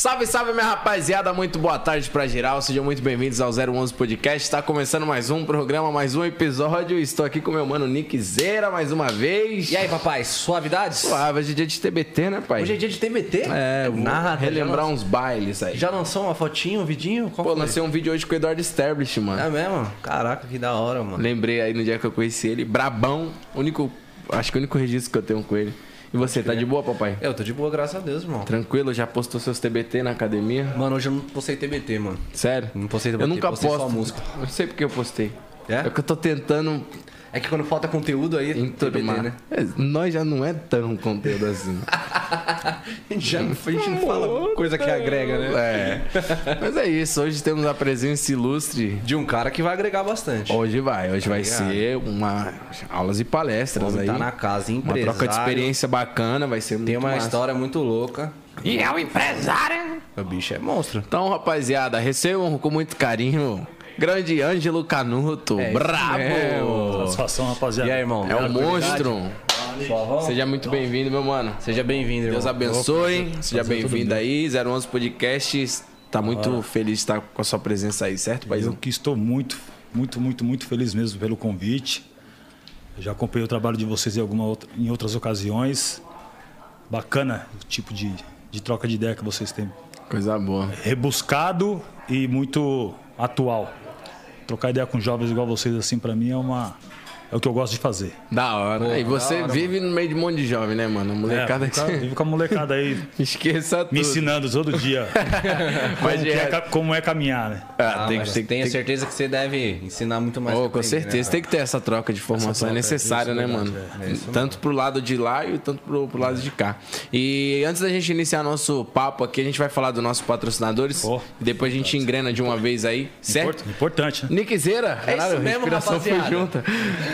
Salve, salve, minha rapaziada. Muito boa tarde pra geral. Sejam muito bem-vindos ao 011 Podcast. Está começando mais um programa, mais um episódio. Estou aqui com meu mano Nick Zera mais uma vez. E aí, papai, suavidades? Suave, hoje é dia de TBT, né, pai? Hoje é dia de TBT? É, vou Nada, relembrar uns bailes aí. Já lançou uma fotinho, um vidinho? Qual Pô, foi? lancei um vídeo hoje com o Eduardo Stablish, mano. É mesmo? Caraca, que da hora, mano. Lembrei aí no dia que eu conheci ele. Brabão. Único, acho que o único registro que eu tenho com ele. E você, tá de boa, papai? Eu tô de boa, graças a Deus, irmão. Tranquilo? Já postou seus TBT na academia? Mano, hoje eu não postei TBT, mano. Sério? Não postei TBT, Eu nunca postei posto. só música. Não sei porque eu postei. É? É que eu tô tentando É que quando falta conteúdo aí, TBT, enturmar. né? É, nós já não é tão conteúdo assim. Já, a gente não fala coisa que agrega, né? É. Mas é isso. Hoje temos a presença ilustre. De um cara que vai agregar bastante. Hoje vai. Hoje vai ligado? ser uma aulas e palestras Homem aí. tá na casa, uma empresário. troca de experiência bacana. Vai ser muito Tem uma massa. história muito louca. E é um empresário. O bicho é monstro. Então, rapaziada, recebam com muito carinho. Grande Ângelo Canuto. É brabo. Satisfação, rapaziada. E aí, irmão? É um monstro. Seja muito bem-vindo, meu mano. Seja bem-vindo, irmão. Deus abençoe. Seja é todo bem-vindo aí. 011 Podcast. Tá muito feliz de estar com a sua presença aí, certo, Eu paizão? que estou muito, muito, muito, muito feliz mesmo pelo convite. Eu já acompanhei o trabalho de vocês em, alguma outra, em outras ocasiões. Bacana o tipo de, de troca de ideia que vocês têm. Coisa boa. Rebuscado e muito atual. Trocar ideia com jovens igual vocês, assim, para mim é uma. É o que eu gosto de fazer. Da hora. e você hora, vive no meio de um monte de jovem, né, mano? A molecada É, que vivo, com a, vivo com a molecada aí Esqueça tudo. me ensinando todo dia como, que é, é- como é caminhar, né? Ah, Ah, tem, tem, tenho tem, certeza que você deve ensinar muito mais. Oh, com aprender, certeza. né? Tem que ter essa troca de formação. troca, é necessário, isso é né, mano? tanto pro lado de lá e tanto pro, pro lado de cá. E antes da gente iniciar nosso papo aqui, a gente vai falar dos nossos patrocinadores. Oh, depois a gente engrena de uma vez aí, certo? Import- Importante, né? Nickzeira. É isso mesmo, respiração foi rapaziada. junta.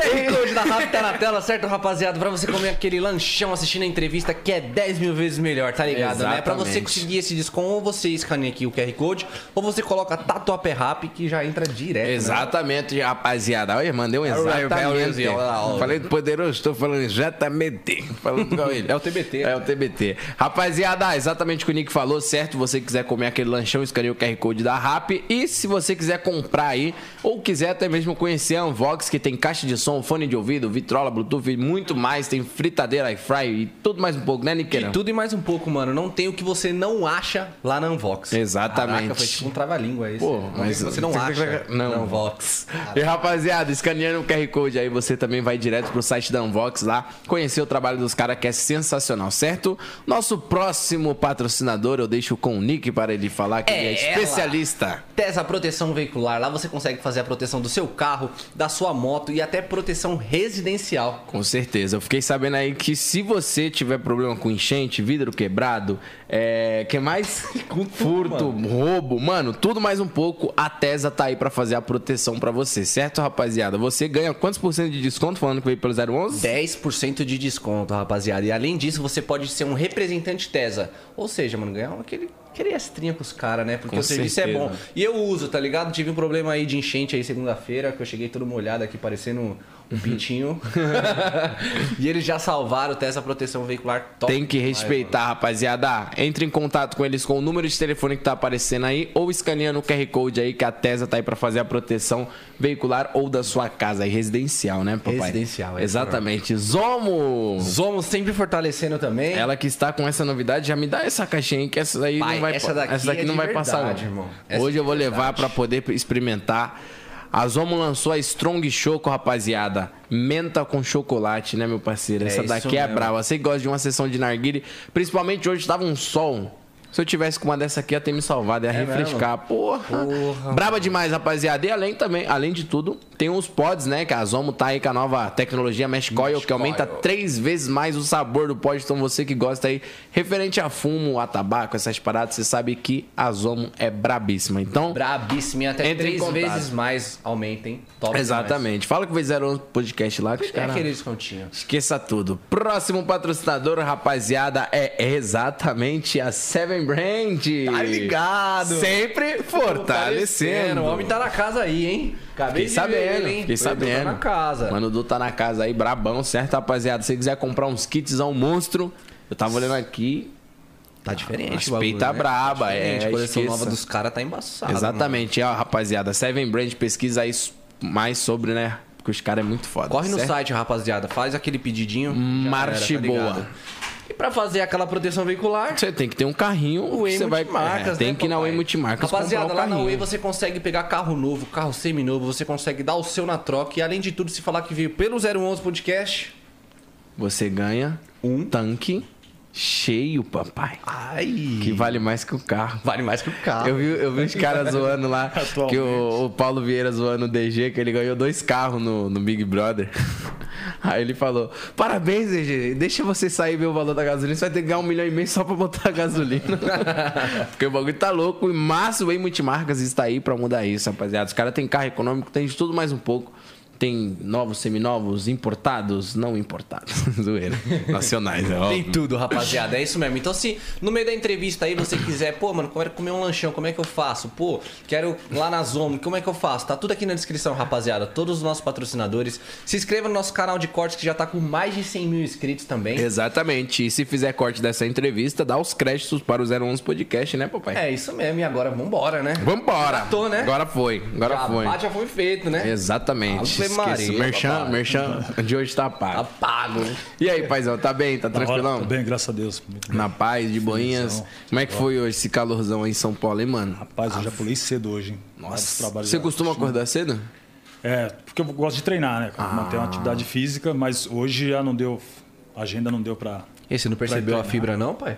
QR Code da Rap tá na tela, certo, rapaziada? Pra você comer aquele lanchão assistindo a entrevista que é 10 mil vezes melhor, tá ligado, né? Pra você Exatamente. conseguir esse desconto, ou você escaneia aqui o QR Code, ou você coloca Tatuapé Rap que já entra direto. né? Exatamente, rapaziada. Olha, mandei um exatamente. Falei do poderoso, estou falando exatamente. Falando com ele. É o TBT. É o TBT. Rapaziada, exatamente o que o Nick falou, certo? Você quiser comer aquele lanchão, escaneia o QR Code da RAP. E se você quiser comprar aí, ou quiser até mesmo conhecer a Unvox, que tem caixa de som, fone de ouvido, vitrola, Bluetooth e muito mais. Tem fritadeira, air fry e tudo mais um pouco, né, E Niqueirão? tudo e mais um pouco, mano. Não tem o que você não acha lá na Unvox. Exatamente. Caraca, foi tipo um trava-língua esse. Pô, mas você não acha Não. na Unvox. E rapaziada, escaneando o QR Code aí, você também vai direto pro site da Unvox lá, conhecer o trabalho dos caras que é sensacional, certo? Nosso próximo patrocinador, eu deixo com o Nick para ele falar que É ele é ela. especialista. Tesa Proteção Veicular. Lá você consegue fazer a proteção do seu carro, da sua moto e até proteção residencial. Com certeza. Eu fiquei sabendo aí que se você tiver problema com enchente, vidro quebrado, é. que mais? Furto, roubo, mano, tudo mais um pouco, a Tesa tá aí pra fazer a proteção pra você, certo, rapaziada? Você ganha quantos por cento de desconto falando que veio pelo 011? 10% de desconto, rapaziada. E além disso, você pode ser um representante Tesa. Ou seja, mano, ganhar aquele, extrinha com os caras, né? Porque Com o serviço certeza. é bom. E eu uso, tá ligado? Tive um problema aí de enchente aí segunda-feira, que eu cheguei todo molhado aqui, parecendo um, pintinho. e eles já salvaram o Tesa Proteção Veicular top. Tem que respeitar, rapaziada. Entre em contato com eles com o número de telefone que tá aparecendo aí ou escaneando o QR Code aí que a Tesa tá aí pra fazer a proteção veicular ou da sua casa aí, residencial, né, papai? Residencial, é Exatamente. Zomo! Somos sempre fortalecendo também. Ela que está com essa novidade, já me dá essa caixinha aí que essa aí Pai, não vai essa daqui essa daqui é não de vai passar verdade, não. irmão. Essa Hoje é eu vou levar verdade. pra poder experimentar. A Zomo lançou a Strong Choco, rapaziada. Menta com chocolate, né, meu parceiro? É Essa isso daqui é mesmo. brava. Você gosta de uma sessão de narguile, principalmente hoje tava um sol. Se eu tivesse com uma dessa aqui, ia ter me salvado, ia É refrescar. Porra. Porra, Braba demais, rapaziada. E além também, além de tudo, tem os pods, né? Que a Zomo tá aí com a nova tecnologia Mesh Coil, Mesh que aumenta Coil. três vezes mais o sabor do pod. Então você que gosta aí, referente a fumo, a tabaco, essas paradas, você sabe que a Zomo é brabíssima. Então, Brabíssimo. E até três vezes mais aumentem. Top exatamente. Fala que fizeram um podcast lá que os demais. É caras... aquele descontinho. Esqueça tudo. Próximo patrocinador, rapaziada, é exatamente a Seven Brand. Tá ligado? Sempre fortalecendo. O homem tá na casa aí, hein? Acabei Fiquei de sabendo, ver ele, hein? fiquei sabendo. Tá na casa. Mano, o Du tá na casa aí, brabão, certo, rapaziada? Se você quiser comprar uns kits ao monstro, eu tava olhando aqui. Tá diferente, o bagulho, né? braba, Tá é, A coleção esqueça. nova dos caras tá embaçada. Exatamente, ó, rapaziada. Seven Brand pesquisa aí mais sobre, né? Porque os caras é muito foda. Corre no certo? site, rapaziada. Faz aquele pedidinho. era, tá boa. E pra fazer aquela proteção veicular, Você tem que ter um carrinho. o Way você vai Multimarcas, é, Tem né, que ir na? Way Multimarcas Rapaziada, comprar lá na Way você consegue pegar carro novo, carro semi-novo, você consegue dar o seu na troca. E além de tudo, se falar que veio pelo 011 Podcast... Você ganha um tanque cheio, papai. Ai... Que vale mais que o carro. Vale mais que o carro. Eu vi, eu vi os caras zoando lá. Atualmente. Que o, o Paulo Vieira zoando o DG, que ele ganhou dois carros no, no Big Brother. Aí ele falou: Parabéns, DG. Deixa você sair ver o valor da gasolina. Você vai ter que ganhar um milhão e meio só pra botar a gasolina. Porque o bagulho tá louco. E Márcio Way Multimarcas está aí pra mudar isso, rapaziada. Os caras têm carro econômico, tem de tudo mais um pouco. Tem novos, seminovos, importados, não importados. Zoeira. Nacionais, é Tem óbvio. tudo, rapaziada. É isso mesmo. Então, se no meio da entrevista aí você quiser, pô, mano, quero comer um lanchão, como é que eu faço? Pô, quero lá na Zomo, como é que eu faço? Tá tudo aqui na descrição, rapaziada. Todos os nossos patrocinadores. Se inscreva no nosso canal de cortes que já tá com mais de 100 mil inscritos também. Exatamente. E se fizer corte dessa entrevista, dá os créditos para o 011 Podcast, né, papai? É isso mesmo. E agora, vambora, né? Vambora! Já tô, né? Agora foi, agora já, foi. já foi feito, né? Exatamente. Maria. Merchan, papai. merchan de hoje tá Tá pago. pago, né? E aí, paizão, tá bem? Tá hora, tranquilão? Tô bem, graças a Deus. Muito bem. Na paz, de boinhas. Como é que foi hoje esse calorzão aí em São Paulo, hein, mano? Rapaz, eu já pulei cedo hoje, hein? Nossa. trabalho Você costuma acordar cedo? É, porque eu gosto de treinar, né? Ah. Manter uma atividade física, mas hoje já não deu. A agenda não deu pra. E você não percebeu a fibra, não, pai?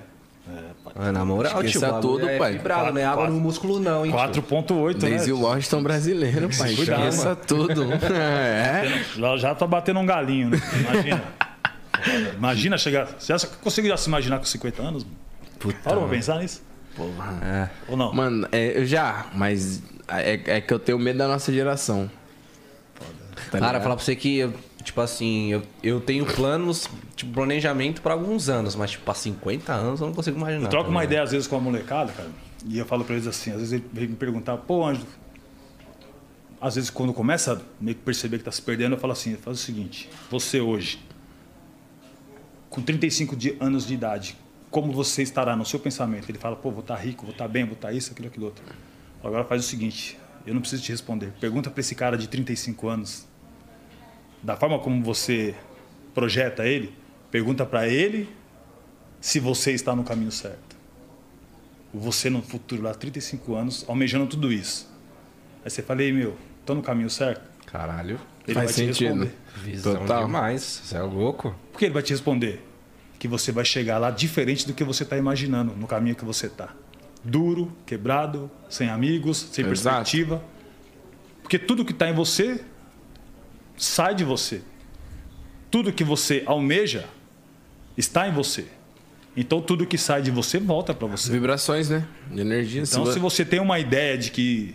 É, Ah, na moral, tio, tudo, é pai. fibrado, né? Quatro, Água quatro. no músculo não, hein, tio? 4.8, né? Daisy Washington brasileiro, pai. Cuidado, Esqueça tudo. É. Já, já tá batendo um galinho, né? Imagina. Imagina chegar. Você já conseguiu já se imaginar com 50 anos? Puta. Parou pra pensar nisso? Porra. É. Ou não? Mano, é, eu já, mas é, é que eu tenho medo da nossa geração. Tá Cara, falar pra você que, eu, tipo assim, eu, eu tenho planos, tipo, planejamento pra alguns anos, mas, tipo, pra 50 anos eu não consigo imaginar. Eu troco tá uma ideia às vezes com a molecada, cara, e eu falo pra eles assim, às vezes ele vem me perguntar, pô, Ângelo, às vezes quando começa a meio que perceber que tá se perdendo, eu falo assim, faz o seguinte, você hoje, com 35 de- anos de idade, como você estará no seu pensamento? Ele fala, pô, vou estar rico, vou estar bem, vou estar isso, aquilo, aquilo outro. Agora faz o seguinte, eu não preciso te responder, pergunta pra esse cara de 35 anos, da forma como você projeta ele, pergunta pra ele se você está no caminho certo. Você no futuro, lá 35 anos, almejando tudo isso. Aí você fala, ei meu, tô no caminho certo? Caralho. Ele Faz vai te sentido. responder. Visão Total. demais. Você é louco? Por que ele vai te responder? Que você vai chegar lá diferente do que você está imaginando, no caminho que você está. Duro, quebrado, sem amigos, sem Exato. perspectiva. Porque tudo que está em você sai de você. Tudo que você almeja está em você. Então tudo que sai de você volta para você. Vibrações, né? De energia. Então, se você tem uma ideia de que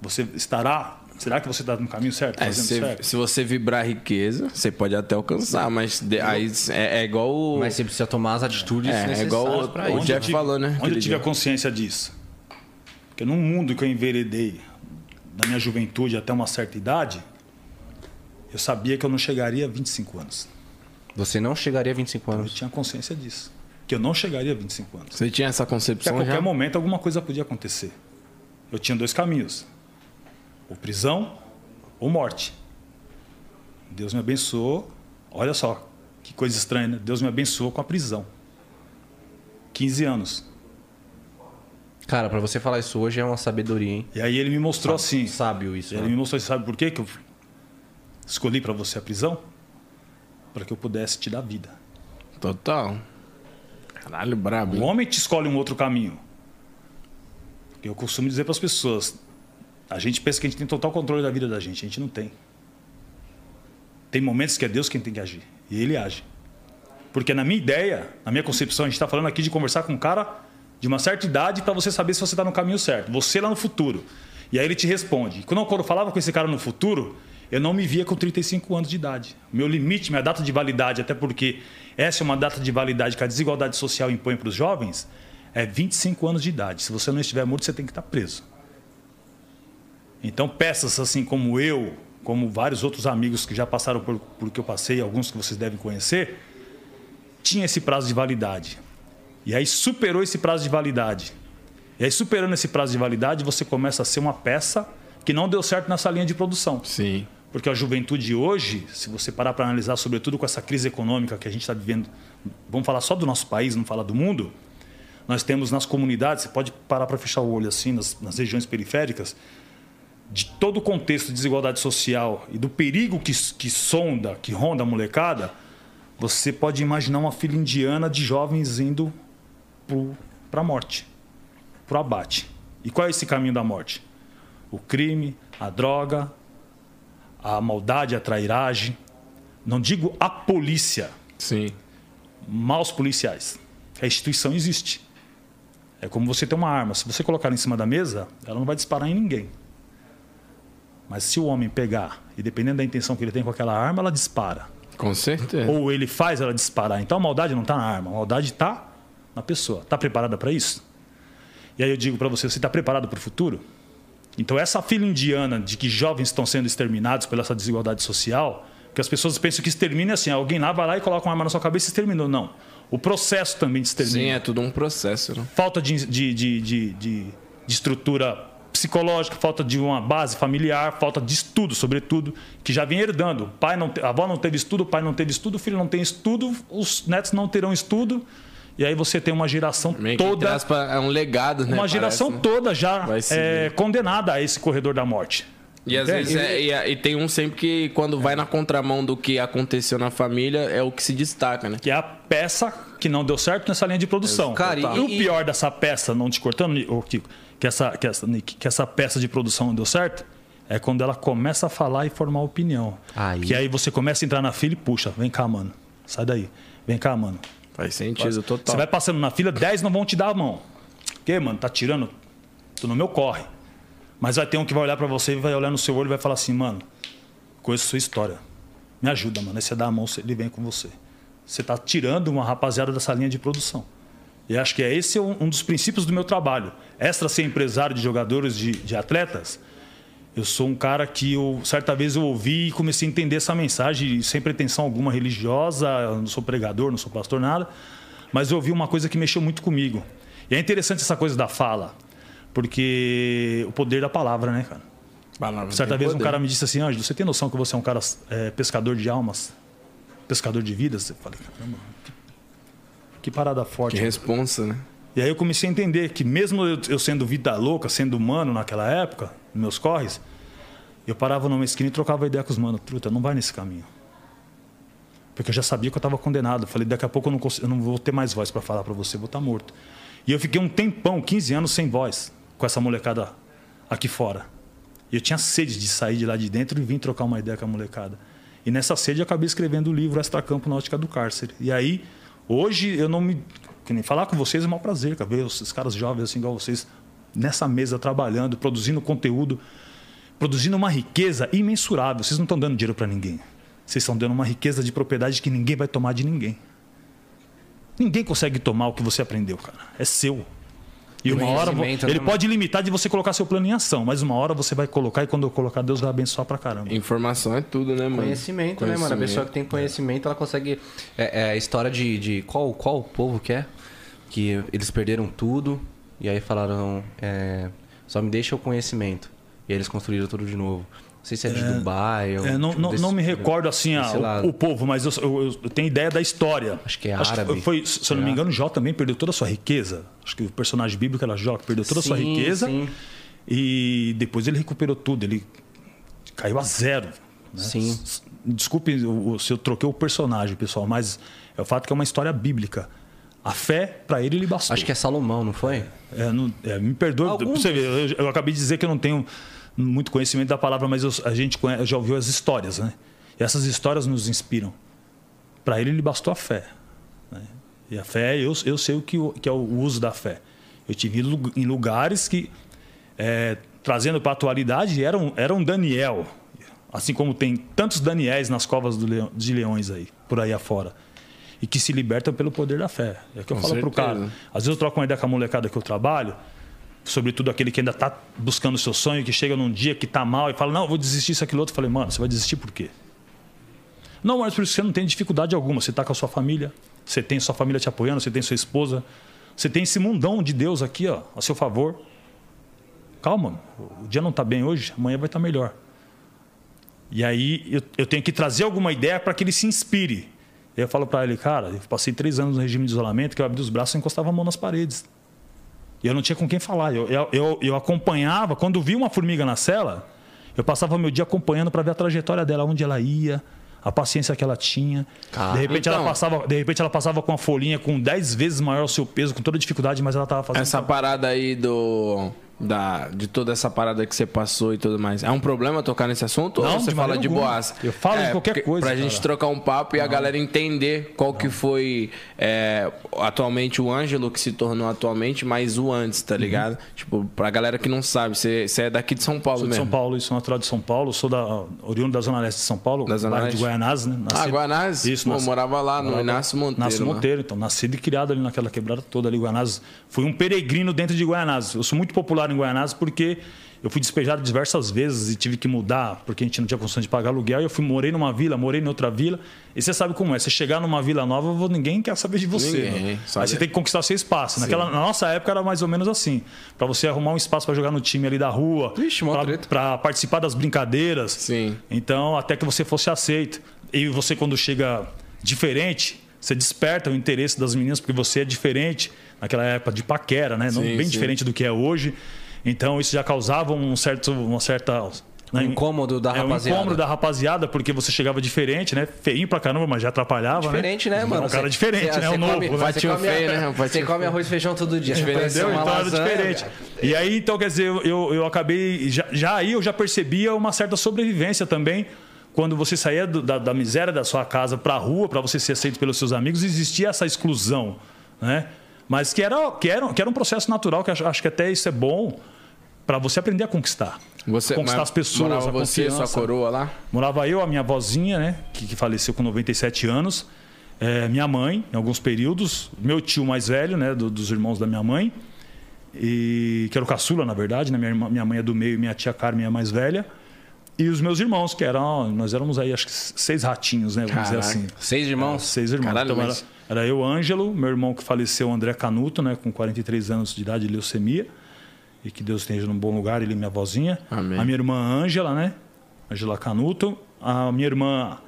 você estará, será que você está no caminho certo, É, se, certo? se você vibrar riqueza, você pode até alcançar, mas de- aí é, é igual o. Mas você precisa tomar as atitudes É, é necessárias igual o- pra o Jeff eu tive- falou, né, Onde eu tive a consciência disso? Porque num mundo que eu enveredei, da minha juventude até uma certa idade, eu sabia que eu não chegaria a 25 anos. Você não chegaria a 25 Eu anos. tinha consciência disso. Que eu não chegaria a 25 anos. Você tinha essa Porque a concepção qualquer já? momento alguma coisa podia acontecer. Eu tinha dois caminhos: ou prisão ou morte. Deus me abençoou. Olha só, que coisa estranha, né? Deus me abençoou com a prisão. 15 anos. Cara, pra você falar isso hoje é uma sabedoria, hein? E aí ele me mostrou assim. Sábio isso. Ele né? me mostrou, sabe por quê que eu escolhi para você a prisão? Para que eu pudesse te dar vida. Total. Caralho, brabo. O homem te escolhe um outro caminho. Eu costumo dizer para as pessoas: a gente pensa que a gente tem total controle da vida da gente, a gente não tem. Tem momentos que é Deus quem tem que agir e Ele age. Porque na minha ideia, na minha concepção, a gente está falando aqui de conversar com um cara de uma certa idade para você saber se você está no caminho certo. Você lá no futuro. E aí ele te responde. Quando eu falava com esse cara no futuro, eu não me via com 35 anos de idade. Meu limite, minha data de validade, até porque essa é uma data de validade que a desigualdade social impõe para os jovens, é 25 anos de idade. Se você não estiver morto, você tem que estar preso. Então, peças assim como eu, como vários outros amigos que já passaram por, por que eu passei, alguns que vocês devem conhecer, tinha esse prazo de validade. E aí superou esse prazo de validade. E aí, superando esse prazo de validade, você começa a ser uma peça que não deu certo nessa linha de produção. Sim. Porque a juventude hoje, se você parar para analisar, sobretudo com essa crise econômica que a gente está vivendo, vamos falar só do nosso país, não falar do mundo, nós temos nas comunidades, você pode parar para fechar o olho assim, nas, nas, regiões periféricas, de todo o contexto de desigualdade social e do perigo que, que sonda, que ronda a molecada, você pode imaginar uma fila indiana de jovens indo para a morte, para o abate. E qual é esse caminho da morte? O crime, a droga, a maldade, a trairagem. Não digo a polícia. Sim. Maus policiais. A instituição existe. É como você ter uma arma. Se você colocar em cima da mesa, ela não vai disparar em ninguém. Mas se o homem pegar, e dependendo da intenção que ele tem com aquela arma, ela dispara. Com certeza. Ou ele faz ela disparar. Então a maldade não está na arma, a maldade está na pessoa. Está preparada para isso? E aí eu digo para você: você está preparado para o futuro? Então, essa fila indiana de que jovens estão sendo exterminados pela essa desigualdade social, que as pessoas pensam que extermina assim: alguém lá vai lá e coloca uma arma na sua cabeça e exterminou. Não. O processo também de extermina. Sim, é tudo um processo. Né? Falta de, de, de, de, de estrutura psicológica, falta de uma base familiar, falta de estudo, sobretudo, que já vem herdando. pai não, a avó não teve estudo, o pai não teve estudo, o filho não tem estudo, os netos não terão estudo. E aí você tem uma geração Meio toda. é um legado, né? Uma geração Parece, né? toda já é, condenada a esse corredor da morte. E às vezes é, e, e, tem um sempre que, quando vai na contramão do que aconteceu na família, é o que se destaca, né? Que é a peça que não deu certo nessa linha de produção. Cara, e, o pior dessa peça, não te cortando, o Kiko, que essa, que, essa, que essa peça de produção não deu certo, é quando ela começa a falar e formar opinião. Aí. Que aí você começa a entrar na fila e puxa, vem cá, mano. Sai daí. Vem cá, mano. Faz sentido, total. Você vai passando na fila, 10 não vão te dar a mão. Que, mano, tá tirando. Tô no meu corre. Mas vai ter um que vai olhar para você e vai olhar no seu olho e vai falar assim, mano, conheço sua história. Me ajuda, mano. Aí você dá a mão, ele vem com você. Você tá tirando uma rapaziada dessa linha de produção. E acho que é esse um dos princípios do meu trabalho. Extra ser empresário de jogadores, de, de atletas, eu sou um cara que eu, certa vez eu ouvi e comecei a entender essa mensagem sem pretensão alguma religiosa, eu não sou pregador, não sou pastor, nada, mas eu ouvi uma coisa que mexeu muito comigo. E é interessante essa coisa da fala, porque o poder da palavra, né, cara? Palavra certa vez poder. um cara me disse assim, Ângelo, você tem noção que você é um cara é, pescador de almas? Pescador de vidas? Eu falei, caramba, que, que parada forte. Que responsa, né? E aí eu comecei a entender que mesmo eu sendo vida louca, sendo humano naquela época, meus corres, eu parava numa esquina e trocava ideia com os manos. Truta, não vai nesse caminho. Porque eu já sabia que eu estava condenado. falei, daqui a pouco eu não, consigo, eu não vou ter mais voz para falar para você, vou estar tá morto. E eu fiquei um tempão, 15 anos sem voz, com essa molecada aqui fora. E eu tinha sede de sair de lá de dentro e vir trocar uma ideia com a molecada. E nessa sede eu acabei escrevendo o livro Extra Campo Náutica do Cárcere. E aí, hoje eu não me que nem falar com vocês é um prazer, cara, ver os caras jovens assim igual vocês nessa mesa trabalhando, produzindo conteúdo, produzindo uma riqueza imensurável. Vocês não estão dando dinheiro para ninguém. Vocês estão dando uma riqueza de propriedade que ninguém vai tomar de ninguém. Ninguém consegue tomar o que você aprendeu, cara. É seu. E uma hora ele né, pode limitar de você colocar seu plano em ação, mas uma hora você vai colocar e quando eu colocar, Deus vai abençoar pra caramba. Informação é tudo, né, mano? Conhecimento, Conhecimento, né, mano? A pessoa que tem conhecimento, ela consegue. É, é a história de, de qual, qual povo que é? Que eles perderam tudo e aí falaram: é, só me deixa o conhecimento. E aí eles construíram tudo de novo. Não sei se é de é, Dubai. Ou, é, não, não, desse, não, me recordo assim o, o, povo, mas eu, eu, eu, tenho ideia da história. Acho que é Acho árabe. Que foi, se eu não me engano, Jó também perdeu toda a sua riqueza. Acho que o personagem bíblico era Jó, que perdeu toda a sua riqueza. Sim. E depois ele recuperou tudo. Ele caiu a zero. Né? Sim. Desculpe se eu troquei o personagem, pessoal, mas é o fato que é uma história bíblica. A fé, para ele, ele bastou. Acho que é Salomão, não foi? É, não, é, me perdoe. Você ver, eu, eu acabei de dizer que eu não tenho muito conhecimento da palavra, mas eu, a gente conhece, já ouviu as histórias, né? E essas histórias nos inspiram. Para ele, ele bastou a fé. Né? E a fé, eu, eu sei o que, que é o uso da fé. Eu tive em lugares que, é, trazendo para a atualidade, era um, era um Daniel. Assim como tem tantos Daniéis nas covas leão, de leões aí, por aí afora. E que se libertam pelo poder da fé. É o que eu falo para o cara. Às vezes eu troco uma ideia com a molecada que eu trabalho sobretudo aquele que ainda está buscando o seu sonho, que chega num dia que está mal e fala, não, vou desistir isso, aquilo outro. Eu falei, mano, você vai desistir por quê? Não, mas por isso você não tem dificuldade alguma. Você está com a sua família, você tem sua família te apoiando, você tem sua esposa, Você tem esse mundão de Deus aqui, ó, a seu favor. Calma, o dia não está bem hoje, amanhã vai estar tá melhor. E aí eu, eu, tenho que trazer alguma ideia para que ele se inspire. Eu falo para ele, cara, eu passei três anos no regime de isolamento que eu abri os braços e encostava a mão nas paredes. E eu não tinha com quem falar. Eu, eu, eu, eu acompanhava, quando vi uma formiga na cela, eu passava meu dia acompanhando para ver a trajetória dela, onde ela ia, a paciência que ela tinha. de, repente então, ela passava, de repente ela passava com uma folhinha com 10 vezes maior o seu peso, com toda dificuldade, mas ela estava fazendo. Essa parada aí do da, de toda essa parada que você passou e tudo mais. É um problema tocar nesse assunto não, ou você fala de boas? Eu falo é, de qualquer coisa. Pra cara. gente trocar um papo e não. a galera entender qual não. que foi é, atualmente o Ângelo que se tornou atualmente, mas o antes, tá uhum. ligado? Uhum. Tipo, pra galera que não sabe, você, você é daqui de São Paulo sou mesmo. de São Paulo, sou natural de São Paulo, sou da oriundo da Zona Leste de São Paulo, da Zona Leste. de Guaianazes, né? Nascido, ah, Guaianazes? Isso, Pô, morava lá morava, no Inácio Monteiro. Inácio Monteiro, então, nascido e criado ali naquela quebrada toda ali, Guaianazes. Fui um peregrino dentro de Guaianazes. Eu sou muito popular em Guaianazes porque eu fui despejado diversas vezes e tive que mudar porque a gente não tinha condição de pagar aluguel. E eu fui morei numa vila, morei em outra vila. E você sabe como é. Você chegar numa vila nova, ninguém quer saber de você. Ninguém, né? Aí você tem que conquistar seu espaço. Naquela, na nossa época era mais ou menos assim. Para você arrumar um espaço para jogar no time ali da rua. Para participar das brincadeiras. Sim. Então, até que você fosse aceito. E você, quando chega diferente, você desperta o interesse das meninas porque você é diferente. Naquela época de paquera, né? Não, sim, bem sim. diferente do que é hoje. Então isso já causava um certo, uma certa né? incômodo da rapaziada. É um incômodo da rapaziada, porque você chegava diferente, né? Feinho pra caramba, mas já atrapalhava, né? diferente, né? né, mano? Um cara diferente, você, né? o novo, come, né? Vai feio, né? Você come arroz e feijão todo dia. Entendeu? Então era diferente. E aí, então, quer dizer, eu, eu acabei... Já, já aí eu já percebia uma certa sobrevivência também quando você saía do, da, da, miséria da sua casa para a rua, para você ser aceito pelos seus amigos, existia essa exclusão, né? Mas que era, que era, que era um processo natural, que acho, acho que até isso é bom para você aprender a conquistar. Você, conquistar as pessoas, morava a você, sua coroa lá? Morava eu, a minha vozinha, né, que, que faleceu com 97 anos, é, minha mãe, em alguns períodos, meu tio mais velho, né, do, dos irmãos da minha mãe, e que era o caçula, na verdade, né, minha, irmã, minha mãe é do meio e minha tia Carmen é mais velha. E os meus irmãos, que eram. Nós éramos aí, acho que seis ratinhos, né? Vamos Caraca. dizer assim. Seis irmãos? É, seis irmãos. Caralho, então, mas... era, era eu, Ângelo, meu irmão que faleceu, André Canuto, né? Com 43 anos de idade de leucemia e que Deus esteja num bom lugar, ele e minha vozinha. Amém. A minha irmã Ângela, né? Ângela Canuto. A minha irmã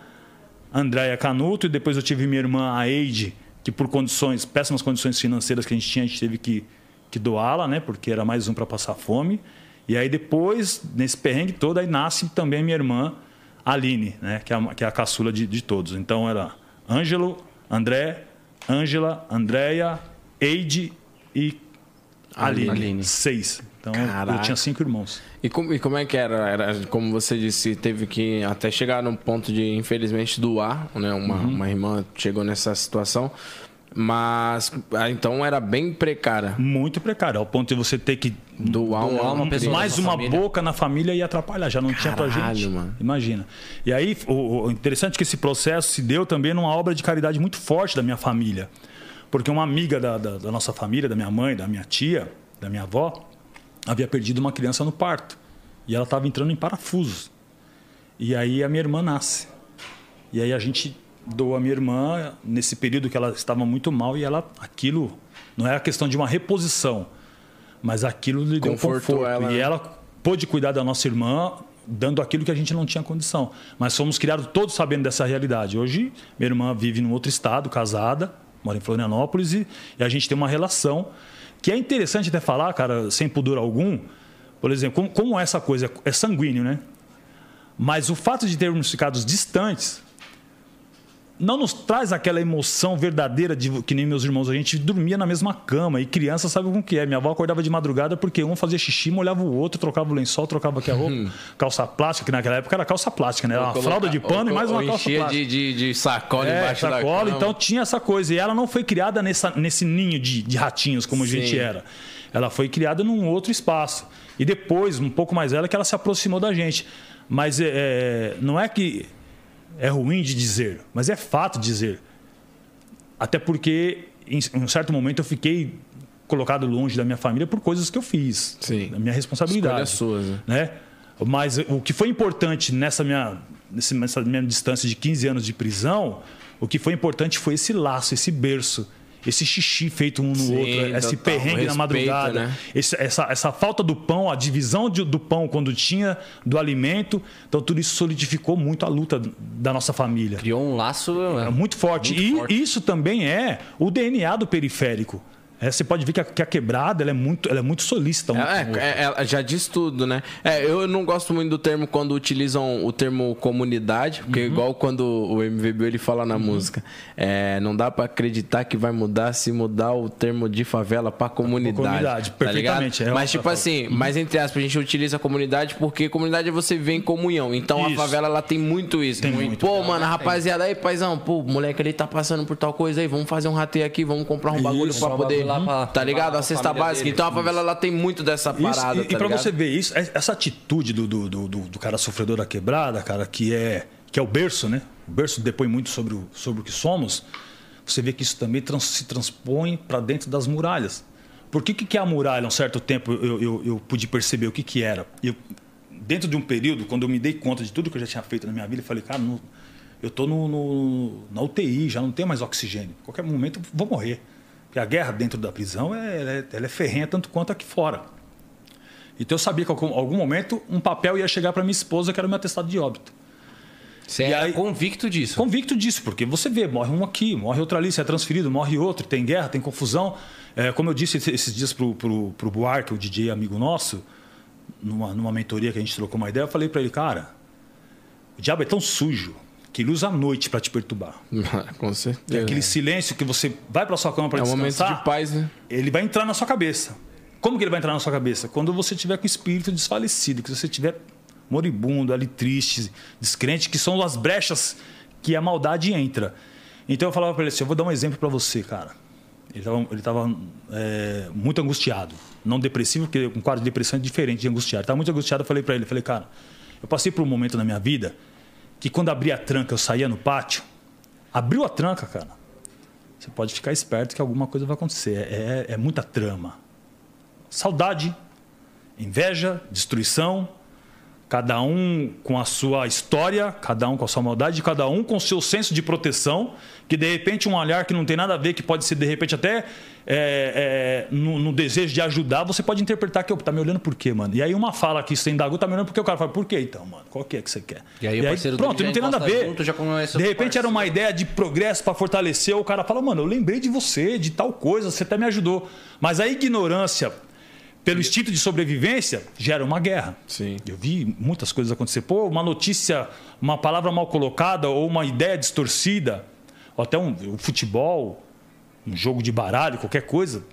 Andréia Canuto. E depois eu tive minha irmã Aide, que por condições, péssimas condições financeiras que a gente tinha, a gente teve que, que doá-la, né? Porque era mais um para passar fome. E aí depois, nesse perrengue todo, aí nasce também minha irmã Aline, né? Que é a, que é a caçula de, de todos. Então era Ângelo, André, Ângela, Andréia, Eide e Aline. Aline. Seis. Então Caraca. eu tinha cinco irmãos. E como, e como é que era? Era como você disse, teve que até chegar no ponto de, infelizmente, doar, né? Uma, uhum. uma irmã chegou nessa situação. Mas ah, então era bem precária. Muito precária, ao ponto de você ter que doar, doar uma, pessoa mais uma família. boca na família e atrapalhar, já não Caralho, tinha pra gente. Mano. Imagina. E aí, o, o interessante é que esse processo se deu também numa obra de caridade muito forte da minha família. Porque uma amiga da, da, da nossa família, da minha mãe, da minha tia, da minha avó, havia perdido uma criança no parto. E ela estava entrando em parafusos. E aí a minha irmã nasce. E aí a gente doa a minha irmã nesse período que ela estava muito mal e ela aquilo não é a questão de uma reposição, mas aquilo lhe deu conforto. Ela, e né? ela pôde cuidar da nossa irmã dando aquilo que a gente não tinha condição. Mas fomos criados todos sabendo dessa realidade. Hoje minha irmã vive num outro estado, casada, mora em Florianópolis e, e a gente tem uma relação que é interessante até falar, cara, sem pudor algum. Por exemplo, como, como essa coisa é sanguíneo, né? Mas o fato de termos ficado distantes não nos traz aquela emoção verdadeira de que nem meus irmãos. A gente dormia na mesma cama e criança sabe como que é. Minha avó acordava de madrugada porque um fazia xixi, molhava o outro, trocava o lençol, trocava aqui a roupa. Hum. Calça plástica, que naquela época era calça plástica, né? Era uma colocar, fralda de pano ou, e mais uma calça plástica. De, de, de sacola é, embaixo sacola, da Então tinha essa coisa. E ela não foi criada nessa, nesse ninho de, de ratinhos como Sim. a gente era. Ela foi criada num outro espaço. E depois, um pouco mais velha, que ela se aproximou da gente. Mas é, não é que é ruim de dizer, mas é fato dizer. Até porque, em um certo momento, eu fiquei colocado longe da minha família por coisas que eu fiz. Sim. Da minha responsabilidade. Escolha suas, né? né? Mas o que foi importante nessa minha, nessa minha distância de 15 anos de prisão, o que foi importante foi esse laço, esse berço. Esse xixi feito um no Sim, outro, esse total. perrengue na Respeito, madrugada, né? esse- essa, essa falta do pão, a divisão de- do pão quando tinha, do alimento. Então, tudo isso solidificou muito a luta da nossa família. Criou um laço. É muito forte. Muito e forte. isso também é o DNA do periférico. É, você pode ver que a, que a quebrada ela é, muito, ela é muito solícita. um É, é, é, já diz tudo, né? É, eu não gosto muito do termo quando utilizam o termo comunidade, porque Uhum. igual quando o MVB ele fala na música, é, não dá pra acreditar que vai mudar se mudar o termo de favela pra comunidade. comunidade, tá perfeitamente, ligado? é mas tipo assim, mas entre aspas, a gente utiliza a comunidade porque comunidade é você viver em comunhão. Então a Isso. favela ela tem muito isso. Tem muito. Pô, mano, rapaziada, aí, paizão, pô, o moleque ali tá passando por tal coisa aí, vamos fazer um rateio aqui, vamos comprar um bagulho um poder. Lá pra- tá ligado? A cesta básica. Então a favela ela tem muito dessa Isso, parada. e, tá e pra ligado? você ver isso, é- essa atitude do, do, do, do- do cara sofredor da quebrada, cara, que é, que é o berço, né? O berço depõe muito sobre o, sobre o que somos. Você vê que isso também trans- se transpõe para dentro das muralhas. Por que, que é a muralha? Um certo tempo eu, eu, eu pude perceber o que, que era. Eu, dentro de um período, quando eu me dei conta de tudo que eu já tinha feito na minha vida, eu falei, cara, no- eu tô no, no- na UTI, já não tenho mais oxigênio. Qualquer momento eu vou morrer. Porque a guerra dentro da prisão é, ela é, ela é ferrenha tanto quanto aqui fora. Então eu sabia que em algum, algum momento um papel ia chegar para minha esposa, que era o meu atestado de óbito. Você é convicto disso. Convicto disso, porque você vê, morre um aqui, morre outro ali, você é transferido, morre outro, tem guerra, tem confusão. É, como eu disse esses dias pro, pro, pro Buarque, o DJ amigo nosso, numa, numa mentoria que a gente trocou uma ideia, eu falei para ele, cara, o diabo é tão sujo que ele usa a noite para te perturbar. Com É certeza. aquele silêncio que você vai para sua cama para É um momento descansar. de paz, né? ele vai entrar na sua cabeça. Como que ele vai entrar na sua cabeça? Quando você tiver com o espírito desfalecido, que você tiver moribundo, ali triste, descrente, que são as brechas que a maldade entra. Então eu falava para ele assim, eu vou dar um exemplo para você, cara. Ele estava é, muito angustiado. Não depressivo, porque um quadro de depressão é diferente de angustiado. Ele estava muito angustiado, eu falei para ele, falei, cara, eu passei por um momento na minha vida que quando abria a tranca, eu saía no pátio, abriu a tranca, cara, você pode ficar esperto que alguma coisa vai acontecer. É, é muita trama. Saudade, inveja, destruição, cada um com a sua história, cada um com a sua maldade, cada um com o seu senso de proteção, que de repente um olhar que não tem nada a ver, que pode ser de repente até é, é, no, no desejo de ajudar, você pode interpretar que eu tá me olhando por quê, mano? E aí uma fala que você indagou, tá me olhando porque o cara fala, por quê então, mano? Qual que é que você quer? E aí o parceiro pronto, não tem nada a ver. junto, de repente era uma ideia de progresso para fortalecer, o cara fala, mano, eu lembrei de você, de tal coisa, você até me ajudou. Mas a ignorância pelo instinto de sobrevivência gera uma guerra. Sim. Eu vi muitas coisas acontecer. Pô, uma notícia, uma palavra mal colocada ou uma ideia distorcida, ou até um, o futebol, um jogo de baralho, qualquer coisa,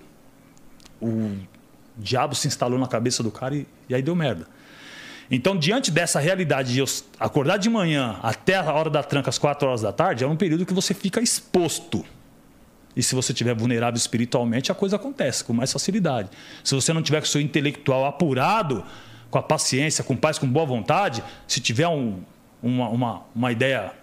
o diabo se instalou na cabeça do cara e, e aí deu merda. Então, diante dessa realidade de eu acordar de manhã até a hora da tranca, às 4 horas da tarde, é um período que você fica exposto. E se você estiver vulnerável espiritualmente, a coisa acontece com mais facilidade. Se você não tiver com o seu intelectual apurado, com a paciência, com paz, com boa vontade, se tiver um- uma, uma, uma ideia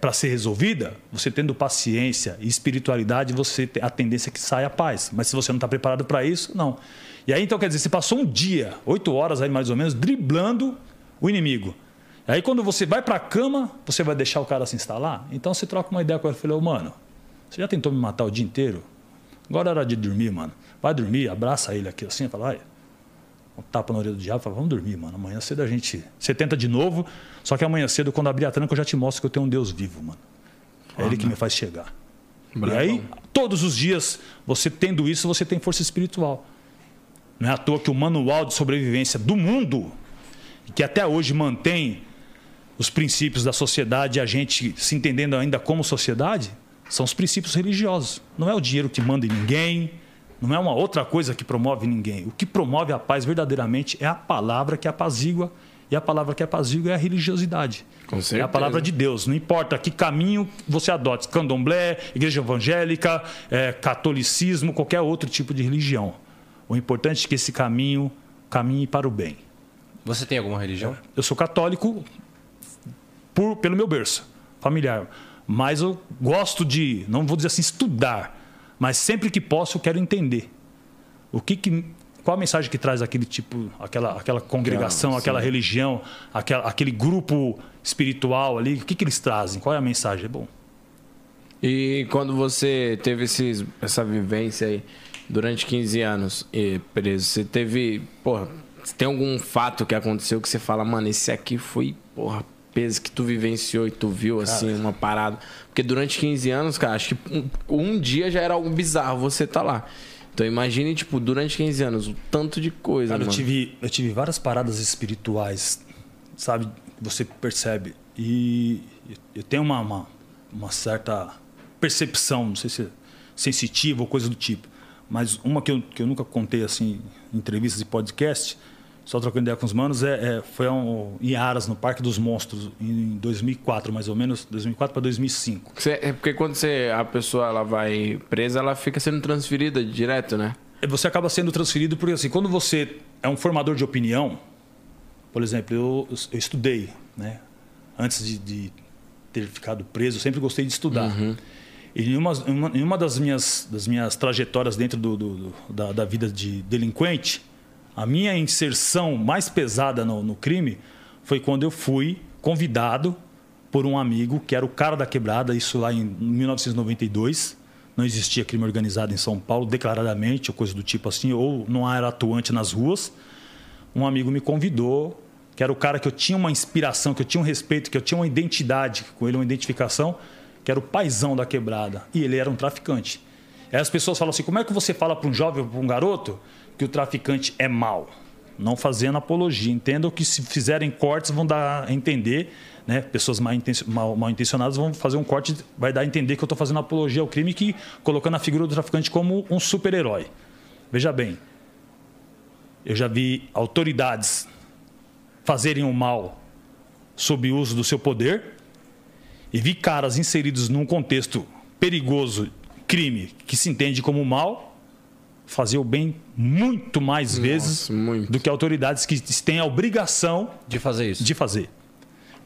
para ser resolvida, você tendo paciência e espiritualidade, você tem a tendência é que saia a paz. Mas se você não está preparado para isso, não. E aí, então, quer dizer, você passou um dia, oito horas aí mais ou menos, driblando o inimigo. Aí, quando você vai para a cama, você vai deixar o cara se instalar? Então, você troca uma ideia com ele. Eu falei, ô, mano, você já tentou me matar o dia inteiro? Agora é hora de dormir, mano. Vai dormir, abraça ele aqui assim, fala, ai, um tapa na orelha do diabo, fala, vamos dormir, mano. Amanhã cedo a gente. Você tenta de novo, só que amanhã cedo, quando abrir a tranca, eu já te mostro que eu tenho um Deus vivo, mano. É ele que me faz chegar. E aí, todos os dias, você tendo isso, você tem força espiritual. Não é à toa que o manual de sobrevivência do mundo, que até hoje mantém os princípios da sociedade, a gente se entendendo ainda como sociedade, são os princípios religiosos. Não é o dinheiro que manda em ninguém, não é uma outra coisa que promove ninguém. O que promove a paz verdadeiramente é a palavra que apazigua, e a palavra que apazigua é a religiosidade. Com É a palavra de Deus. Não importa que caminho você adote, candomblé, igreja evangélica, eh, catolicismo, qualquer outro tipo de religião. O importante é que esse caminho caminhe para o bem. Você tem alguma religião? Eu sou católico por, pelo meu berço familiar, mas eu gosto de, não vou dizer assim, estudar, mas sempre que posso eu quero entender o que, que qual a mensagem que traz aquele tipo, aquela, aquela congregação, aquela religião, aquela, aquele grupo espiritual ali, o que, que eles trazem, qual é a mensagem? É bom. E quando você teve esses, essa vivência aí durante 15 anos e preso, você teve, porra, tem algum fato que aconteceu que você fala, mano, esse aqui foi, porra, peso que tu vivenciou e tu viu, assim, uma parada? Porque durante 15 anos, cara, acho que um, um dia já era algo bizarro você tá lá. Então imagine, tipo, durante 15 anos, o tanto de coisa, Cara, eu mano. tive, eu tive várias paradas espirituais, sabe? Você percebe. E eu tenho uma, uma, uma certa percepção, não sei se é sensitiva ou coisa do tipo, mas uma que eu, que eu nunca contei assim em entrevistas e podcast, só trocando ideia com os manos, é, é- foi um, em Aras, no Parque dos Monstros, em 2004, mais ou menos, 2004 para 2005. Você- é porque quando você, a pessoa ela vai presa, ela fica sendo transferida direto, né? Você acaba sendo transferido porque assim, quando você é um formador de opinião, por exemplo, eu, eu estudei, né? Antes de, de ter ficado preso, eu sempre gostei de estudar. E em uma, uma- em uma das, minhas, das minhas trajetórias dentro do, do- do- da, da vida de delinquente, a minha inserção mais pesada no, no crime foi quando eu fui convidado por um amigo que era o cara da quebrada, isso lá em 1992. Não existia crime organizado em São Paulo, declaradamente, ou coisa do tipo assim, ou não era atuante nas ruas. Um amigo me convidou, que era o cara que eu tinha uma inspiração, que eu tinha um respeito, que eu tinha uma identidade com ele, uma identificação, que era o paizão da quebrada. E ele era um traficante. Aí as pessoas falam assim: como é que você fala para um jovem para um garoto que o traficante é mau? Não fazendo apologia. Entendam que se fizerem cortes vão dar a entender, né? Pessoas mal, mal- mal intencionadas vão fazer um corte, vai dar a entender que eu estou fazendo apologia ao crime, que colocando a figura do traficante como um super-herói. Veja bem, eu já vi autoridades fazerem o mal sob uso do seu poder e vi caras inseridos num contexto perigoso, crime, que se entende como mal, fazer o bem muito mais vezes muito. do que autoridades que têm a obrigação De fazer isso. de fazer.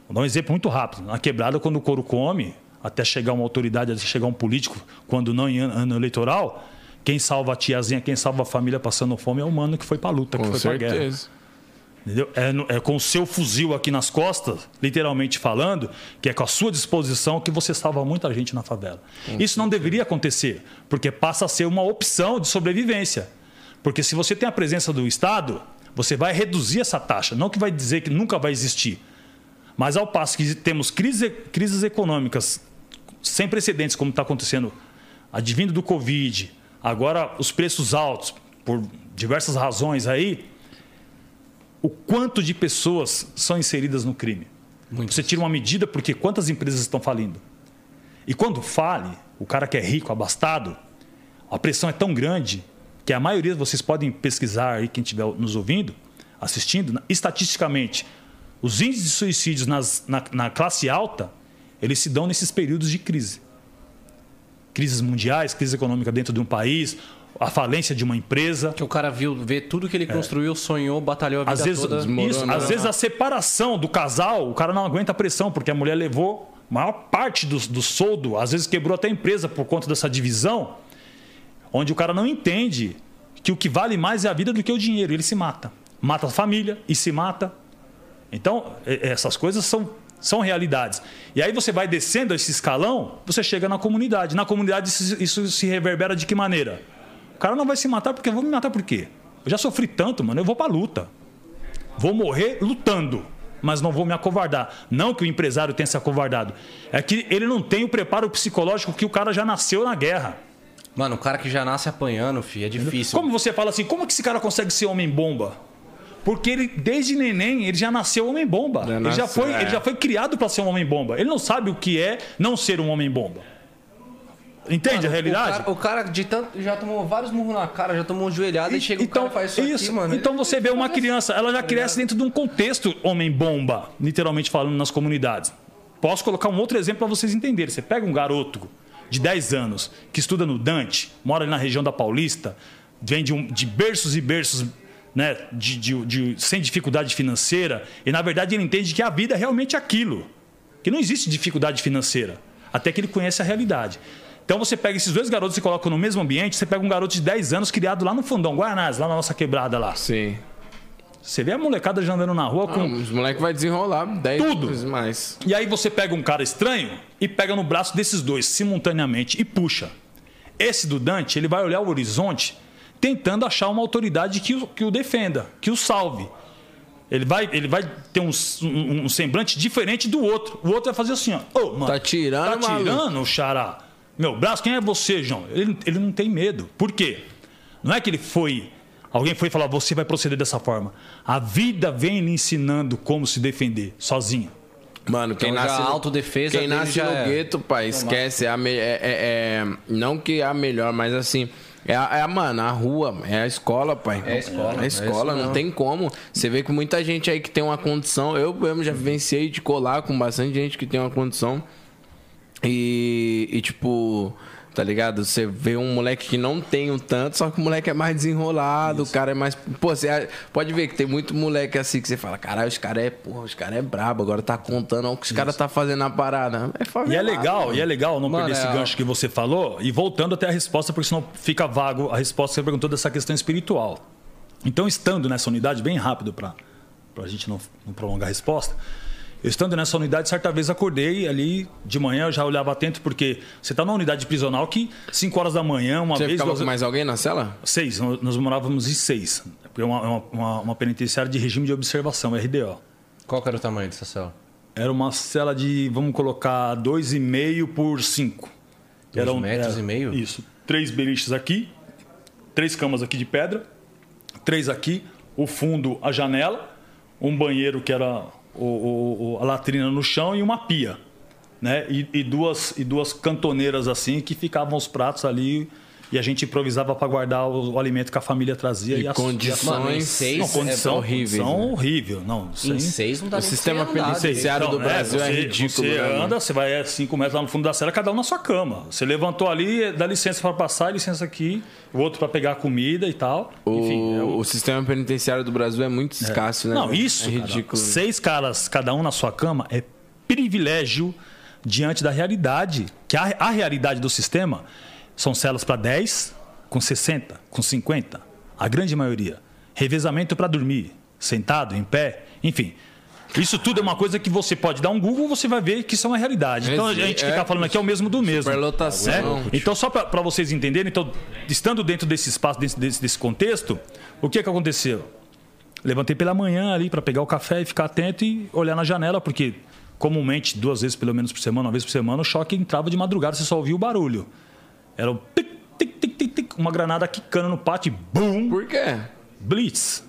Vou dar um exemplo muito rápido. Na quebrada, quando o couro come, até chegar uma autoridade, até chegar um político, quando não em ano ano eleitoral, quem salva a tiazinha, quem salva a família passando fome é o mano que foi pra luta, que Com foi pra guerra. Entendeu? É, é com o seu fuzil aqui nas costas, literalmente falando, que é com a sua disposição que você salva muita gente na favela. Isso não deveria acontecer, porque passa a ser uma opção de sobrevivência. Porque se você tem a presença do Estado, você vai reduzir essa taxa. Não que vai dizer que nunca vai existir. Mas ao passo que temos crise, crises econômicas sem precedentes, como está acontecendo, advindo do Covid, agora os preços altos, por diversas razões aí, o quanto de pessoas são inseridas no crime. Você tira uma medida porque quantas empresas estão falindo? E quando fale, o cara que é rico, abastado, a pressão é tão grande que a maioria, vocês podem pesquisar aí, quem estiver nos ouvindo, assistindo, estatisticamente, os índices de suicídios nas- na, na classe alta, eles se dão nesses períodos de crise. Crises mundiais, crise econômica dentro de um país, a falência de uma empresa. Que o cara viu, vê tudo que ele construiu, sonhou, batalhou a vida Às vezes, toda. isso, às vezes a separação do casal, o cara não aguenta a pressão, porque a mulher levou a maior parte do, do soldo, às vezes quebrou até a empresa por conta dessa divisão, onde o cara não entende que o que vale mais é a vida do que o dinheiro. Ele se mata. Mata a família e se mata. Então, essas coisas são, são realidades. E aí você vai descendo esse escalão, você chega na comunidade. Na comunidade isso se reverbera de que maneira? O cara não vai se matar porque eu vou me matar por quê? Eu já sofri tanto, mano, eu vou pra luta. Vou morrer lutando, mas não vou me acovardar. Não que o empresário tenha se acovardado. É que ele não tem o preparo psicológico que o cara já nasceu na guerra. Mano, o cara que já nasce apanhando, filho, é difícil. Como você fala assim, como que esse cara consegue ser homem-bomba? Porque ele, desde neném, ele já nasceu homem-bomba. Ele, já nasceu, foi, é. ele já foi criado para ser um homem-bomba. Ele não sabe o que é não ser um homem-bomba. Entende Mano, a realidade? O cara, o cara de tanto, já tomou vários murros na cara, já tomou joelhada e, chega então, o cara e faz isso, aqui, mano. Então Ele- você vê uma criança, ela já cresce dentro de um contexto homem-bomba, literalmente falando nas comunidades. Posso colocar um outro exemplo para vocês entenderem. Você pega um garoto de 10 anos que estuda no Dante, mora ali na região da Paulista, vem de, um- de berços e berços né, de, de- de- sem dificuldade financeira, e na verdade ele entende que a vida é realmente aquilo, que não existe dificuldade financeira, até que ele conhece a realidade. Então você pega esses dois garotos e coloca no mesmo ambiente, você pega um garoto de 10 anos criado lá no fundão, Guanás, lá na nossa quebrada lá. Sim. Você vê a molecada já andando na rua com. Os moleques vai desenrolar 10 Tudo. vezes mais. E aí você pega um cara estranho e pega no braço desses dois simultaneamente e puxa. Esse do Dante, ele vai olhar o horizonte tentando achar uma autoridade que o, que o defenda, que o salve. Ele vai, ele vai ter um, um- um semblante diferente do outro. O outro vai fazer assim, ó. Ô, mano, Tá tirando, Tá maluco?" tirando, xará. Meu braço, quem é você, João? Ele, ele não tem medo. Por quê? Não é que ele foi. Alguém foi falar, você vai proceder dessa forma. A vida vem lhe ensinando como se defender, sozinho. Mano, quem Então, nasce autodefesa Quem nasce no é- gueto, pai, esquece. É me- é- é- é- não que é a melhor, mas assim. É a, é a, mano, a rua, é a escola, pai. É a escola, É a é escola, isso não tem como. Você vê que muita gente aí que tem uma condição. Eu mesmo já vivenciei de colar com bastante gente que tem uma condição. E, e, tipo, tá ligado? Você vê um moleque que não tem um tanto, só que o moleque é mais desenrolado, o cara é mais. Pô, você pode ver que tem muito moleque assim que você fala, caralho, os caras é, porra, os caras é brabo, agora tá contando o que os caras tá fazendo na parada. É E é favelado, legal, mano. e é legal não Mano, perder esse é- gancho que você falou e voltando até a resposta, porque senão fica vago a resposta que você perguntou dessa questão espiritual. Então, estando nessa unidade, bem rápido para a gente não, não prolongar a resposta, eu estando nessa unidade, certa vez acordei ali de manhã, eu já olhava atento, porque você está numa unidade prisional que 5 horas da manhã, uma Você vez. ficava duas- com mais alguém na cela? Seis, nós morávamos em seis. É uma, uma, uma, uma penitenciária de regime de observação, RDO. Qual que era o tamanho dessa cela? Era uma cela de, vamos colocar, 2,5 por 5. Dois metros e meio? Isso. Três beliches aqui, três camas aqui de pedra, três aqui, o fundo, a janela, um banheiro que era o, o- a latrina no chão e uma pia. Né? E, e duas, e duas cantoneiras assim que ficavam os pratos ali e a gente improvisava para guardar o, o alimento que a família trazia. E as- condições- em Não, seis condição é horríveis, Condição né? horrível. Não, isso Em seis não dá O sistema penitenciário direito. do Brasil é você- ridículo, Você né, anda, você vai 5 metros lá no fundo da cela, cada um na sua cama. Você levantou ali, dá licença para passar, licença aqui, o outro para pegar a comida e tal. O, Enfim, é o- o sistema penitenciário do Brasil é muito escasso, né? Não, isso, é cara, ridículo. seis caras, cada um na sua cama, é privilégio diante da realidade. Que a, a realidade do sistema são celas para 10, com 60, com 50, a grande maioria. Revezamento para dormir, sentado, em pé, enfim. Isso tudo é uma coisa que você pode dar um Google, você vai ver que isso é uma realidade. Então a gente é. ficar falando aqui é o mesmo do mesmo. Superlotação. né? Então, só para vocês entenderem, então, estando dentro desse espaço, desse, desse, contexto, o que, que aconteceu? Levantei pela manhã ali para pegar o café e ficar atento e olhar na janela, porque comumente, duas vezes pelo menos por semana, uma vez por semana, o choque entrava de madrugada, você só ouvia o barulho. Era o tic, tic, tic, tic, tic, uma granada quicando no pátio, e bum, Por quê? blitz,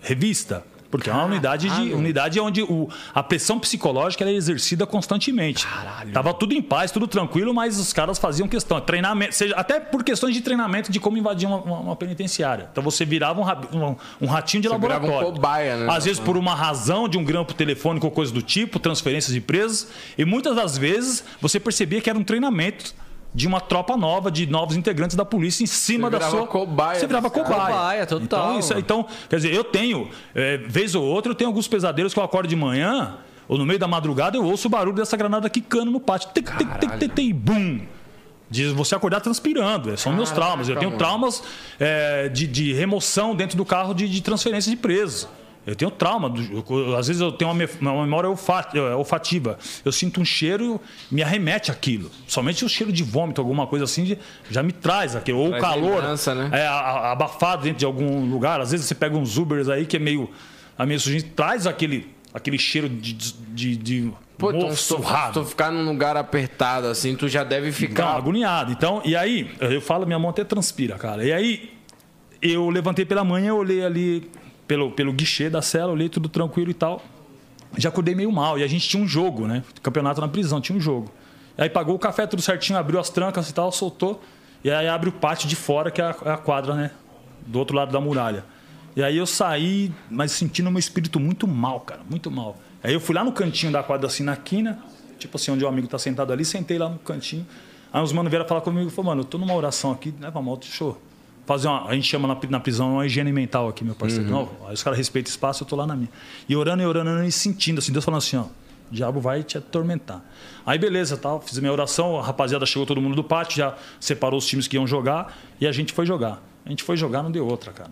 revista. Porque é uma unidade, de, unidade onde o, a pressão psicológica era exercida constantemente. Tava tudo em paz, tudo tranquilo, mas os caras faziam questão. Treinamento, seja, até por questões de treinamento de como invadir uma, uma- uma penitenciária. Então você virava um, um- um ratinho de Você virava um laboratório. cobaia, né? Às vezes por uma razão de um grampo telefônico ou coisa do tipo, transferências de presas. E muitas das vezes você percebia que era um treinamento de uma tropa nova, de novos integrantes da polícia em cima da sua. cobaia Você virava cobaia. Cobaia, total, Então, isso, então, quer dizer, eu tenho, é, vez ou outra, eu tenho alguns pesadelos que eu acordo de manhã, ou no meio da madrugada, eu ouço o barulho dessa granada quicando no pátio. Tic, tic, tic, tic, tic, bum. Diz você acordar transpirando. é, São meus traumas. Eu tenho traumas é, de, de remoção dentro do carro de, de transferência de preso. Eu tenho trauma. do- eu- às vezes eu tenho uma, uma memória é, olfativa. Eu sinto um cheiro, me arremete aquilo. Somente o cheiro de vômito, alguma coisa assim, de- já me traz aquilo. Ou o calor. né? É, abafado dentro de algum lugar. Às vezes você pega uns Ubers aí que é meio. A meio sujinho, traz aquele, aquele cheiro de, de, de Pô, então, se tu, se tu ficar num lugar apertado assim, tu já deve Ficar ficar. agoniado. Então, e aí, eu falo, minha mão até transpira, cara. E aí, eu levantei pela manhã, eu olhei ali pelo, pelo guichê da cela, olhei tudo tranquilo e tal. Já acordei meio mal. E a gente tinha um jogo, né? Campeonato na prisão, tinha um jogo. Aí pagou o café tudo certinho, abriu as trancas e tal, soltou. E aí abre o pátio de fora, que é a, é a quadra, né? Do outro lado da muralha. E aí eu saí, mas sentindo meu espírito muito mal, cara, muito mal. Aí eu fui lá no cantinho da quadra, assim, na quina, tipo assim, onde o amigo tá sentado ali, sentei lá no cantinho. Aí os manos vieram falar comigo e falaram, mano, eu tô numa oração aqui, leva deixa eu fazer uma. A gente chama na, na prisão uma higiene mental aqui, meu parceiro. Não, aí os caras respeitam o espaço, eu tô lá na minha. E orando e orando, orando e sentindo, assim, Deus falando assim, ó. O diabo vai te atormentar. Aí beleza, tal, fiz a minha oração, a rapaziada chegou todo mundo do pátio, já separou os times que iam jogar e a gente foi jogar. A gente foi jogar, não deu outra, cara.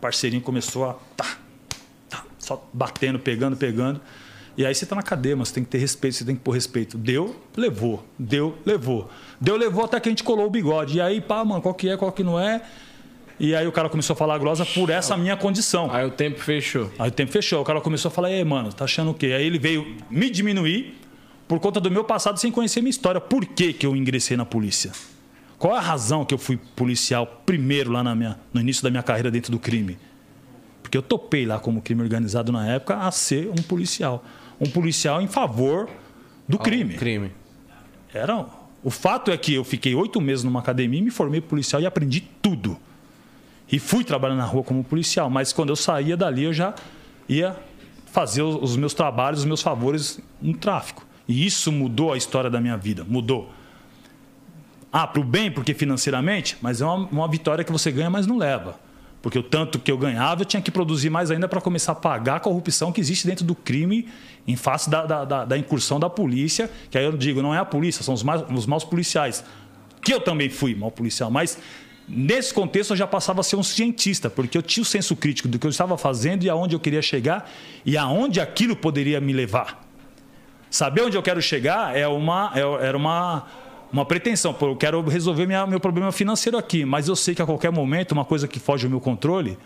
parceirinho começou a. Tá, tá, só batendo, pegando, pegando. E aí você tá na cadeia, mas você tem que ter respeito, você tem que pôr respeito. Deu, levou. Deu, levou. Deu, levou até que a gente colou o bigode. E aí, pá, mano, qual que é, qual que não é? E aí o cara começou a falar glosa por essa minha condição. Aí o tempo fechou. Aí o tempo fechou. O cara começou a falar, ei, mano, tá achando o quê? Aí ele veio me diminuir por conta do meu passado sem conhecer minha história. Por que, que eu ingressei na polícia? Qual é a razão que eu fui policial primeiro lá na minha, no início da minha carreira dentro do crime? Porque eu topei lá como crime organizado na época a ser um policial. Um policial em favor do crime. Crime. Era, o fato é que eu fiquei oito meses numa academia, me formei policial e aprendi tudo. E fui trabalhar na rua como policial, mas quando eu saía dali eu já ia fazer os meus trabalhos, os meus favores no tráfico. E isso mudou a história da minha vida, mudou. Ah, para o bem, porque financeiramente, mas é uma, uma vitória que você ganha, mas não leva. Porque o tanto que eu ganhava, eu tinha que produzir mais ainda para começar a pagar a corrupção que existe dentro do crime em face da, da, da, da, incursão da polícia. Que aí eu digo, não é a polícia, são os, mais, os maus policiais. Que eu também fui mau policial, mas Nesse contexto, eu já passava a ser um cientista, porque eu tinha o senso crítico do que eu estava fazendo e aonde eu queria chegar e aonde aquilo poderia me levar. Saber onde eu quero chegar é uma, é, era uma, uma pretensão. eu quero resolver minha, meu problema financeiro aqui, mas eu sei que a qualquer momento, uma coisa que foge do meu controle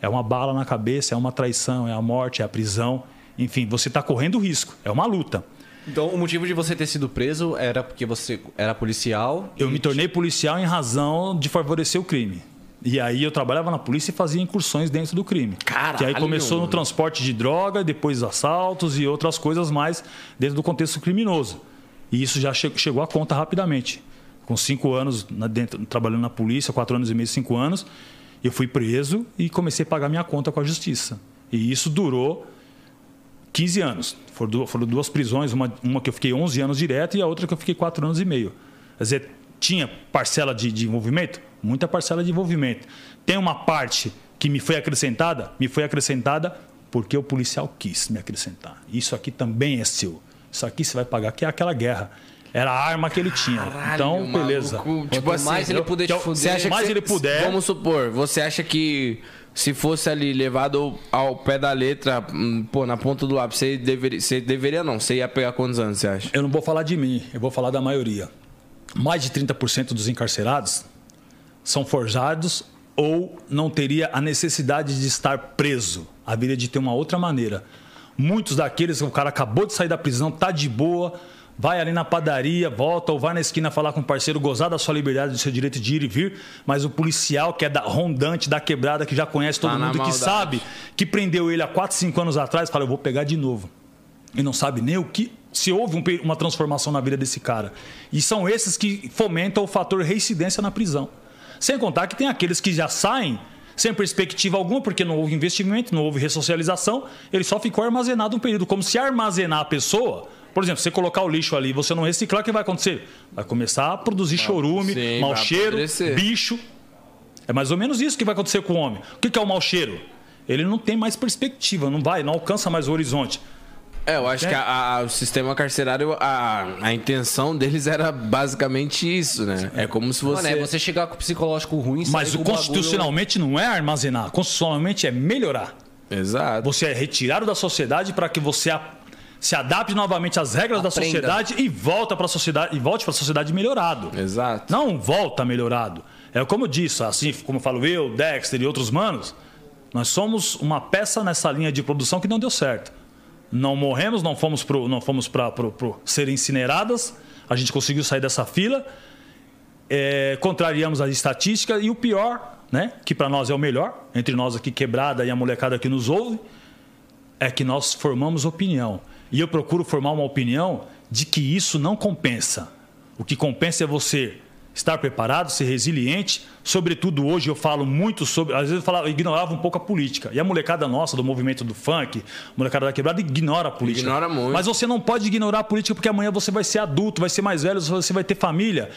é uma bala na cabeça, é uma traição, é a morte, é a prisão. Enfim, você está correndo risco, é uma luta. Então, o motivo de você ter sido preso era porque você era policial? Eu me tornei policial em razão de favorecer o crime. E aí eu trabalhava na polícia e fazia incursões dentro do crime. Caralho, que aí começou no transporte de droga, depois assaltos e outras coisas mais dentro do contexto criminoso. E isso já chegou à conta rapidamente. Com cinco anos dentro, trabalhando na polícia, quatro anos e meio, cinco anos, eu fui preso e comecei a pagar minha conta com a justiça. E isso durou 15 anos. Foram duas, foram duas prisões, uma, uma que eu fiquei 11 anos direto e a outra que eu fiquei 4 anos e meio. Quer dizer, tinha parcela de, de envolvimento? Muita parcela de envolvimento. Tem uma parte que me foi acrescentada? Me foi acrescentada porque o policial quis me acrescentar. Isso aqui também é seu. Isso aqui você vai pagar, que é aquela guerra. Era a arma que ele tinha. Caralho, então, beleza. Maluco. Tipo Quanto assim, mais ele puder te fuder, você acha mais ele puder. Vamos supor, você acha que se fosse ali levado ao pé da letra, hum, pô, na ponta do lápis, você deveria, você deveria não, você ia pegar quantos anos, você acha? Eu não vou falar de mim, eu vou falar da maioria. Mais de 30% dos encarcerados são forjados ou não teria a necessidade de estar preso. Haveria de ter uma outra maneira. Muitos daqueles, o cara acabou de sair da prisão, tá de boa, vai ali na padaria, volta ou vai na esquina falar com o parceiro, gozar da sua liberdade, do seu direito de ir e vir, mas o policial que é da rondante, da quebrada, que já conhece todo tá mundo, que sabe, que prendeu ele há 4, 5 anos atrás, fala, eu vou pegar de novo. E não sabe nem o que se houve um, uma transformação na vida desse cara. E são esses que fomentam o fator reincidência na prisão. Sem contar que tem aqueles que já saem sem perspectiva alguma, porque não houve investimento, não houve ressocialização, ele só ficou armazenado um período, como se armazenar a pessoa por exemplo, você colocar o lixo ali e você não reciclar, o que vai acontecer? Vai começar a produzir chorume, sim, mau cheiro, bicho. É mais ou menos isso que vai acontecer com o homem. O que é o mau cheiro? Ele não tem mais perspectiva, não vai, não alcança mais o horizonte. É, eu acho é. que a, a, o sistema carcerário, a, a intenção deles era basicamente isso, né? É como se você. Mano, é você chegar com o psicológico ruim, Mas o constitucionalmente bagulho... não é armazenar, constitucionalmente é melhorar. Exato. Você é retirado da sociedade para que você se adapte novamente às regras Aprenda. da sociedade e volta para a sociedade e volte para a sociedade melhorado. Exato. Não volta melhorado. É como eu disse, assim como falo eu, Dexter e outros manos, nós somos uma peça nessa linha de produção que não deu certo. Não morremos, não fomos pro, não fomos para ser incineradas. A gente conseguiu sair dessa fila. É, contrariamos a estatística e o pior, né, que para nós é o melhor, entre nós aqui quebrada e a molecada que nos ouve, é que nós formamos opinião. E eu procuro formar uma opinião de que isso não compensa. O que compensa é você estar preparado, ser resiliente. Sobretudo hoje eu falo muito sobre. Às vezes eu, falava, eu ignorava um pouco a política. E a molecada nossa, do movimento do funk, a molecada da quebrada, ignora a política. Ignora muito. Mas você não pode ignorar a política porque amanhã você vai ser adulto, vai ser mais velho, você vai ter família.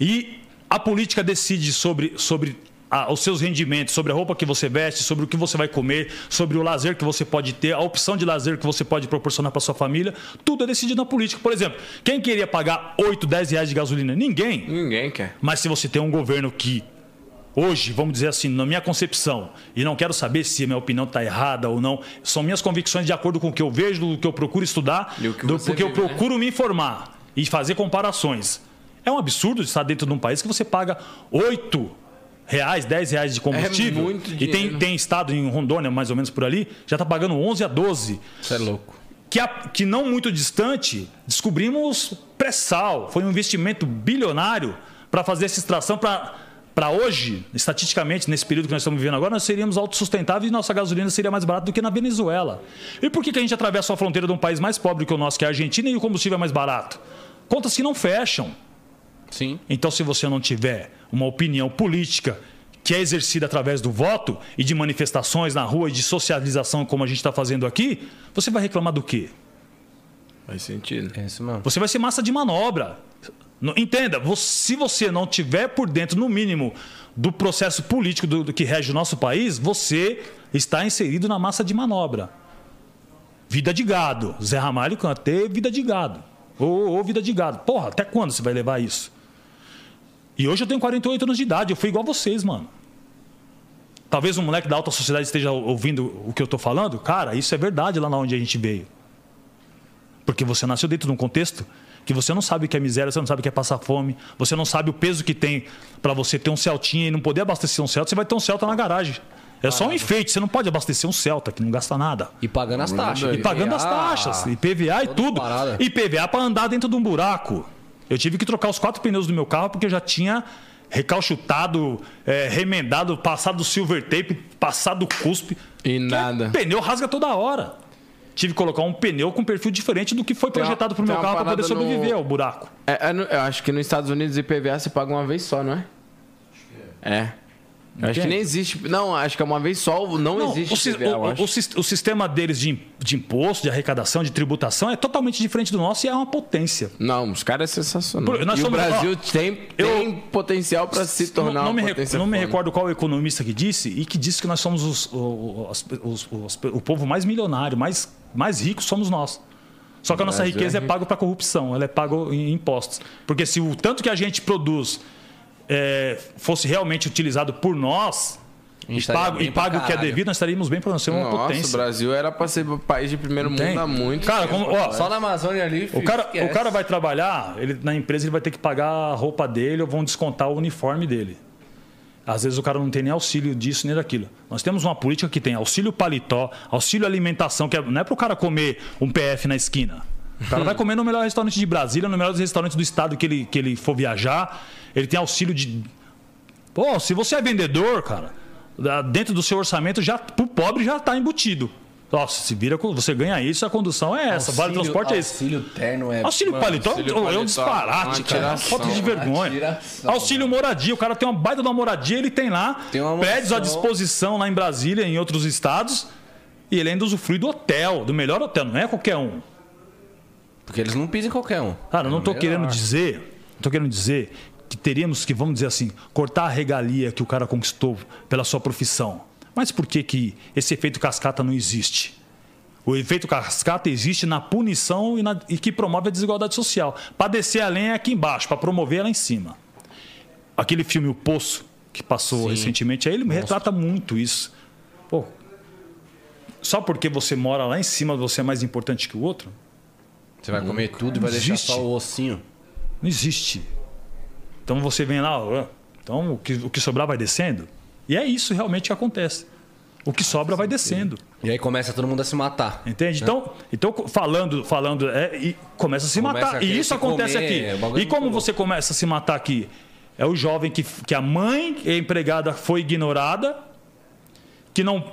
E a política decide sobre, sobre a, os seus rendimentos, sobre a roupa que você veste, sobre o que você vai comer, sobre o lazer que você pode ter, a opção de lazer que você pode proporcionar para sua família, tudo é decidido na política. Por exemplo, quem queria pagar 8, 10 reais de gasolina? Ninguém. Ninguém quer. Mas se você tem um governo que hoje, vamos dizer assim, na minha concepção, e não quero saber se a minha opinião está errada ou não, são minhas convicções de acordo com o que eu vejo, do que eu procuro estudar, que do, você porque eu vive, né? procuro me informar e fazer comparações. É um absurdo estar dentro de um país que você paga 8 reais, 10 reais de combustível. É muito e dinheiro. tem, tem estado em Rondônia, mais ou menos por ali, já está pagando 11 a 12 Isso é louco. que, a- que não muito distante descobrimos pré-sal. Foi um investimento bilionário para fazer essa extração para hoje, estatisticamente, nesse período que nós estamos vivendo agora, nós seríamos autossustentáveis e nossa gasolina seria mais barata do que na Venezuela. E por que, que a gente atravessa a fronteira de um país mais pobre que o nosso, que é a Argentina, e o combustível é mais barato? Contas que não fecham. Sim. Então, se você não tiver uma opinião política que é exercida através do voto e de manifestações na rua e de socialização, como a gente está fazendo aqui, você vai reclamar do quê? Faz sentido. É isso mesmo. Você vai ser massa de manobra. Não- Entenda, se você não tiver por dentro, no mínimo, do processo político do, do que rege o nosso país, você está inserido na massa de manobra. Vida de gado. Zé Ramalho canta, ter vida de gado. Ô, ô, vida de gado. Porra, até quando você vai levar isso? E hoje eu tenho 48 anos de idade, eu fui igual vocês, mano. Talvez um moleque da alta sociedade esteja ouvindo o que eu tô falando. Cara, isso é verdade lá na onde a gente veio. Porque você nasceu dentro de um contexto que você não sabe o que é miséria, você não sabe o que é passar fome, você não sabe o peso que tem para você ter um Celtinha e não poder abastecer um Celta, você vai ter um Celta na garagem. É só um enfeite, você não pode abastecer um Celta que não gasta nada. E pagando as taxas. E pagando as IPVA, taxas, IPVA e tudo. paradas. IPVA para andar dentro de um buraco. Eu tive que trocar os quatro pneus do meu carro porque eu já tinha recalchutado, eh, remendado, passado silver tape, passado cuspe. E Que nada. O pneu rasga toda hora. Tive que colocar um pneu com perfil diferente do que foi projetado para o meu carro para poder parada no- sobreviver ao buraco. É, é eu acho que nos Estados Unidos IPVA você paga uma vez só, não é? É. Eu acho que Entende? nem existe. Não, acho que é uma vez só. Não, Não, existe o, eu o- o o sistema deles de, de imposto, de arrecadação, de tributação é totalmente diferente do nosso e é uma potência. Não, os caras é sensacional. Por- nós e o somos- Brasil ó, tem, eu- tem potencial para se tornar não, não me, uma re- potência não me recordo qual economista que disse e que disse que nós somos os- o, o- as- os- os- o povo mais milionário, mais, mais rico somos nós. Só que a nossa Brasil riqueza é é pago para corrupção, ela é pago em impostos. Porque se o tanto que a gente produz é, fosse realmente utilizado por nós e bem e o que é devido, nós estaríamos bem para nós ser uma Nossa, o potência. Brasil era para ser país de primeiro mundo Tem. há muito Cara, tempo. como- ó, Só na Amazônia ali, O cara, esquece. o cara vai trabalhar, ele, na empresa ele vai ter que pagar a roupa dele ou vão descontar o uniforme dele. Às vezes o cara não tem nem auxílio disso nem daquilo. Nós temos uma política que tem auxílio paletó, auxílio alimentação, que é- não é para o cara comer um PF na esquina. O cara vai comer no melhor restaurante de Brasília, no melhor restaurante do estado que ele, que ele for viajar. Ele tem auxílio de. Pô, se você é vendedor, cara, dentro do seu orçamento, já, pro pobre já está embutido. Nossa, se vira, você ganha isso, a condução é essa, vale Auxílio- transporte é esse. Auxílio terno é. Auxílio Mano, paletó auxílio é um disparate, cara. Falta de vergonha. tiração, Auxílio moradia. O cara tem uma baita de uma moradia, ele tem lá Tem uma prédios à disposição lá em Brasília, em outros estados. E ele ainda usufrui do hotel, do melhor hotel, não é qualquer um. Porque eles não pisam em qualquer um. Cara, eu não tô Melhor. querendo dizer, não tô querendo dizer que teríamos que, vamos dizer assim, cortar a regalia que o cara conquistou pela sua profissão. Mas por que que esse efeito cascata não existe? O efeito cascata existe na punição e, na- e que promove a desigualdade social. Para descer a lenha é aqui embaixo, para promover é lá em cima. Aquele filme O Poço, que passou recentemente, aí ele retrata muito isso. Pô, só porque você mora lá em cima, você é mais importante que o outro? Você vai comer tudo e vai deixar existe. só o ossinho. Não existe. Então você vem lá, ó, então o que, o que sobrar vai descendo. E é isso realmente que acontece. O que sobra vai descendo. E aí começa todo mundo a se matar. Entende? Então, então falando, falando, é, e começa a se Começa matar. E isso acontece comer, aqui. é E como muito você começa a se matar aqui? É o jovem que, que a mãe a empregada foi ignorada, que não,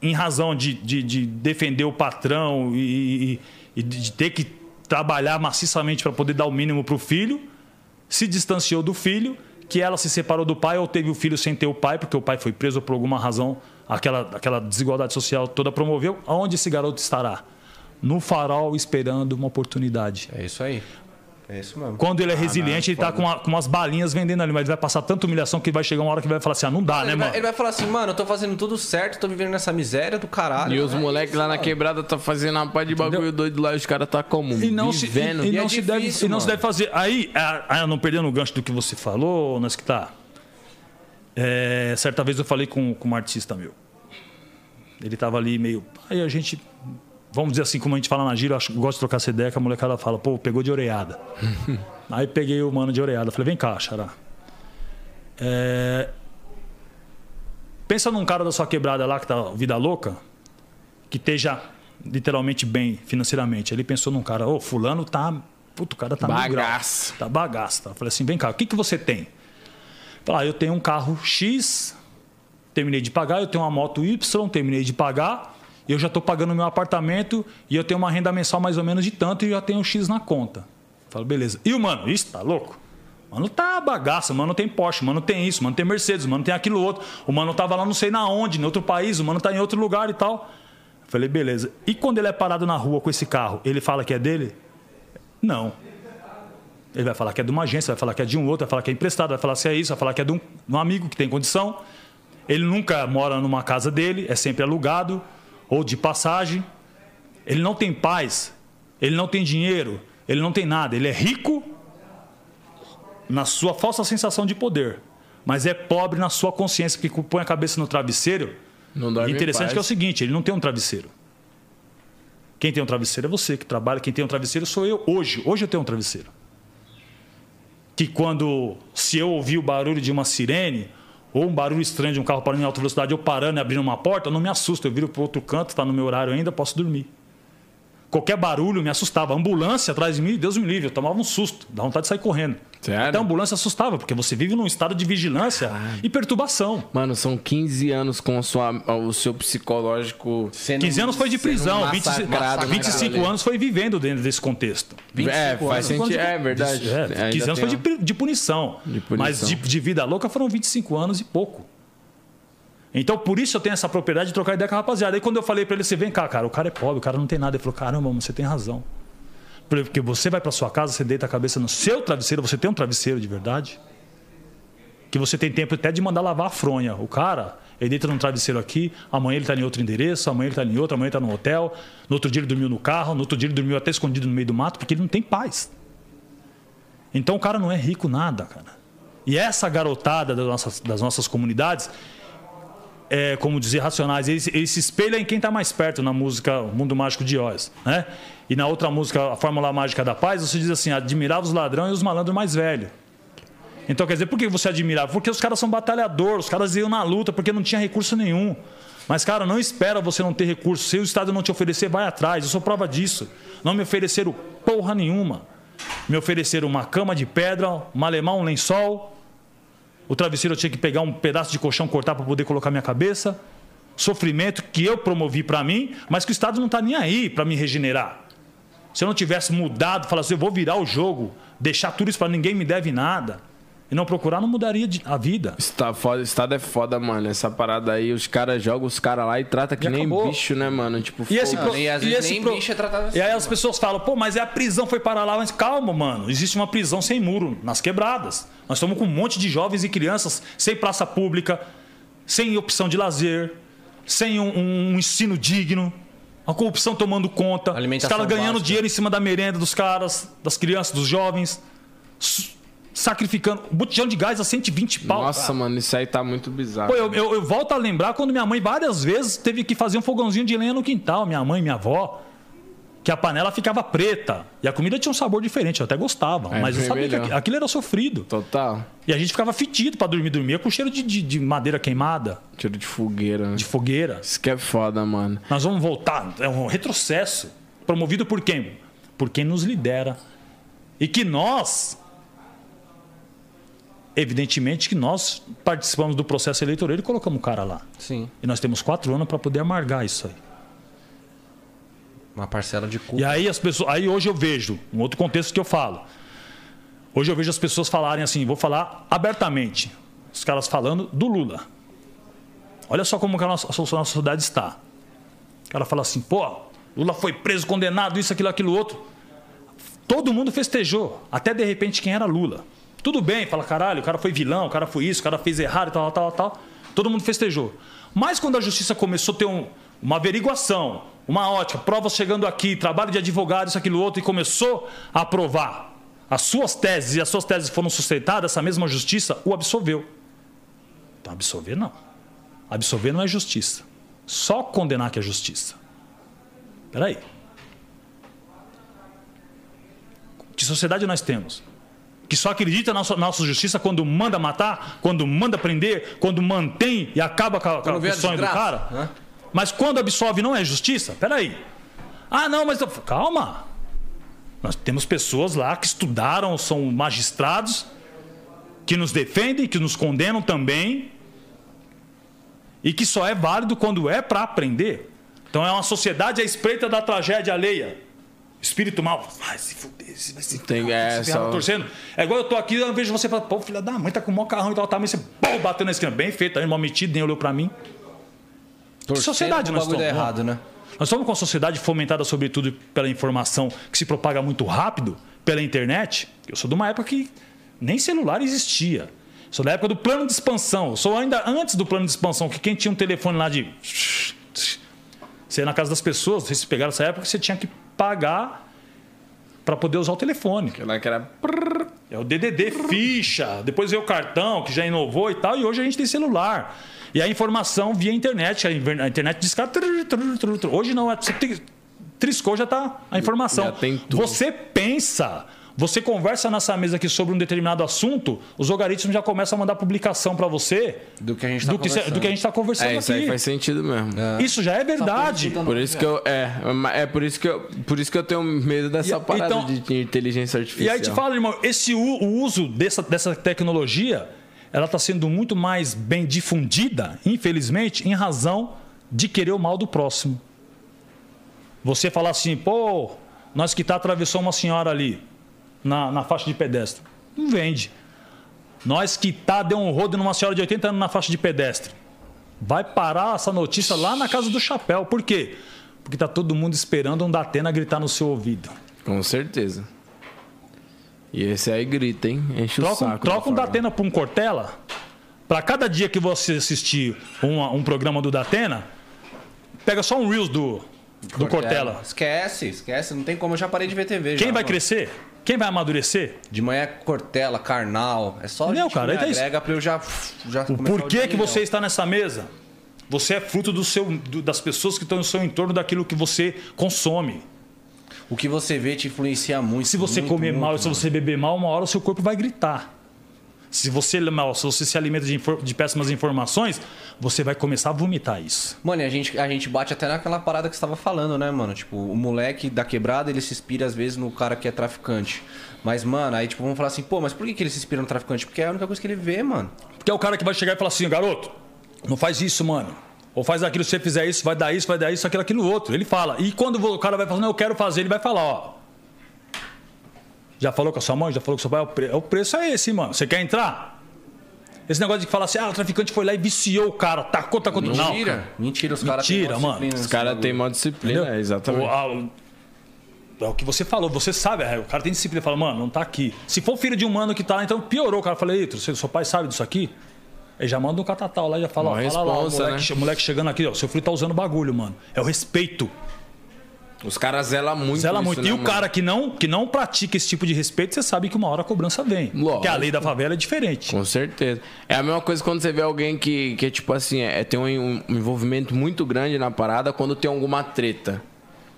em razão de, de, de defender o patrão e, e- e de ter que trabalhar maciçamente para poder dar o mínimo para o filho, se distanciou do filho, que ela se separou do pai ou teve o filho sem ter o pai, porque o pai foi preso por alguma razão, aquela, aquela desigualdade social toda promoveu. Aonde esse garoto estará? No farol esperando uma oportunidade. É isso aí. É isso mesmo. Quando ele é resiliente, ele tá com, a- com umas balinhas vendendo ali, mas ele vai passar tanta humilhação que vai chegar uma hora que ele vai falar assim: ah, não dá, né, ele, mano? vai, ele vai falar assim, mano, eu tô fazendo tudo certo, tô vivendo nessa miséria do caralho. E os moleques lá na quebrada tá fazendo uma pá de bagulho doido lá e os caras tá como? E não, se, e, vivendo. e E é não se deve, difícil, e não se mano. deve fazer. Aí, ah, ah, não perdendo o gancho do que você falou, nós que tá. É, certa vez eu falei com, com um artista meu. Ele tava ali meio. Aí a gente. Vamos dizer assim, como a gente fala na gira, eu acho, gosto de trocar essa ideia, que a molecada fala, pô, pegou de oreada. aí peguei o mano de oreada. Falei, vem cá, Xará. É, pensa num cara da sua quebrada lá que tá vida louca, que esteja literalmente bem financeiramente. Ele pensou num cara, ô, fulano tá. Puto, o cara tá Bagaço. Tá bagaço. Tá? Eu Falei assim, vem cá, o que, que você tem? Falei, ah, eu tenho um carro X, terminei de pagar, eu tenho uma moto Y, terminei de pagar, eu já estou pagando meu apartamento e eu tenho uma renda mensal mais ou menos de tanto e já tenho um X na conta. Falei, beleza. E o mano, isso tá louco? Mano tá bagaça, mano tem Porsche, mano tem isso, mano tem Mercedes, mano tem aquilo outro. O mano tava lá não sei na onde, em outro país, o mano tá em outro lugar e tal. Falei, beleza. E quando ele é parado na rua com esse carro, ele fala que é dele? Não. Ele vai falar que é de uma agência, vai falar que é de um outro, vai falar que é emprestado, vai falar se é isso, vai falar que é de um, um amigo que tem condição. Ele nunca mora numa casa dele, é sempre alugado ou de passagem. Ele não tem paz, ele não tem dinheiro, ele não tem nada. Ele é rico na sua falsa sensação de poder, mas é pobre na sua consciência, porque põe a cabeça no travesseiro. E interessante que é o seguinte, ele não tem um travesseiro. Quem tem um travesseiro é você que trabalha, quem tem um travesseiro sou eu hoje. Hoje eu tenho um travesseiro. Que quando, se eu ouvir o barulho de uma sirene, ou um barulho estranho de um carro parando em alta velocidade, eu parando e abrindo uma porta, eu não me assusto. Eu viro para outro canto, está no meu horário ainda, posso dormir. Qualquer barulho me assustava. Ambulância atrás de mim, Deus me livre, eu tomava um susto, dá vontade de sair correndo. Sério? Até a ambulância assustava, porque você vive num estado de vigilância e perturbação. Mano, são 15 anos com a sua, o seu psicológico. Sendo- 15 anos foi de prisão, sendo 25, massacrado, 25 né, anos foi vivendo dentro desse contexto. É, faz 25 sentido. anos É verdade. É, Ainda 15 anos tem foi de, de punição. De punição. Mas de, de vida louca foram 25 anos e pouco. Então, por isso eu tenho essa propriedade de trocar ideia com a rapaziada. Aí quando eu falei pra ele, você vem cá, cara, o cara é pobre, o cara não tem nada. Ele falou, caramba, você tem razão. Porque você vai pra sua casa, você deita a cabeça no seu travesseiro, você tem um travesseiro de verdade? Que você tem tempo até de mandar lavar a fronha. O cara, ele deita num travesseiro aqui, amanhã ele tá em outro endereço, amanhã ele tá em outro, amanhã ele tá no hotel, no outro dia ele dormiu no carro, no outro dia ele dormiu até escondido no meio do mato, porque ele não tem paz. Então o cara não é rico nada, cara. E essa garotada das nossas, das nossas comunidades, é, como dizer, racionais, ele, ele se espelha em quem está mais perto na música Mundo Mágico de Oz. Né? E na outra música, a Fórmula Mágica da Paz, você diz assim: admirava os ladrões e os malandros mais velhos. Então, quer dizer, por que você admirava? Porque os caras são batalhadores, os caras iam na luta, porque não tinha recurso nenhum. Mas, cara, não espera você não ter recurso. Se o Estado não te oferecer, vai atrás. Eu sou prova disso. Não me ofereceram porra nenhuma. Me ofereceram uma cama de pedra, um alemão, um lençol. O travesseiro eu tinha que pegar um pedaço de colchão, cortar para poder colocar minha cabeça. Sofrimento que eu promovi para mim, mas que o Estado não está nem aí para me regenerar. Se eu não tivesse mudado, falar assim, eu vou virar o jogo, deixar tudo isso para ninguém me deve nada, e não procurar, não mudaria a vida. Está foda, estado é foda, mano. Essa parada aí, os caras jogam os caras lá e trata que Já nem acabou. bicho, né, mano? Tipo, E esse, pro- e às e vezes esse nem pro- bicho é tratado assim, E aí as pessoas falam, pô, mas é a prisão foi para lá. Mas calma, mano. Existe uma prisão sem muro, nas quebradas. Nós estamos com um monte de jovens e crianças sem praça pública, sem opção de lazer, sem um, um ensino digno. A corrupção tomando conta. Os caras ganhando básica. dinheiro em cima da merenda dos caras, das crianças, dos jovens. Sacrificando. Botijão de gás a 120 pau. Nossa, cara. mano, isso aí tá muito bizarro. Pô, eu, eu- eu volto a lembrar quando minha mãe várias vezes teve que fazer um fogãozinho de lenha no quintal, minha mãe, minha avó. Que a panela ficava preta. E a comida tinha um sabor diferente, eu até gostava. É, mas eu sabia que vermelhão. aqui- aquilo era sofrido. Total. E a gente ficava fedido pra dormir, dormia com cheiro de, de- de madeira queimada, Tiro de fogueira. né? de fogueira. Isso que é foda, mano. Nós vamos voltar, é um retrocesso. Promovido por quem? Por quem nos lidera. E que nós, evidentemente que nós participamos do processo eleitoral e colocamos o cara lá. Sim. E nós temos quatro anos para poder amargar isso aí. Uma parcela de culpa. E aí as pessoas, aí hoje eu vejo um outro contexto que eu falo. Hoje eu vejo as pessoas falarem assim, vou falar abertamente. Os caras falando do Lula. Olha só como que a nossa, a nossa sociedade está. O cara fala assim, pô, Lula foi preso, condenado, isso, aquilo, aquilo, outro. Todo mundo festejou, até de repente quem era Lula. Tudo bem, fala, caralho, o cara foi vilão, o cara foi isso, o cara fez errado e tal, tal, tal. Todo mundo festejou. Mas quando a justiça começou a ter um- uma averiguação, uma ótica, provas chegando aqui, trabalho de advogado, isso, aquilo, outro, e começou a aprovar as suas teses e as suas teses foram sustentadas, essa mesma justiça o absolveu. Então, absolver não. Absolver não é justiça. Só condenar que é justiça. Peraí. Que sociedade nós temos? Que só acredita na nossa, nossa justiça quando manda matar, quando manda prender, quando mantém e acaba com, a, com o sonho do cara? né? Mas quando absolve não é justiça? Peraí. Ah, não, mas. Calma. Nós temos pessoas lá que estudaram, são magistrados, que nos defendem, que nos condenam também. E que só é válido quando é para aprender. Então é uma sociedade à espreita da tragédia alheia. Espírito mal. Vai se fuder, se vai se Tem- ferrar, é, se ferrar, só- torcendo. É igual eu tô aqui, eu vejo você e falo, pô, filha da mãe, tá com o maior carrão e tal, tá, mas você pô, bateu na esquina. Bem feito, aí, mal metido, nem olhou pra mim. Que sociedade nós estamos? dar errado, né? Nós estamos com uma sociedade fomentada, sobretudo, pela informação que se propaga muito rápido pela internet. Eu sou de uma época que nem celular existia. Sou da época do plano de expansão. Sou ainda antes do plano de expansão, que quem tinha um telefone lá de. Você ia na casa das pessoas, não sei se pegaram essa época, você tinha que pagar para poder usar o telefone. Aquela que era. É o DDD ficha, depois veio o cartão, que já inovou e tal, e hoje a gente tem celular. E a informação via internet, a internet trrr. Hoje não, é você tri- triscou, já está a informação. Já tem tudo. Você pensa, você conversa nessa mesa aqui sobre um determinado assunto, os algoritmos já começam a mandar publicação para você Do que a gente tá do que, conversando. do que a gente está conversando É, isso aí aqui. faz sentido mesmo. Isso já é verdade. Por isso que eu. É, é por isso que eu, por isso que eu tenho medo dessa E- parada então- de, de inteligência E artificial. aí te falo, irmão, esse o uso dessa, dessa tecnologia, ela está sendo muito mais bem difundida, infelizmente, em razão de querer o mal do próximo. Você falar assim, pô, nós que tá atravessou uma senhora ali na, na faixa de pedestre. Não vende. Nós que tá deu um rodo numa senhora de 80 anos na faixa de pedestre. Vai parar essa notícia lá na casa do chapéu. Por quê? Porque tá todo mundo esperando um Datena gritar no seu ouvido. Com certeza. E esse aí grita, hein? Enche o Troca, um- saco. troca um da Datena por um Cortella. Para cada dia que você assistir um, um programa do Datena, pega só um Reels do, do Cortella. Esquece, esquece. Não tem como. Eu já parei de ver TV. Quem já, vai mano. crescer? Quem vai amadurecer? De manhã é Cortella, Carnal. É só gente cara? me Então é agrega pra eu já, já O porquê que você está nessa mesa? Você é fruto do seu, do- das pessoas que estão no seu entorno, daquilo que você consome. O que você vê te influencia muito. Se você muito, comer muito, mal, se mano. você beber mal, uma hora o seu corpo vai gritar. Se você mal, se você se alimenta de, de péssimas informações, você vai começar a vomitar isso. Mano, e a gente, a gente bate até naquela parada que você tava falando, né, mano? Tipo, o moleque da quebrada, ele se inspira às vezes no cara que é traficante. Mas, mano, aí, tipo, vamos falar assim, pô, mas por que, que ele se inspira no traficante? Porque é a única coisa que ele vê, mano. Porque é o cara que vai chegar e falar assim, garoto, não faz isso, mano. Ou faz aquilo, se você fizer isso, vai dar isso, vai dar isso, aquilo, aquilo outro. Ele fala. E quando o cara vai falar, não, eu quero fazer, ele vai falar, ó. Já falou com a sua mãe, já falou com seu pai, o, pre- o preço é esse, mano. Você quer entrar? Esse negócio de falar assim, ah, o traficante foi lá e viciou o cara, tacou, tacou. Não, Mentira. cara. Mentira, os caras Mentira, têm uma mano. disciplina Os caras têm mó disciplina, Entendeu? é, exatamente. O, a- o- é o que você falou, você sabe, é, o cara tem disciplina, fala, mano, não tá aqui. Se for filho de um mano que tá, então piorou. O cara fala, eita, seu seu pai sabe disso aqui? Ele já manda um catatal lá e já fala, ó, Mó fala lá, o moleque, né? o moleque chegando aqui, ó, seu filho tá usando bagulho, mano. É o respeito. Os caras zelam muito. Zela isso, muito. né, e o mano? cara que não, que não pratica esse tipo de respeito, você sabe que uma hora a cobrança vem. Lógico. Porque a lei da favela é diferente. Com certeza. É a mesma coisa quando você vê alguém que, que é tipo assim, é, tem um, um envolvimento muito grande na parada quando tem alguma treta.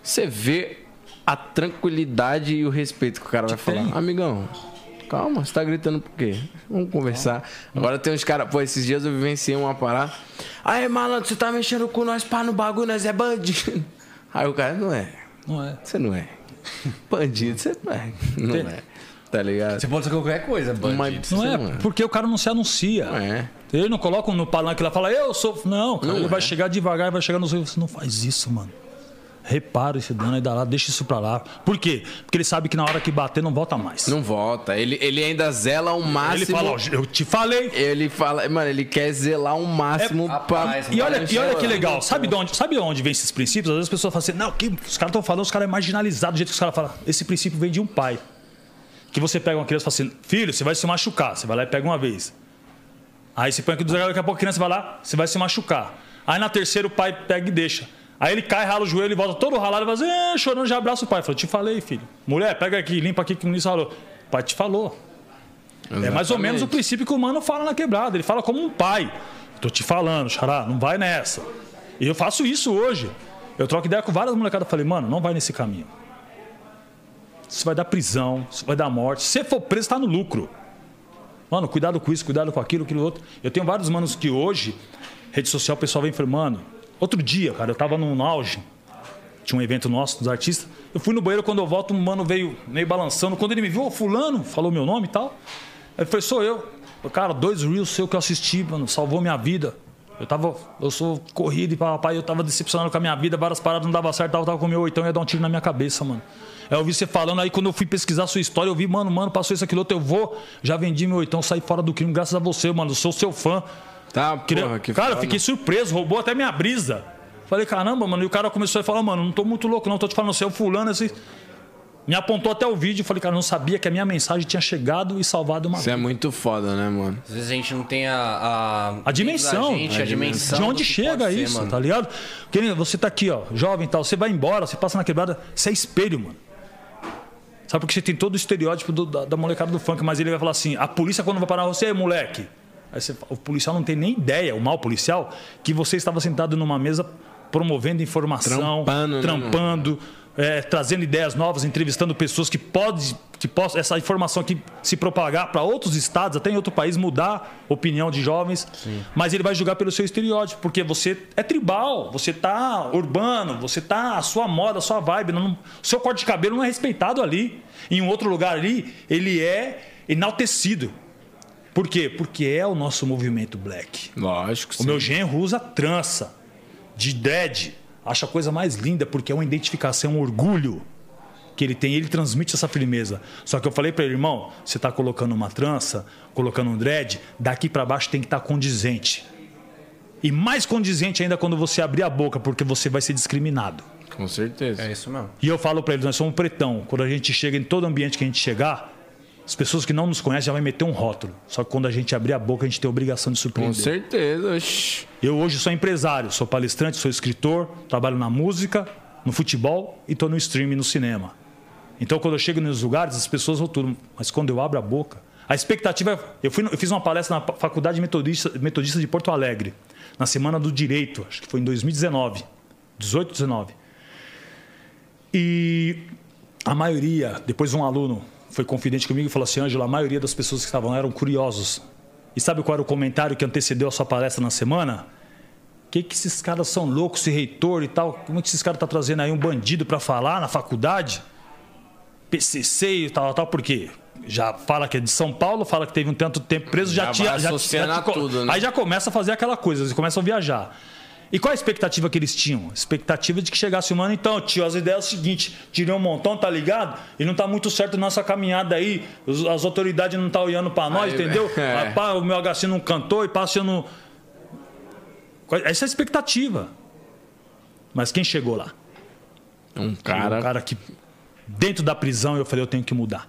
Você vê a tranquilidade e o respeito que o cara vai falar. tem. Amigão, calma, você tá gritando por quê? Vamos conversar. Agora tem uns caras, pô, esses dias eu vivenciei uma parada. Aí, malandro, você tá mexendo com nós, pá, no bagulho, nós é bandido. Aí o cara, não é. Não é. Você não é. Bandido, você não é. Não é. Tá ligado? Você pode ser qualquer coisa, bandido. Mas Não você é, porque o cara não se anuncia. Não é. Ele não coloca no palanque lá e fala, eu sou. Não, cara, Não ele é. vai chegar devagar, vai chegar nos olhos. Você não faz isso, mano. Repara esse dano aí da lá, deixa isso pra lá. Por quê? Porque ele sabe que na hora que bater não volta mais. Não volta. Ele, ele ainda zela ao máximo. ele fala, ó, eu te falei. Ele fala, mano, ele quer zelar ao máximo É, pra. rapaz, E olha, e olha que ela- legal, sabe de onde, sabe de onde vem esses princípios? Às vezes as pessoas falam assim, não, que os caras estão falando, os caras é marginalizado, do jeito que os caras falam. Esse princípio vem de um pai. Que você pega uma criança e fala assim, filho, você vai se machucar. Você vai lá e pega uma vez. Aí você põe aqui do zero, daqui a pouco a criança vai lá, você vai se machucar. Aí na terceira o pai pega e deixa. Aí ele cai, rala o joelho e volta todo ralado e vai assim, "Ah", chorando, já abraça o pai. Fala, te falei, filho. Mulher, pega aqui, limpa aqui que o ministro falou. O pai te falou. É mais ou menos o Exatamente. princípio que o mano fala na quebrada. Ele fala como um pai. Tô te falando, Xará, não vai nessa. E eu faço isso hoje. Eu troco ideia com várias molecadas. Falei, mano, não vai nesse caminho. Isso vai dar prisão, isso vai dar morte. Se for preso, tá no lucro. Mano, cuidado com isso, cuidado com aquilo, aquilo outro. Eu tenho vários manos que hoje, rede social, o pessoal vem falando, mano, outro dia, cara, eu tava num auge. Tinha um evento nosso dos artistas. Eu fui no banheiro, quando eu volto, um mano veio meio balançando. Quando ele me viu, ô, fulano, falou meu nome e tal. Ele falou, sou eu. Cara, dois reels seu que eu assisti, mano, salvou minha vida. Eu tava, eu sou corrido e papai, eu tava decepcionado com a minha vida, várias paradas não dava certo, eu tava com o meu oitão ia dar um tiro na minha cabeça, mano. Aí eu vi você falando, aí quando eu fui pesquisar a sua história, eu vi, mano, mano, passou isso, aquilo, outro, eu vou, já vendi meu oitão, saí fora do crime, graças a você, mano, eu sou seu fã. Tá, Queria- porra, que cara, eu fiquei surpreso, roubou até minha brisa. Falei, caramba, mano, e o cara começou a falar, mano, não tô muito louco, não, tô te falando, você é o fulano, assim. Me apontou até o vídeo, falei, cara, não sabia que a minha mensagem tinha chegado e salvado uma Isso é vida. muito foda, né, mano? Às vezes a gente não tem a. A, A dimensão. da gente, a, A dimensão. De onde chega ser, isso, mano. tá ligado? Porque você tá aqui, ó, jovem e tal, você vai embora, você passa na quebrada, você é espelho, mano. Sabe porque você tem todo o estereótipo do- da, da molecada do funk, mas ele vai falar assim: a polícia quando vai parar você, "Ei, moleque. Aí você, o policial não tem nem ideia, o mal policial, que você estava sentado numa mesa promovendo informação, Trampando, né, trampando, é, trazendo ideias novas, entrevistando pessoas que podem, que possam, essa informação aqui se propagar para outros estados, até em outro país, mudar a opinião de jovens. Mas ele vai julgar pelo seu estereótipo, porque você é tribal, você tá urbano, você tá a sua moda, a sua vibe. Não, o seu corte de cabelo não é respeitado ali. Em um outro lugar ali, ele é enaltecido. Por quê? Porque é o nosso movimento black. Lógico, O sim. meu genro usa trança, de dread. Acha a coisa mais linda porque é uma identificação, um orgulho que ele tem. Ele transmite essa firmeza. Só que eu falei para ele, irmão, você tá colocando uma trança, colocando um dread, daqui para baixo tem que estar condizente. E mais condizente ainda quando você abrir a boca, porque você vai ser discriminado. Com certeza. É isso mesmo. E eu falo para eles, nós somos pretão. Quando a gente chega em todo ambiente que a gente chegar, as pessoas que não nos conhecem já vai meter um rótulo. Só que quando a gente abrir a boca, a gente tem a obrigação de Com surpreender. certeza. oxi. Eu hoje sou empresário, sou palestrante, sou escritor, trabalho na música, no futebol e estou no streaming no cinema. Então, quando eu chego nos lugares, as pessoas rotulam. Mas quando eu abro a boca, a expectativa. é- Eu, fui, eu fiz uma palestra na Faculdade Metodista, Metodista de Porto Alegre, na Semana do Direito, acho que foi em 2019, 18, 19. E a maioria, depois um aluno foi confidente comigo e falou assim: Ângelo, a maioria das pessoas que estavam lá eram curiosos. E sabe qual era o comentário que antecedeu a sua palestra na semana? Que que esses caras são loucos, esse reitor e tal? Como é que esses caras estão trazendo aí um bandido para falar na faculdade? PCC e tal, tal, por quê? Já fala que é de São Paulo, fala que teve um tanto tempo preso, já, Já tinha. Já, já tudo, né? Aí já começa a fazer aquela coisa, eles começam a viajar. E qual a expectativa que eles tinham? Expectativa de que chegasse o mano, então, tio, as ideias é o seguinte, tirei um montão, tá ligado? E não tá muito certo nossa caminhada aí, as autoridades não tá olhando pra nós, Aí, entendeu? é. Pá, o meu HC não cantou e passa eu não. Essa é a expectativa. Mas quem chegou lá? Um cara. Um cara que, dentro da prisão, eu falei, eu tenho que mudar.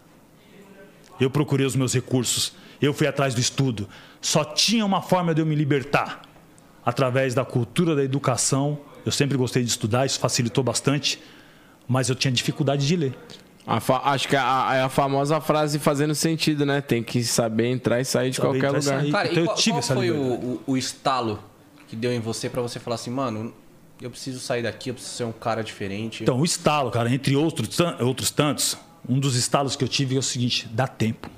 Eu procurei os meus recursos, eu fui atrás do estudo. Só tinha uma forma de eu me libertar. Através da cultura da educação. Eu sempre gostei de estudar, isso facilitou bastante. Mas eu tinha dificuldade de ler. Acho que é a, é a famosa frase fazendo sentido, né? Tem que saber entrar e sair de Saber qualquer lugar. sair. Cara, Então e eu qual, tive qual essa foi o, o, o estalo que deu em você pra você falar assim, mano, eu preciso sair daqui, eu preciso ser um cara diferente? Então, o estalo, cara, entre outros, outros tantos, um dos estalos que eu tive é o seguinte: dá tempo.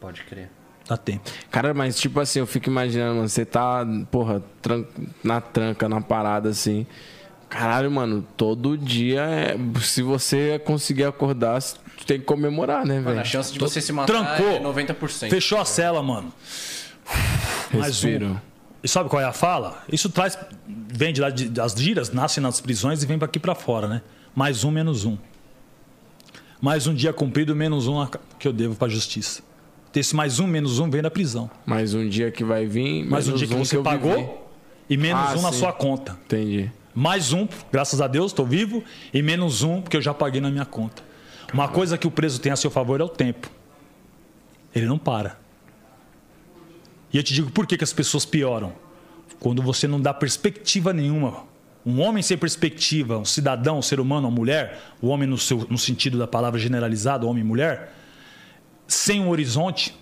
Pode crer. Dá tempo. Cara, mas tipo assim, eu fico imaginando, mano, você tá, porra, tran- na tranca, na parada assim. Caralho, mano, todo dia, é- se você conseguir acordar, você tem que comemorar, né, Mano, a velho? chance de você se matar Trancou. é 90%. Fechou a cela, mano. Mais um. Respiro. E sabe qual é a fala? Isso traz. Vem de lá, de, das giras, nasce nas prisões e vem para aqui para fora, né? Mais um, menos um. Mais um dia cumprido, menos um que eu devo para a justiça. Esse mais um, menos um vem da prisão. Mais um dia que vai vir, Mais um dia que você eu vivi. pagou e menos Ah, um na sim. sua conta. Entendi. Mais um, graças a Deus, estou vivo, e menos um, porque eu já paguei na minha conta. Uma coisa que o preso tem a seu favor é o tempo. Ele não para. E eu te digo por que, que as pessoas pioram. Quando você não dá perspectiva nenhuma. Um homem sem perspectiva, um cidadão, um ser humano, uma mulher, o homem no, seu, no sentido da palavra generalizada, homem e mulher, sem um horizonte,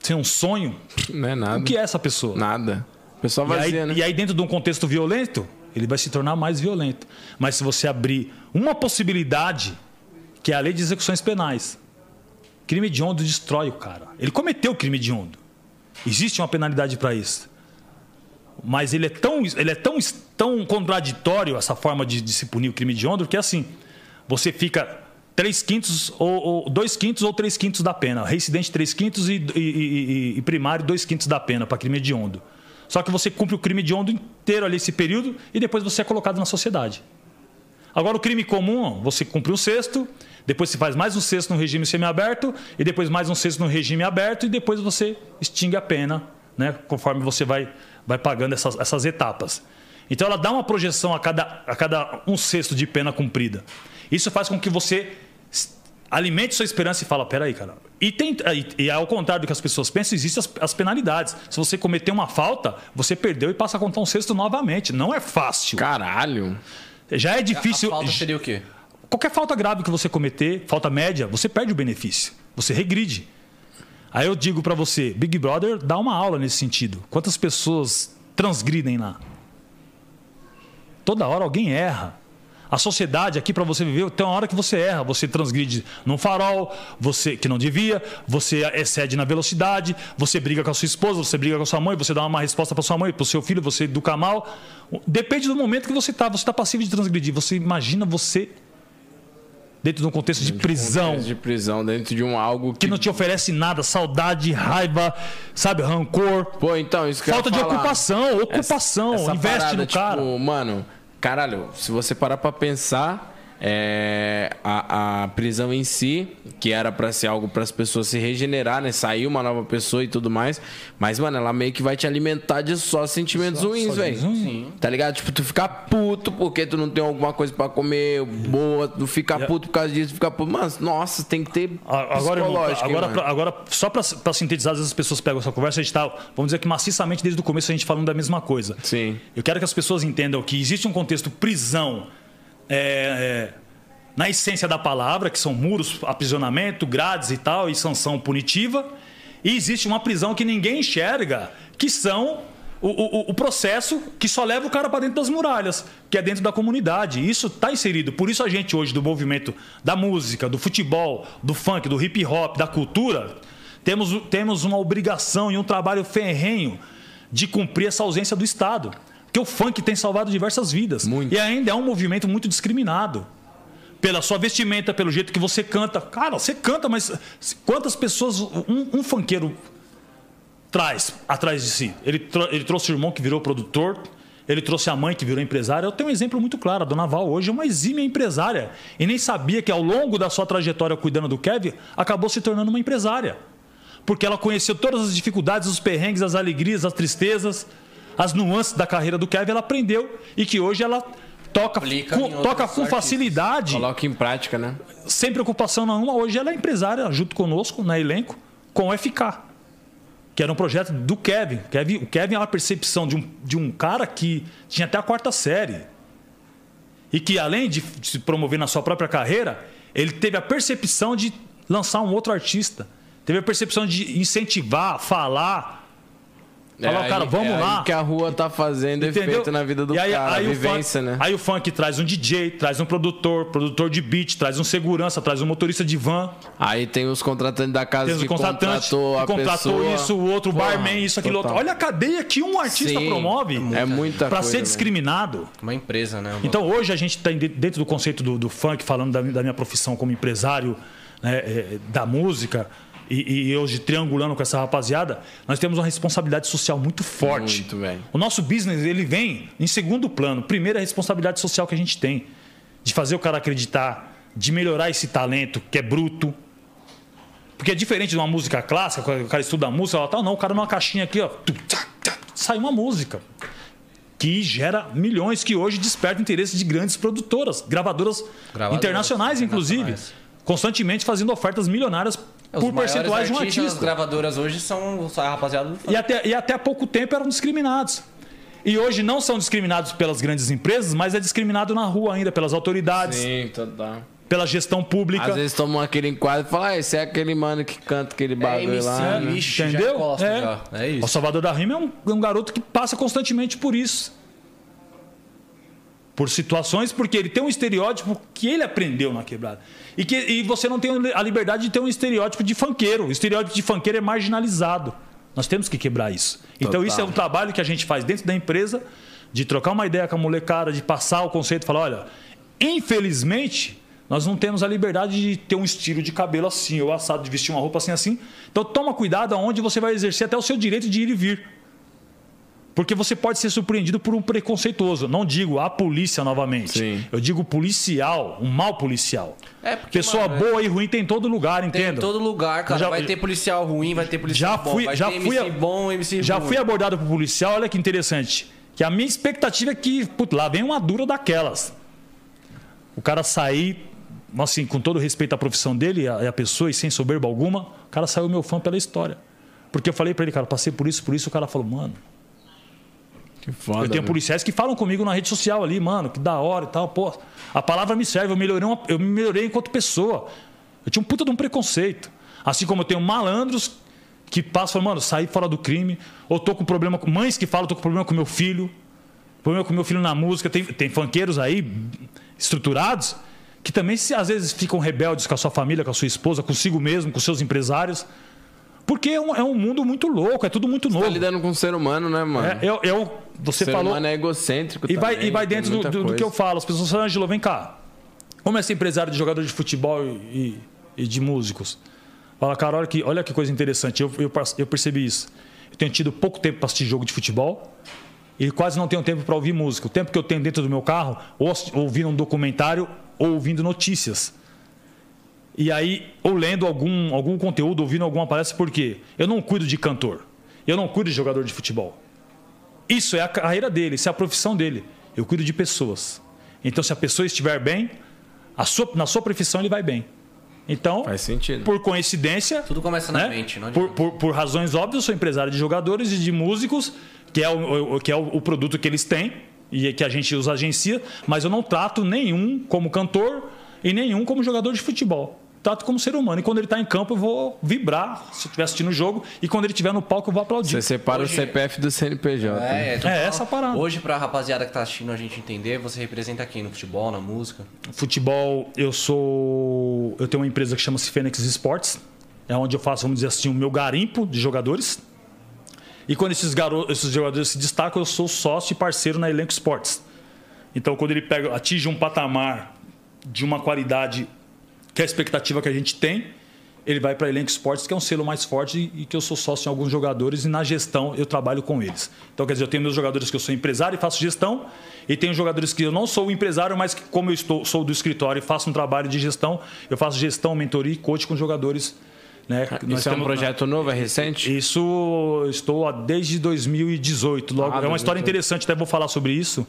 sem um sonho, Não é nada. o que é essa pessoa? Nada. Pessoa E aí, vazia, né? e aí, dentro de um contexto violento, ele vai se tornar mais violento. Mas se você abrir uma possibilidade, que é a lei de execuções penais, crime hediondo destrói o cara. Ele cometeu crime hediondo. Existe uma penalidade para isso. Mas ele é tão, ele é tão, tão contraditório, essa forma de, de se punir o crime hediondo, que é assim: você fica três quintos, ou, ou quintos ou três quintos da pena. Reincidente, três quintos e, e, e- e primário, dois quintos da pena para crime hediondo. Só que você cumpre o crime hediondo inteiro ali esse período e depois você é colocado na sociedade. Agora, o crime comum, você cumpre um sexto, depois você faz mais um sexto no regime semiaberto, e depois mais um sexto no regime aberto, e depois você extingue a pena, né, conforme você vai, vai pagando essas, essas etapas. Então, ela dá uma projeção a cada, a cada um sexto de pena cumprida. Isso faz com que você alimente sua esperança e fala, peraí, cara. E, tem, e, e ao contrário do que as pessoas pensam, existem as, as penalidades. Se você cometer uma falta, você perdeu e passa a contar um sexto novamente. Não é fácil. Caralho. Já é A difícil. falta seria o quê? Qualquer falta grave que você cometer, falta média, você perde o benefício. Você regride. Aí eu digo pra você, Big Brother dá uma aula nesse sentido. Quantas pessoas transgridem lá? Toda hora alguém erra. A sociedade aqui para você viver, tem uma hora que você erra, você transgride num farol, você que não devia, você excede na velocidade, você briga com a sua esposa, você briga com a sua mãe, você dá uma má resposta para sua mãe, para o seu filho, você educa mal. Depende do momento que você está. Você está passivo de transgredir. Você imagina você dentro de um contexto de prisão De prisão dentro de um algo que. que não te oferece nada, saudade, raiva, sabe, rancor, Pô, então, isso que falta de falar. ocupação, ocupação, Essa investe parada, no cara. Tipo, mano, caralho, se você parar pra pensar, é, a, a prisão em si, que era pra ser algo para as pessoas se regenerar, né? Sair uma nova pessoa e tudo mais. Mas, mano, ela meio que vai te alimentar de só sentimentos ruins, velho. Sim. Tá ligado? Tipo, tu ficar puto porque tu não tem alguma coisa pra comer boa, tu ficar puto por causa disso, tu ficar puto. Mano, nossa, tem que ter. Agora, irmão, hein, agora, pra- agora, só para sintetizar, às vezes as pessoas pegam essa conversa, a gente tá, vamos dizer que maciçamente desde o começo a gente falando da mesma coisa. Sim. Eu quero que as pessoas entendam que existe um contexto prisão é, é, na essência da palavra, que são muros, aprisionamento, grades e tal, e sanção punitiva. E existe uma prisão que ninguém enxerga, que são o, o- o processo que só leva o cara para dentro das muralhas, que é dentro da comunidade. Isso está inserido. Por isso a gente hoje do movimento da música, do futebol, do funk, do hip hop, da cultura, temos, temos uma obrigação e um trabalho ferrenho de cumprir essa ausência do Estado. Porque o funk tem salvado diversas vidas. Muito. E ainda é um movimento muito discriminado. Pela sua vestimenta, pelo jeito que você canta. Cara, você canta, mas quantas pessoas um, um funkeiro traz atrás de si? Ele, tro- ele trouxe o irmão que virou produtor, ele trouxe a mãe que virou empresária. Eu tenho um exemplo muito claro. A dona Val hoje é uma exímia empresária. E nem sabia que ao longo da sua trajetória cuidando do Kevin, acabou se tornando uma empresária. Porque ela conheceu todas as dificuldades, os perrengues, as alegrias, as tristezas, as nuances da carreira do Kevin, ela aprendeu e que hoje ela toca, Aplica com, toca com facilidade, Coloca em prática, né? sem preocupação nenhuma. Hoje ela é empresária junto conosco, na elenco, com o FK. Que era um projeto do Kevin. Kevin o Kevin é uma percepção de um, de um cara que tinha até a quarta série. E que, além de se promover na sua própria carreira, ele teve a percepção de lançar um outro artista. Teve a percepção de incentivar, falar. Falar, aí- cara, vamos é lá. Aí que a rua tá fazendo Entendeu? efeito na vida do E aí, cara, aí vivência, funk, né? Aí o funk traz um DJ, traz um produtor, produtor de beat, traz um segurança, traz um motorista de van, Aí tem os contratantes da casa tem os que contratantes, contratou que a contratou pessoa. isso, o outro Porra, barman, isso, aquilo total. outro. Olha a cadeia que um artista Sim, promove É muita para coisa, ser velho. discriminado. Uma empresa, né? Então hoje a gente está dentro do conceito do, do funk, falando da, da minha profissão como empresário né, é, da música e, e hoje triangulando com essa rapaziada, nós temos uma responsabilidade social muito forte. Muito, velho. O nosso business ele vem em segundo plano. Primeiro a responsabilidade social que a gente tem de fazer o cara acreditar, de melhorar esse talento que é bruto. Porque é diferente de uma música clássica, quando o cara estuda a música, ela tá, não, o cara numa caixinha aqui, ó, sai uma música que gera milhões, que hoje desperta interesse de grandes produtoras, gravadoras, Gravadoras internacionais, inclusive, internacionais. constantemente fazendo ofertas milionárias Os por percentuais de um artistas, As artista. gravadoras hoje são a rapaziada do funk. E até, e até há pouco tempo eram discriminados. E hoje não são discriminados pelas grandes empresas, mas é discriminado na rua ainda, pelas autoridades. Sim, total. pela gestão pública. Às vezes tomam aquele enquadro e falam, ah, esse é aquele mano que canta aquele bagulho MC, lá. né? Ixi, já Entendeu? encosta é. já. É isso. O Salvador da Rima é um, é um garoto que passa constantemente por isso. Por situações, porque ele tem um estereótipo que ele aprendeu na quebrada. E, que, e você não tem a liberdade de ter um estereótipo de funkeiro. O estereótipo de funkeiro é marginalizado. Nós temos que quebrar isso. Então, Total. isso é um trabalho que a gente faz dentro da empresa, de trocar uma ideia com a molecada, de passar o conceito, falar: olha, infelizmente, nós não temos a liberdade de ter um estilo de cabelo assim, ou assado, de vestir uma roupa assim, assim. Então, toma cuidado aonde você vai exercer até o seu direito de ir e vir. Porque você pode ser surpreendido por um preconceituoso. Não digo a polícia novamente. Sim. Eu digo policial, um mal policial. É, porque, Pessoa mano, boa e ruim tem em todo lugar, Tem entenda. em todo lugar, cara. Já- vai ter policial ruim, vai ter policial já bom. fui, já ter fui, MC bom, MC já ruim. fui abordado por policial, olha que interessante. Que a minha expectativa é que, putz, lá vem uma dura daquelas. O cara sair, assim, com todo respeito à profissão dele e à, pessoa e sem soberba alguma, o cara saiu meu fã pela história. Porque eu falei pra ele, cara, passei por isso, por isso, o cara falou, mano, Que foda. eu tenho policiais que falam comigo na rede social ali, mano, que da hora e tal. Pô, a palavra me serve, eu melhorei, uma- eu me melhorei enquanto pessoa. Eu tinha um puta de um preconceito. Assim como eu tenho malandros que passam, mano, saí fora do crime, ou tô com problema com mães que falam, tô com problema com meu filho, problema com meu filho na música. Tem, tem funkeiros aí estruturados que também se, às vezes ficam rebeldes com a sua família, com a sua esposa, consigo mesmo, com seus empresários. Porque é um, é um mundo muito louco, é tudo muito novo. Tá lidando com o ser humano, né, mano? É, eu, eu- você o ser falou. humano é egocêntrico E vai, também, e vai dentro do, do- do que eu falo. As pessoas falam, Angelo, vem cá. Como é ser empresário de jogador de futebol e, e de músicos? Fala, cara, olha que, olha que coisa interessante. Eu, eu, eu percebi isso. Eu tenho tido pouco tempo para assistir jogo de futebol e quase não tenho tempo para ouvir música. O tempo que eu tenho dentro do meu carro, ou ouvindo um documentário ou ouvindo notícias. E aí, ou lendo algum, algum conteúdo, ouvindo alguma palestra, por quê? Eu não cuido de cantor. Eu não cuido de jogador de futebol. Isso é a carreira dele, isso é a profissão dele. Eu cuido de pessoas. Então, se a pessoa estiver bem, a sua- na sua profissão ele vai bem. Então, Faz sentido. por coincidência. Tudo começa na né? mente, não por, por, por razões óbvias, eu sou empresário de jogadores e de músicos, que é o, o- que é o, o produto que eles têm e que a gente os agencia, mas eu não trato nenhum como cantor e nenhum como jogador de futebol. Trato como ser humano. E quando ele está em campo, eu vou vibrar se eu estiver assistindo o jogo. E quando ele estiver no palco, eu vou aplaudir. Você separa Hoje- o CPF do CNPJ. né? É, então, É essa a parada. Hoje, pra rapaziada que tá assistindo a gente entender, você representa quem no futebol, na música? Futebol, eu sou. Eu tenho uma empresa que chama-se Fênix Sports. É onde eu faço, vamos dizer assim, o meu garimpo de jogadores. E quando esses, garo... esses jogadores se destacam, eu sou sócio e parceiro na Elenco Sports. Então, quando ele pega, atinge um patamar de uma qualidade que é a expectativa que a gente tem, ele vai para Elenco Sports, que é um selo mais forte e que eu sou sócio em alguns jogadores e na gestão eu trabalho com eles. Então, quer dizer, eu tenho meus jogadores que eu sou empresário e faço gestão, e tenho jogadores que eu não sou empresário, mas que, como eu estou, sou do escritório e faço um trabalho de gestão, eu faço gestão, mentoria e coach com jogadores. Né? Isso é um projeto novo, é recente? isso estou desde 2018. Logo, Ah, é uma história 2018. interessante, até vou falar sobre isso.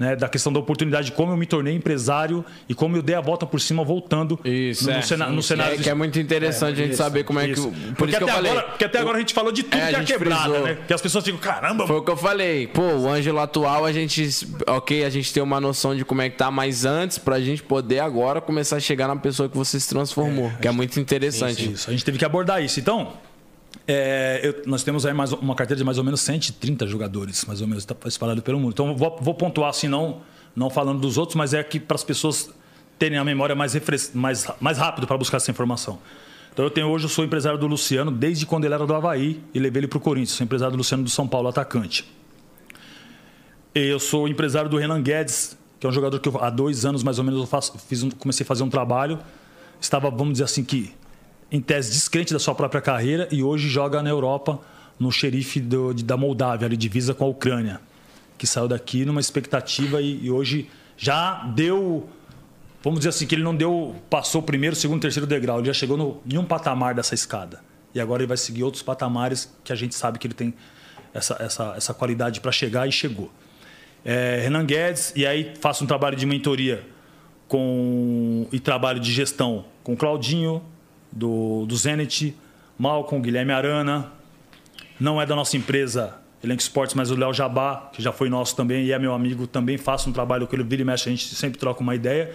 Né, da questão da oportunidade, de como eu me tornei empresário e como eu dei a volta por cima voltando Isso, no, é. cena- no cenário. É, que é muito interessante a gente saber como é que. Isso. o- Por porque, isso que eu até falei. agora, porque até agora a gente falou de tudo É, que é quebrada, frisou. né? Que as pessoas ficam, caramba, Foi o que eu falei. Pô, o Ângelo atual, a gente. Ok, a gente tem uma noção de como é que tá, mas antes, pra gente poder agora começar a chegar na pessoa que você se transformou. que é muito interessante. Isso, a gente teve que abordar isso. Então, é, eu- nós temos aí mais uma carteira de mais ou menos 130 jogadores, mais ou menos, está espalhado pelo mundo. Então, vou, vou pontuar assim, não, não falando dos outros, mas é que para as pessoas terem a memória mais, refres- mais, mais rápido para buscar essa informação. Então, eu tenho hoje, eu sou empresário do Luciano desde quando ele era do Havaí e levei ele para o Corinthians. Sou empresário do Luciano do São Paulo, atacante. Eu sou empresário do Renan Guedes, que é um jogador que eu, há dois anos mais ou menos eu faço, fiz um- comecei a fazer um trabalho. Estava, vamos dizer assim, que em tese descrente da sua própria carreira e hoje joga na Europa no xerife do- da Moldávia, ali divisa com a Ucrânia, que saiu daqui numa expectativa e, e hoje já deu, vamos dizer assim, que ele não deu, passou o primeiro, segundo, terceiro degrau, ele já chegou no, em um patamar dessa escada. E agora ele vai seguir outros patamares que a gente sabe que ele tem essa, essa, essa qualidade para chegar e chegou. É, Renan Guedes, e aí faço um trabalho de mentoria com, e trabalho de gestão com Claudinho, do, do Zenit, Malcolm, Guilherme Arana. Não é da nossa empresa Elenco Esportes, mas o Léo Jabá, que já foi nosso também e é meu amigo, também faço um trabalho com ele, vira e mexe, a gente sempre troca uma ideia.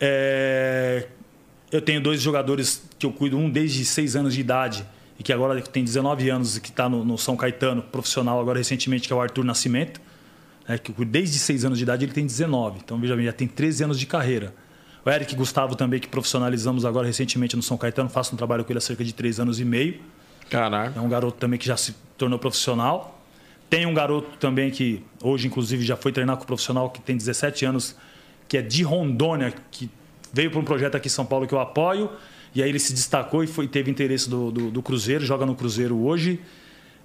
É, eu tenho dois jogadores que eu cuido, um desde 6 anos de idade e que agora tem 19 anos e que está no, no, São Caetano, profissional agora recentemente, que é o Arthur Nascimento, né, que desde 6 anos de idade ele tem 19. Então, veja bem, já tem 13 anos de carreira. O Eric Gustavo também, que profissionalizamos agora recentemente no São Caetano, faço um trabalho com ele há cerca de 3 anos e meio. Caraca. É um garoto também que já se tornou profissional. Tem um garoto também que hoje, inclusive, já foi treinar com o profissional, que tem 17 anos, que é de Rondônia, que veio para um projeto aqui em São Paulo que eu apoio. E aí ele se destacou e foi, teve interesse do, do, do Cruzeiro, joga no Cruzeiro hoje.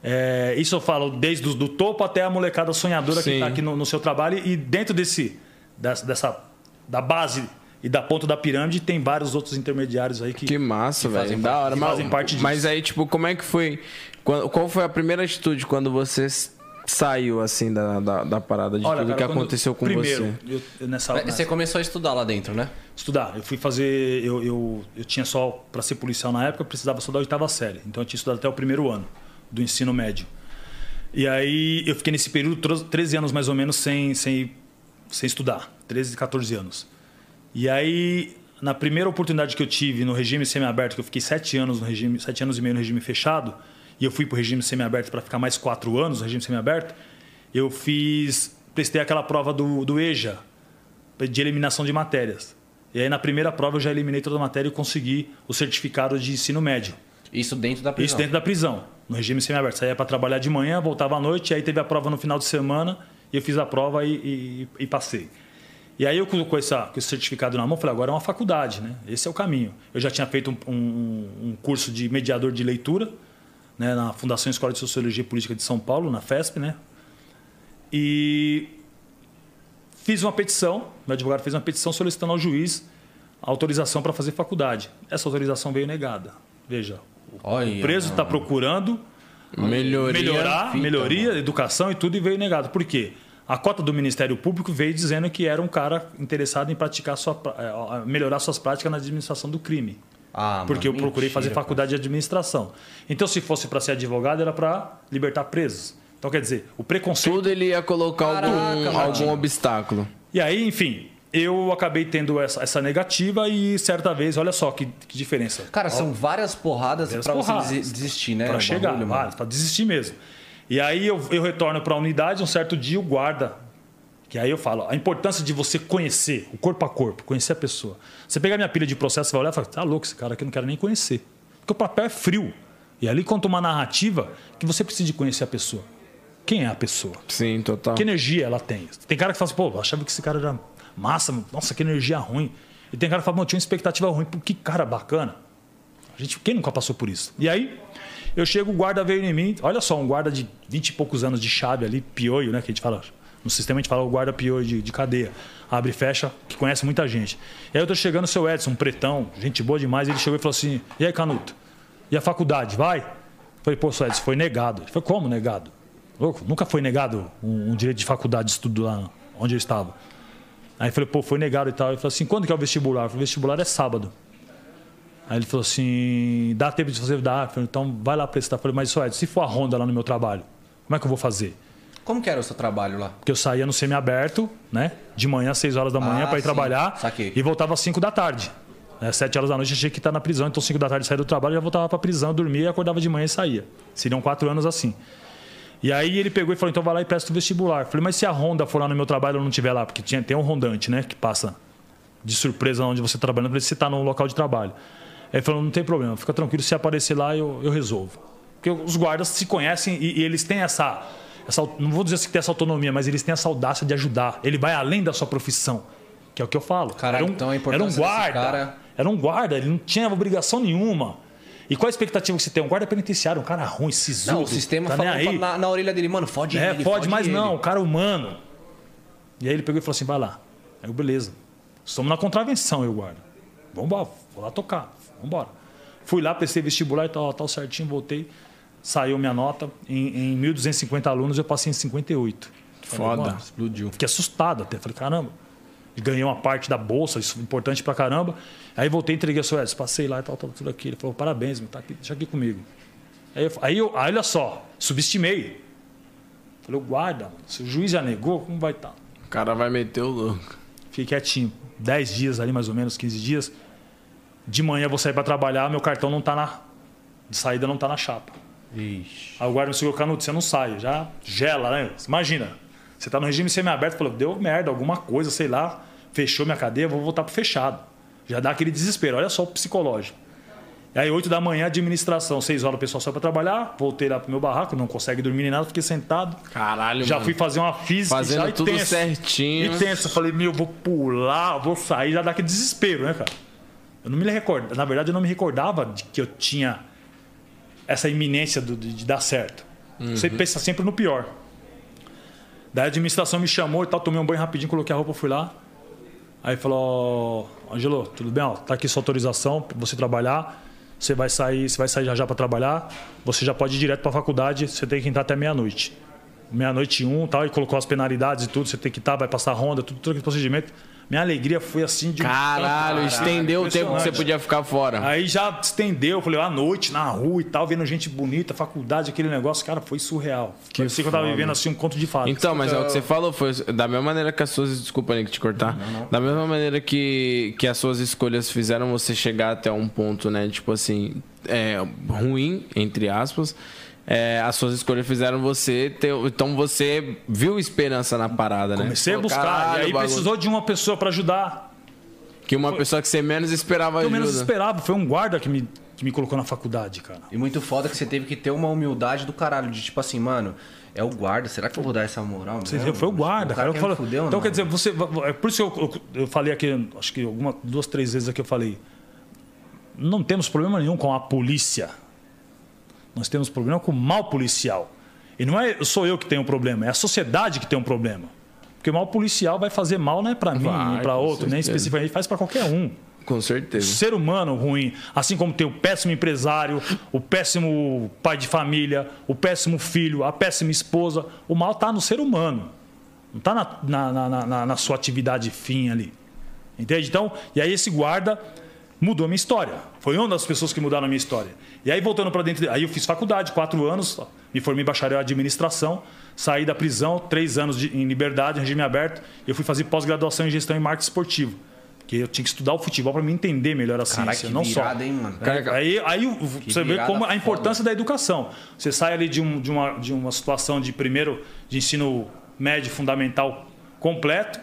É, isso eu falo desde o do topo até a molecada sonhadora Sim. que está aqui no, no, seu trabalho. E dentro desse, dessa, dessa da base e da ponta da pirâmide tem vários outros intermediários aí que. Que massa, velho. Da hora. Mas, fazem parte disso. Mas aí, tipo, como é que foi. Qual foi a primeira atitude quando você saiu assim da, da, da parada de Olha, tudo cara, que aconteceu com primeiro, você? Eu, nessa, nessa... Você começou a estudar lá dentro, né? Estudar. Eu fui fazer. Eu, eu, eu tinha só. Para ser policial na época, eu precisava só da oitava série. Então eu tinha estudado até o primeiro ano do ensino médio. E aí eu fiquei nesse período 13 anos mais ou menos sem, sem, sem estudar. 13, 14 anos. E aí, na primeira oportunidade que eu tive no regime semiaberto, que eu fiquei 7 anos no regime, 7 anos e meio no regime fechado, e eu fui para o regime semiaberto para ficar mais 4 anos no regime semiaberto, eu fiz. prestei aquela prova do, do EJA, de eliminação de matérias. E aí, na primeira prova, eu já eliminei toda a matéria e consegui o certificado de ensino médio. Isso dentro da prisão? Isso dentro da prisão, no regime semiaberto. Saía para trabalhar de manhã, voltava à noite, e aí teve a prova no final de semana, e eu fiz a prova e, e, e passei. E aí eu com, essa, com esse certificado na mão, falei, agora é uma faculdade, né? Esse é o caminho. Eu já tinha feito um, um, um curso de mediador de leitura, né, na Fundação Escola de Sociologia e Política de São Paulo, na FESP, né? E fiz uma petição, meu advogado fez uma petição solicitando ao juiz autorização para fazer faculdade. Essa autorização veio negada. Veja, Olha, o preso está procurando melhoria, melhorar, melhoria, educação e tudo e veio negado. Por quê? A cota do Ministério Público veio dizendo que era um cara interessado em praticar sua, eh, melhorar suas práticas na administração do crime. Ah, porque eu procurei mentira, fazer faculdade de administração. Então, se fosse para ser advogado, era para libertar presos. Então, quer dizer, o preconceito. Tudo ele ia colocar Caraca, algum, algum obstáculo. E aí, enfim, eu acabei tendo essa, essa, negativa e certa vez, olha só que, que diferença. Cara, são várias porradas para você desistir, né? Para chegar, para desistir mesmo. E aí eu, eu retorno para a unidade, um certo dia o guarda, que aí eu falo, a importância de você conhecer, o corpo a corpo, conhecer a pessoa. Você pegar minha pilha de processo, você vai olhar e fala, tá louco, esse cara aqui eu não quero nem conhecer. Porque o papel é frio. E ali conta uma narrativa que você precisa de conhecer a pessoa. Quem é a pessoa? Sim, total. Que energia ela tem? Tem cara que fala assim, pô, eu achava que esse cara era massa, nossa, que energia ruim. E tem cara que fala, eu tinha uma expectativa ruim, que cara bacana. A gente, quem nunca passou por isso? E aí, eu chego, o guarda veio em mim. Olha só, um guarda de 20 e poucos anos de chave ali, pioio, né? Que a gente fala. No sistema a gente fala o guarda pioio de, de cadeia. Abre e fecha, que conhece muita gente. E aí eu tô chegando, o seu Edson, um pretão, gente boa demais. Ele chegou e falou assim: E aí, Canuto? E a faculdade, vai? Eu falei, pô, seu Edson, foi negado. Ele falou, como negado? Louco, nunca foi negado um, um direito de faculdade de estudo lá onde eu estava. Aí eu falei, pô, foi negado e tal. Ele falou assim: quando que é o vestibular? Eu falei, vestibular é sábado. Aí ele falou assim: dá tempo de você dar? Falei, então vai lá prestar. Eu falei, mas isso é, se for a ronda lá no meu trabalho, como é que eu vou fazer? Como que era o seu trabalho lá? Porque eu saía no semiaberto, né? De manhã, às 6 horas da manhã, ah, para ir sim. trabalhar. Saquei. E voltava às 5 da tarde. Né? 7 horas da noite eu tinha que estar na prisão, então 5 da tarde saía do trabalho, já voltava para a prisão, dormia, acordava de manhã e saía. Seriam quatro anos assim. E aí ele pegou e falou: então vai lá e presta o vestibular. Eu falei, mas se a Honda for lá no meu trabalho eu não estiver lá, porque tinha, tem um rondante, né? Que passa de surpresa onde você está trabalhando, para você está no local de trabalho. Ele falou: não tem problema, fica tranquilo, se aparecer lá eu, eu resolvo. Porque os guardas se conhecem e, e eles têm essa, essa. Não vou dizer que tem essa autonomia, mas eles têm essa audácia de ajudar. Ele vai além da sua profissão, que é o que eu falo. Caraca, era um, então a era um guarda. Cara... Era um guarda, ele não tinha obrigação nenhuma. E qual a expectativa que você tem? Um guarda penitenciário, um cara ruim, sisudo. Não, o sistema tá falou na, na, orelha dele, mano, fode é, ele. Pode, mas ele. não, o cara humano. E aí ele pegou e falou assim: vai lá. Aí eu, beleza. Estamos na contravenção, eu guarda. Vamos embora, vou lá tocar, vamos embora. Fui lá, prestei vestibular e tal, tal certinho, voltei. Saiu minha nota. Em, em 1.250 alunos, eu passei em 58. Foda, Falei, explodiu. Fiquei assustado até. Falei, caramba. Ganhei uma parte da bolsa, isso é importante pra caramba. Aí voltei, entreguei a sua passei lá e tal, tal, tudo aqui. Ele falou, parabéns, meu, tá aqui, deixa aqui comigo. Aí, eu, aí, eu, olha só, subestimei. Falei, guarda, se o juiz já negou, como vai estar? Tá? O cara vai meter o louco. fiquei quietinho. 10 dias ali, mais ou menos, 15 dias. De manhã vou sair para trabalhar, meu cartão não tá na. De saída não tá na chapa. Ixi. Aí o guarda me segurou, Canuto, você não sai, já gela, né? Imagina, você tá no regime semiaberto, falou, deu merda, alguma coisa, sei lá, fechou minha cadeia, vou voltar pro fechado. Já dá aquele desespero, olha só o psicológico. E aí, 8 da manhã, administração, 6 horas o pessoal saiu para trabalhar, voltei lá pro meu barraco, não consegue dormir nem nada, fiquei sentado. Caralho, Já mano. fui fazer uma física Fazendo já, tudo tenso. certinho. E tenso. Falei, meu, vou pular, vou sair, já dá aquele desespero, né, cara? Eu não me recordo, na verdade, eu não me recordava de que eu tinha essa iminência do- de, de dar certo. Você Uhum. pensa sempre no pior. Daí a administração me chamou e tal, tomei um banho rapidinho, coloquei a roupa, fui lá. Aí falou, Angelo, tudo bem? Ó, tá aqui sua autorização para você trabalhar. Você vai sair, você vai sair já já para trabalhar. Você já pode ir direto para a faculdade. Você tem que entrar até meia-noite. Meia-noite um, tal, e colocou as penalidades e tudo. Você tem que estar, vai passar ronda, tudo, todo aquele procedimento. Minha alegria foi assim de um Caralho, estendeu o tempo que você podia ficar fora. Aí já estendeu, falei, à noite, na rua e tal, vendo gente bonita, faculdade, aquele negócio, cara, foi surreal. Que Parecia que eu tava vivendo assim um conto de fadas. Então, mas é o que você falou, foi da mesma maneira que as suas. Desculpa, Nick, te cortar. Da mesma maneira que, que as suas escolhas fizeram você chegar até um ponto, né? Tipo assim, é, ruim, entre aspas. é, as suas escolhas fizeram você ter. Então você viu esperança na parada, né? Comecei a buscar, "Caralho, e aí o bagulho." precisou de uma pessoa para ajudar. Que uma pessoa que você menos esperava Eu ajuda. menos esperava, foi um guarda que me, que me colocou na faculdade, cara. E muito foda que você teve que ter uma humildade do caralho, de tipo assim, mano, é o guarda, será que eu vou dar essa moral? Você mesmo? foi o guarda, O cara. Eu quer falo- ou então, não? quer dizer, você. É por isso que eu, eu, eu falei aqui, acho que alguma, duas, três vezes aqui eu falei. Não temos problema nenhum com a polícia. Nós temos problema com o mal policial. E não é sou eu que tenho um problema, é a sociedade que tem um problema. Porque o mal policial vai fazer mal não é para mim, nem para outro, nem certeza. especificamente, faz para qualquer um. Com certeza. ser humano ruim, assim como tem o péssimo empresário, o péssimo pai de família, o péssimo filho, a péssima esposa, o mal está no ser humano. Não está na, na, na, na- na sua atividade fim ali. Entende? Então, e aí esse guarda mudou a minha história. Foi uma das pessoas que mudaram a minha história. E aí, voltando para dentro. Aí eu fiz faculdade, quatro anos, me formei bacharel em administração, saí da prisão, três anos de- em liberdade, regime aberto. Eu fui fazer pós-graduação em gestão e marketing esportivo. Porque eu tinha que estudar o futebol para me entender melhor a ciência, que não virada, só. hein, mano? Cara, aí, aí o- você vê como a foda. importância da educação. Você sai ali de, um- de uma, de uma situação de primeiro de ensino médio fundamental completo.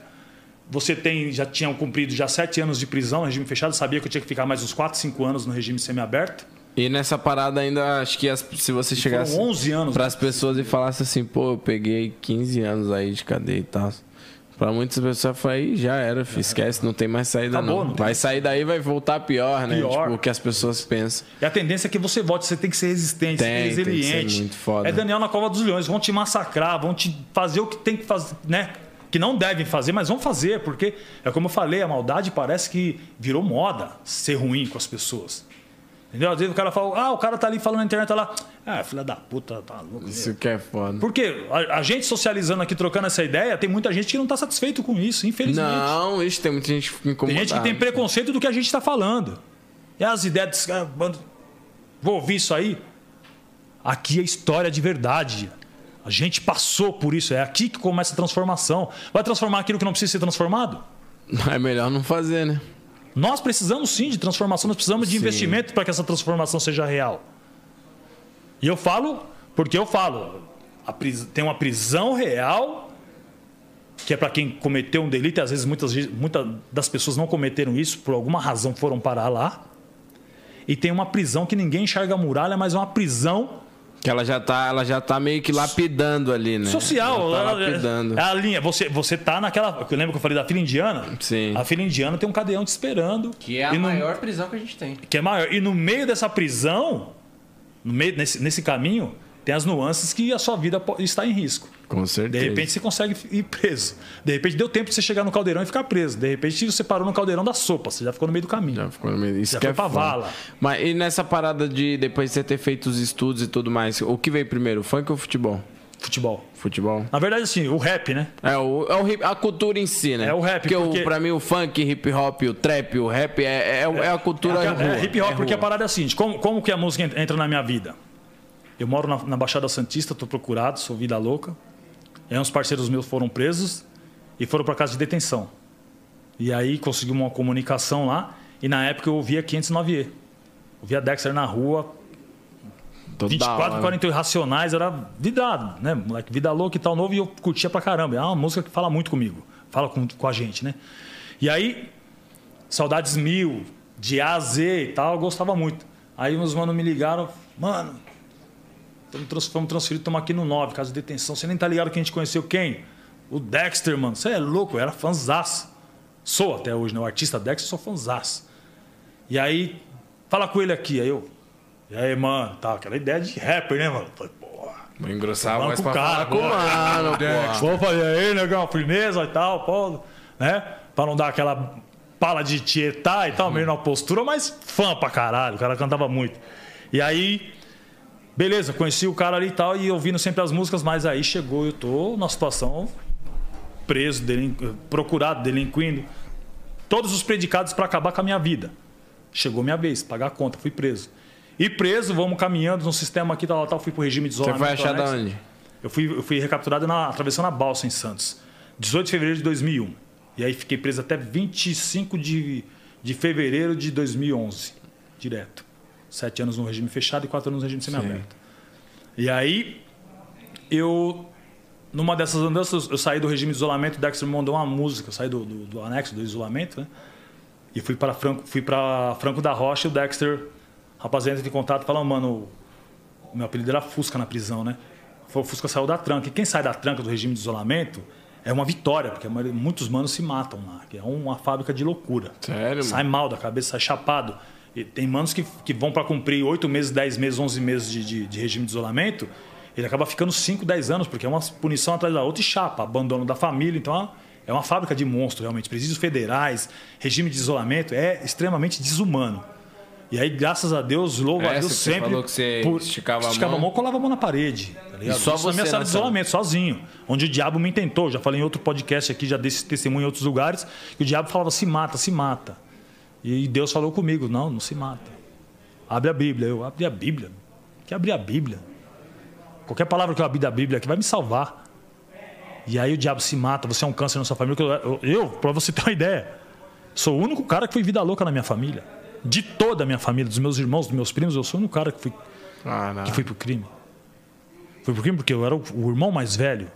Você tem, já tinha cumprido já sete anos de prisão, regime fechado, sabia que eu tinha que ficar mais uns 4, 5 anos no regime semiaberto. E nessa parada ainda, acho que as- se você chegasse Foram 11 anos. para as pessoas e falasse assim, pô, eu peguei 15 anos aí de cadeia e tal. Pra muitas pessoas foi aí, já era, filho, esquece, não tem mais saída Acabou, não. não tem vai sair daí vai voltar pior, né? Pior. Tipo, o que as pessoas pensam. E a tendência é que você volte, você tem que ser resistente, Tem, ser tem que ser resiliente. muito foda. É Daniel na Cova dos Leões, vão te massacrar, vão te fazer o que tem que fazer, né? Que não devem fazer, mas vão fazer, porque é como eu falei, a maldade parece que virou moda ser ruim com as pessoas. Entendeu? Às vezes o cara fala, ah, o cara tá ali falando na internet, tá lá, ah, filha da puta, tá louco. Isso que é foda. Porque a, a gente socializando aqui, trocando essa ideia, tem muita gente que não tá satisfeito com isso, infelizmente. Não, isso tem muita gente que fica Tem incomodada. gente que tem preconceito do que a gente está falando. E as ideias desse cara, vou ouvir isso aí. Aqui é história de verdade. A gente passou por isso. É aqui que começa a transformação. Vai transformar aquilo que não precisa ser transformado? É melhor não fazer, né? Nós precisamos sim de transformação, nós precisamos de Sim. investimento para que essa transformação seja real. E eu falo porque eu falo. a pris- tem uma prisão real, que é para quem cometeu um delito, e às vezes muitas, muitas das pessoas não cometeram isso, por alguma razão foram parar lá. E tem uma prisão que ninguém enxerga a muralha, mas é uma prisão Que ela já tá, ela já tá meio que lapidando ali, né? social. Ela tá Ela- lapidando. É a linha. Você, você tá naquela. Eu lembro que eu falei da fila indiana? Sim. A fila indiana tem um cadeão te esperando. Que é a no- maior prisão que a gente tem. que é maior. E no meio dessa prisão, no meio, nesse, nesse caminho, tem as nuances que a sua vida está em risco. Com De certeza. repente você consegue ir preso. De repente deu tempo de você chegar no caldeirão e ficar preso. De repente você parou no caldeirão da sopa, você já ficou no meio do caminho. Já ficou no meio. Isso Já que foi é pra foda. vala. Mas e nessa parada de depois de você ter feito os estudos e tudo mais, o que veio primeiro, funk ou futebol? Futebol. Futebol. Na verdade, assim, o rap, né? É, o, é o hip- a cultura em si, né? É o rap, Porque, porque- O, pra mim o funk, hip hop, o trap, o rap é, é, é a cultura É, rua, é hip hop, é porque a parada é a seguinte: como, como que a música en- entra na minha vida? Eu moro na, na Baixada Santista, tô procurado, sou vida louca. E aí uns parceiros meus foram presos e foram para casa de detenção. E aí conseguimos uma comunicação lá. E na época eu ouvia 509E. Ouvia Dexter na rua, Toda 24, hora. 48 Racionais, era vidrado, né? Moleque, vida louca e tal, novo, e eu curtia pra caramba. É uma música que fala muito comigo, fala com, com a gente, né? E aí, Saudades Mil, de A a Z e tal, eu gostava muito. Aí meus manos me ligaram, mano, fomos transferidos, estamos aqui no 9, casa de detenção. Você nem tá ligado que a gente conheceu quem? O Dexter, mano. Você é louco, eu era fãzaço. Sou até hoje, né? O artista Dexter, sou fãzaço. E aí, fala com ele aqui. Aí eu, e aí, mano, tá, aquela ideia de rapper, né, mano? Falei, porra. Vou engrossar com pra o cara, falar com o mano, pô. Vou fazer aí, negão, firmeza e tal, pô, né? Pra não dar aquela pala de tietar e tal, meio na postura, mas fã pra caralho, o cara cantava muito. E aí, beleza, conheci o cara ali e tal, e ouvindo sempre as músicas, mas aí chegou, eu tô numa situação preso, delin... procurado, delinquindo, todos os predicados pra acabar com a minha vida. Chegou minha vez, pagar a conta, fui preso. E preso, vamos caminhando no sistema aqui, tal, tal, fui pro regime de Você isolamento. foi achar da anexo. onde? Eu fui, eu fui recapturado na, atravessando a balsa em Santos. 18 de fevereiro de 2001. E aí fiquei preso até 25 de, de fevereiro de 2011. Direto. Sete anos no regime fechado e quatro anos no regime semiaberto. E aí, eu... Numa dessas andanças, eu saí do regime de isolamento, o Dexter me mandou uma música. Eu saí do, do, do anexo, do isolamento, né? E fui para Franco, fui para Franco da Rocha e o Dexter, rapaziada, entra em contato, falando, mano, o meu apelido era Fusca na prisão, né? Foi, O Fusca saiu da tranca. E quem sai da tranca do regime de isolamento é uma vitória, porque maioria- muitos manos se matam lá. Que é uma fábrica de loucura. Sério, Sai mal da cabeça, sai chapado. E tem manos que, que vão para cumprir 8 meses, 10 meses, 11 meses de, de, de regime de isolamento. Ele acaba ficando 5, 10 anos, porque é uma punição atrás da outra e chapa. Abandono da família. Então é uma- é uma fábrica de monstros, realmente. Presídios federais, regime de isolamento. É extremamente desumano. E aí, graças a Deus, louvo a É, Deus sempre. falou que você esticava a esticava mão. a mão, colava a mão na parede. Tá ligado? E só Isso na você minha sala de nessa- isolamento, sozinho. Onde o diabo me intentou. Já falei em outro podcast aqui, já dei esse testemunho em outros lugares, que o diabo falava: se mata, se mata. E Deus falou comigo: não, não se mata. Abre a Bíblia. Eu abri a Bíblia. Que abrir a Bíblia? Qualquer palavra que eu abrir da Bíblia aqui vai me salvar. E aí o diabo se mata, você é um câncer na sua família. Eu, eu para você ter uma ideia, sou o único cara que foi vida louca na minha família. De toda a minha família, dos meus irmãos, dos meus primos, eu sou o único cara que fui Caralho. que fui pro crime. Fui pro crime porque eu era o, o irmão mais velho.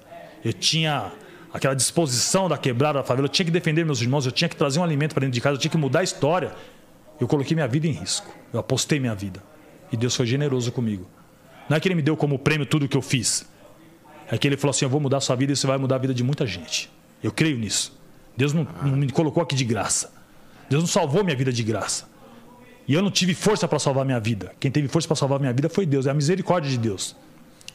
Eu tinha aquela disposição da quebrada da favela. Eu tinha que defender meus irmãos, eu tinha que trazer um alimento para dentro de casa, eu tinha que mudar a história. Eu coloquei minha vida em risco. Eu apostei minha vida. E Deus foi generoso comigo. Não é que ele me deu como prêmio tudo o que eu fiz. É que ele falou assim: eu vou mudar a sua vida e você vai mudar a vida de muita gente. Eu creio nisso. Deus não, não me colocou aqui de graça. Deus não salvou minha vida de graça. E eu não tive força para salvar minha vida. Quem teve força para salvar minha vida foi Deus. É a misericórdia de Deus.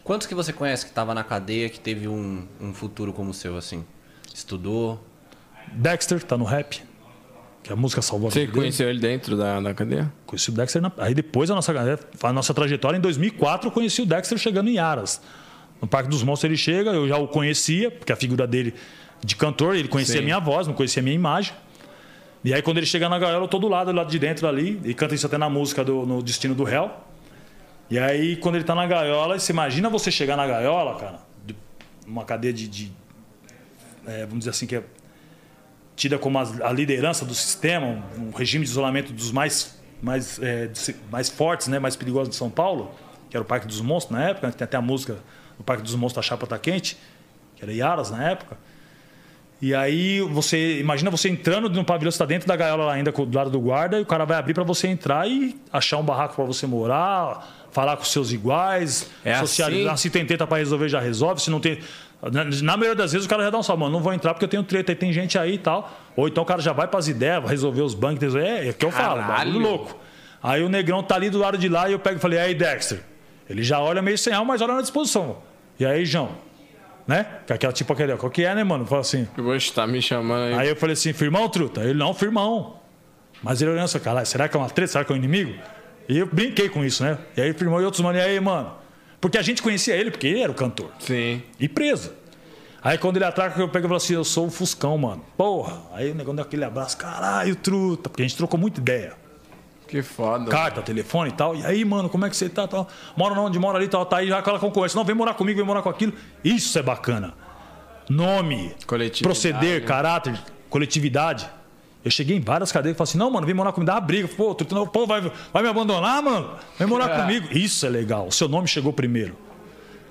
Quantos que você conhece que tava na cadeia, que teve um, um futuro como o seu, assim? Estudou? Dexter tá no rap. Que a música salvou a Você vida dele. conheceu ele dentro da, da cadeia? Conheci o Dexter. Na... Aí depois a nossa, a nossa trajetória, em 2004, eu conheci o Dexter chegando em Aras. No Parque dos Monstros ele chega, eu já o conhecia, porque a figura dele de cantor, ele conhecia Sim. a minha voz, não conhecia a minha imagem. E aí quando ele chega na gaiola, eu tô do lado, do lado de dentro ali, e canta isso até na música do no Destino do Réu. E aí quando ele tá na gaiola, você imagina você chegar na gaiola, cara, uma cadeia de, de é, vamos dizer assim, que é tida como a liderança do sistema, um, regime de isolamento dos mais, mais, é, mais fortes, né, mais perigosos de São Paulo, que era o Parque dos Monstros na época, né, tem até a música do Parque dos Monstros, a Chapa Tá Quente, que era Iaras na época. E aí você imagina você entrando no pavilhão, você está dentro da gaiola ainda do lado do guarda, e o cara vai abrir para você entrar e achar um barraco para você morar, falar com seus iguais, É socializar. assim? Se tem teta para resolver, já resolve. Se não tem. Na, maioria das vezes o cara já dá um salve, mano, não vou entrar porque eu tenho treta, aí tem gente aí e tal. Ou então o cara já vai para as ideias, vai resolver os bancos. É, é que eu falo, Caralho. bagulho louco. Aí o negrão tá ali do lado de lá e eu pego e falei, aí Dexter. Ele já olha meio sem alma, mas olha na disposição. E aí, João? Né? Que aquela tipo aquele, qual que é, né, mano? Fala assim. Poxa, tá me chamando aí. Aí eu falei assim, firmão, truta? Ele, não, firmão. Mas ele olhando assim, caralho, será que é uma treta? Será que é um inimigo? E eu brinquei com isso, né? E aí firmou e outros mano, e aí, mano? Porque a gente conhecia ele, porque ele era o cantor. Sim. E preso. Aí quando ele atraca, eu pego e falo assim, eu sou o Fuscão, mano. Porra. Aí o negócio deu aquele abraço, caralho, truta. Porque a gente trocou muita ideia. Que foda. Carta, telefone e tal. E aí, mano, como é que você tá? Tal? Mora onde mora ali, tal, tá aí, já aquela concorrência. Não, vem morar comigo, vem morar com aquilo. Isso é bacana. Nome, proceder, caráter, coletividade. Eu cheguei em várias cadeias e falei assim: não, mano, vem morar comigo, dá uma briga. Pô, tu, não, pô vai, vai me abandonar, mano? Vem morar comigo. Isso é legal. O seu nome chegou primeiro.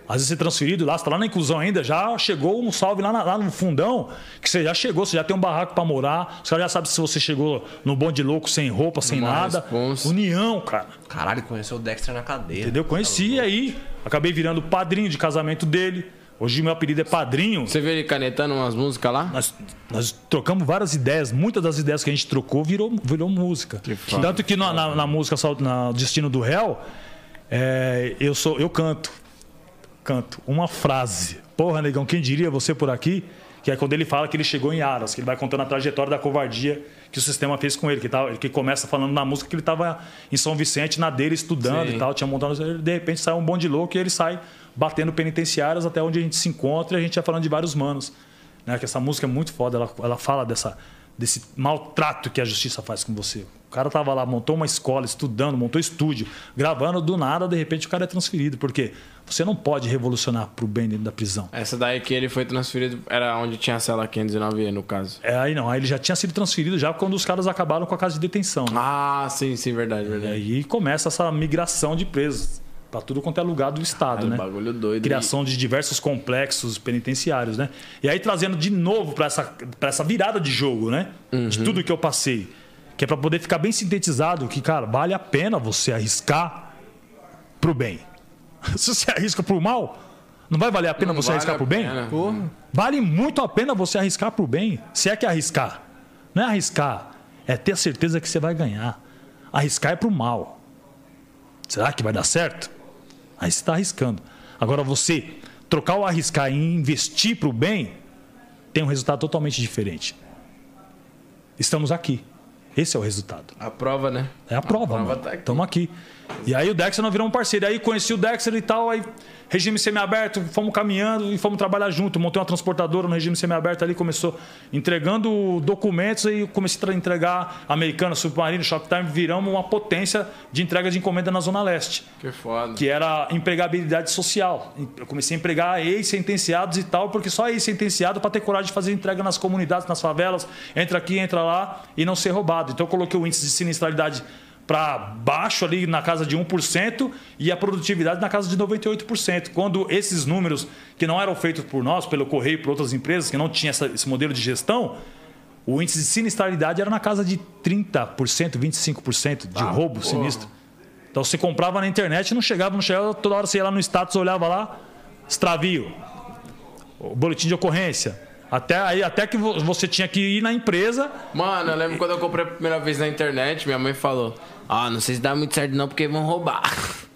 Às vezes você é transferido lá, você tá lá na inclusão ainda, já chegou um salve lá, na- lá no fundão, que você já chegou, você já tem um barraco pra morar, os caras já sabem se você chegou no bonde louco, sem roupa, sem Uma nada. responsa. União, cara. Caralho, conheceu o Dexter na cadeia. Entendeu? Conheci e aí, acabei virando padrinho de casamento dele. Hoje meu apelido é padrinho. Você viu ele canetando umas músicas lá? Nós, nós trocamos várias ideias, muitas das ideias que a gente trocou virou, virou música. foda. Tanto que na, na- na música na Destino do Réu, é, eu, sou, eu canto. Canto uma frase. Porra, negão, quem diria você por aqui? Que é quando ele fala que ele chegou em Aras, que ele vai contando a trajetória da covardia que o sistema fez com ele. Que, tava, que começa falando na música que ele estava em São Vicente, na dele, estudando Sim. e tal, tinha montado. De repente sai um bonde louco e ele sai batendo penitenciárias até onde a gente se encontra e a gente vai falando de vários manos. Né? Que essa música é muito foda, ela, ela fala dessa, desse maltrato que a justiça faz com você. O cara tava lá, montou uma escola, estudando, montou estúdio, gravando, do nada, de repente o cara é transferido. Porque você não pode revolucionar pro bem dentro da prisão. Essa daí que ele foi transferido era onde tinha a cela 509, no caso. É, aí não, aí ele já tinha sido transferido já quando os caras acabaram com a casa de detenção. né? Ah, sim, sim, verdade, E verdade. aí começa essa migração de presos para tudo quanto é lugar do Estado, Caralho, né? bagulho doido. Criação de diversos complexos penitenciários, né? E aí trazendo de novo para essa, pra essa virada de jogo, né? De tudo que eu passei. Que é para poder ficar bem sintetizado que, cara, vale a pena você arriscar pro bem. Se você arrisca pro mal, não vai valer a pena Não você vale arriscar pro bem? pena. Vale muito a pena você arriscar pro bem. Se é que é arriscar. Não é arriscar, é ter a certeza que você vai ganhar. Arriscar é pro mal. Será que vai dar certo? Aí você está arriscando. Agora você trocar o arriscar e investir pro bem tem um resultado totalmente diferente. Estamos aqui. Esse é o resultado. A prova, né? É a prova, prova mano. tá aqui. Estamos aqui. E aí o Dexter não virou um parceiro. Aí conheci o Dexter e tal, aí regime semiaberto, fomos caminhando e fomos trabalhar junto. Montei uma transportadora no regime semiaberto ali, começou entregando documentos e comecei a entregar Americana, Submarino, Shoptime, viramos uma potência de entrega de encomenda na Zona Leste Que foda. que era empregabilidade social. Eu comecei a empregar ex-sentenciados e tal, porque só ex-sentenciado para ter coragem de fazer entrega nas comunidades, nas favelas, entra aqui, entra lá e não ser roubado. Então eu coloquei o índice de sinistralidade para baixo ali na casa de 1% e a produtividade na casa de 98%. Quando esses números que não eram feitos por nós, pelo correio, por outras empresas que não tinham essa- esse modelo de gestão, o índice de sinistralidade era na casa de 30%, 25% de roubo sinistro. Então você comprava na internet, não chegava, não chegava, toda hora você ia lá no status, olhava lá, extravio, o boletim de ocorrência. Até, aí, até que vo- você tinha que ir na empresa. Mano, eu lembro quando eu comprei a primeira vez na internet, minha mãe falou: Ah, não sei se dá muito certo não, porque vão roubar.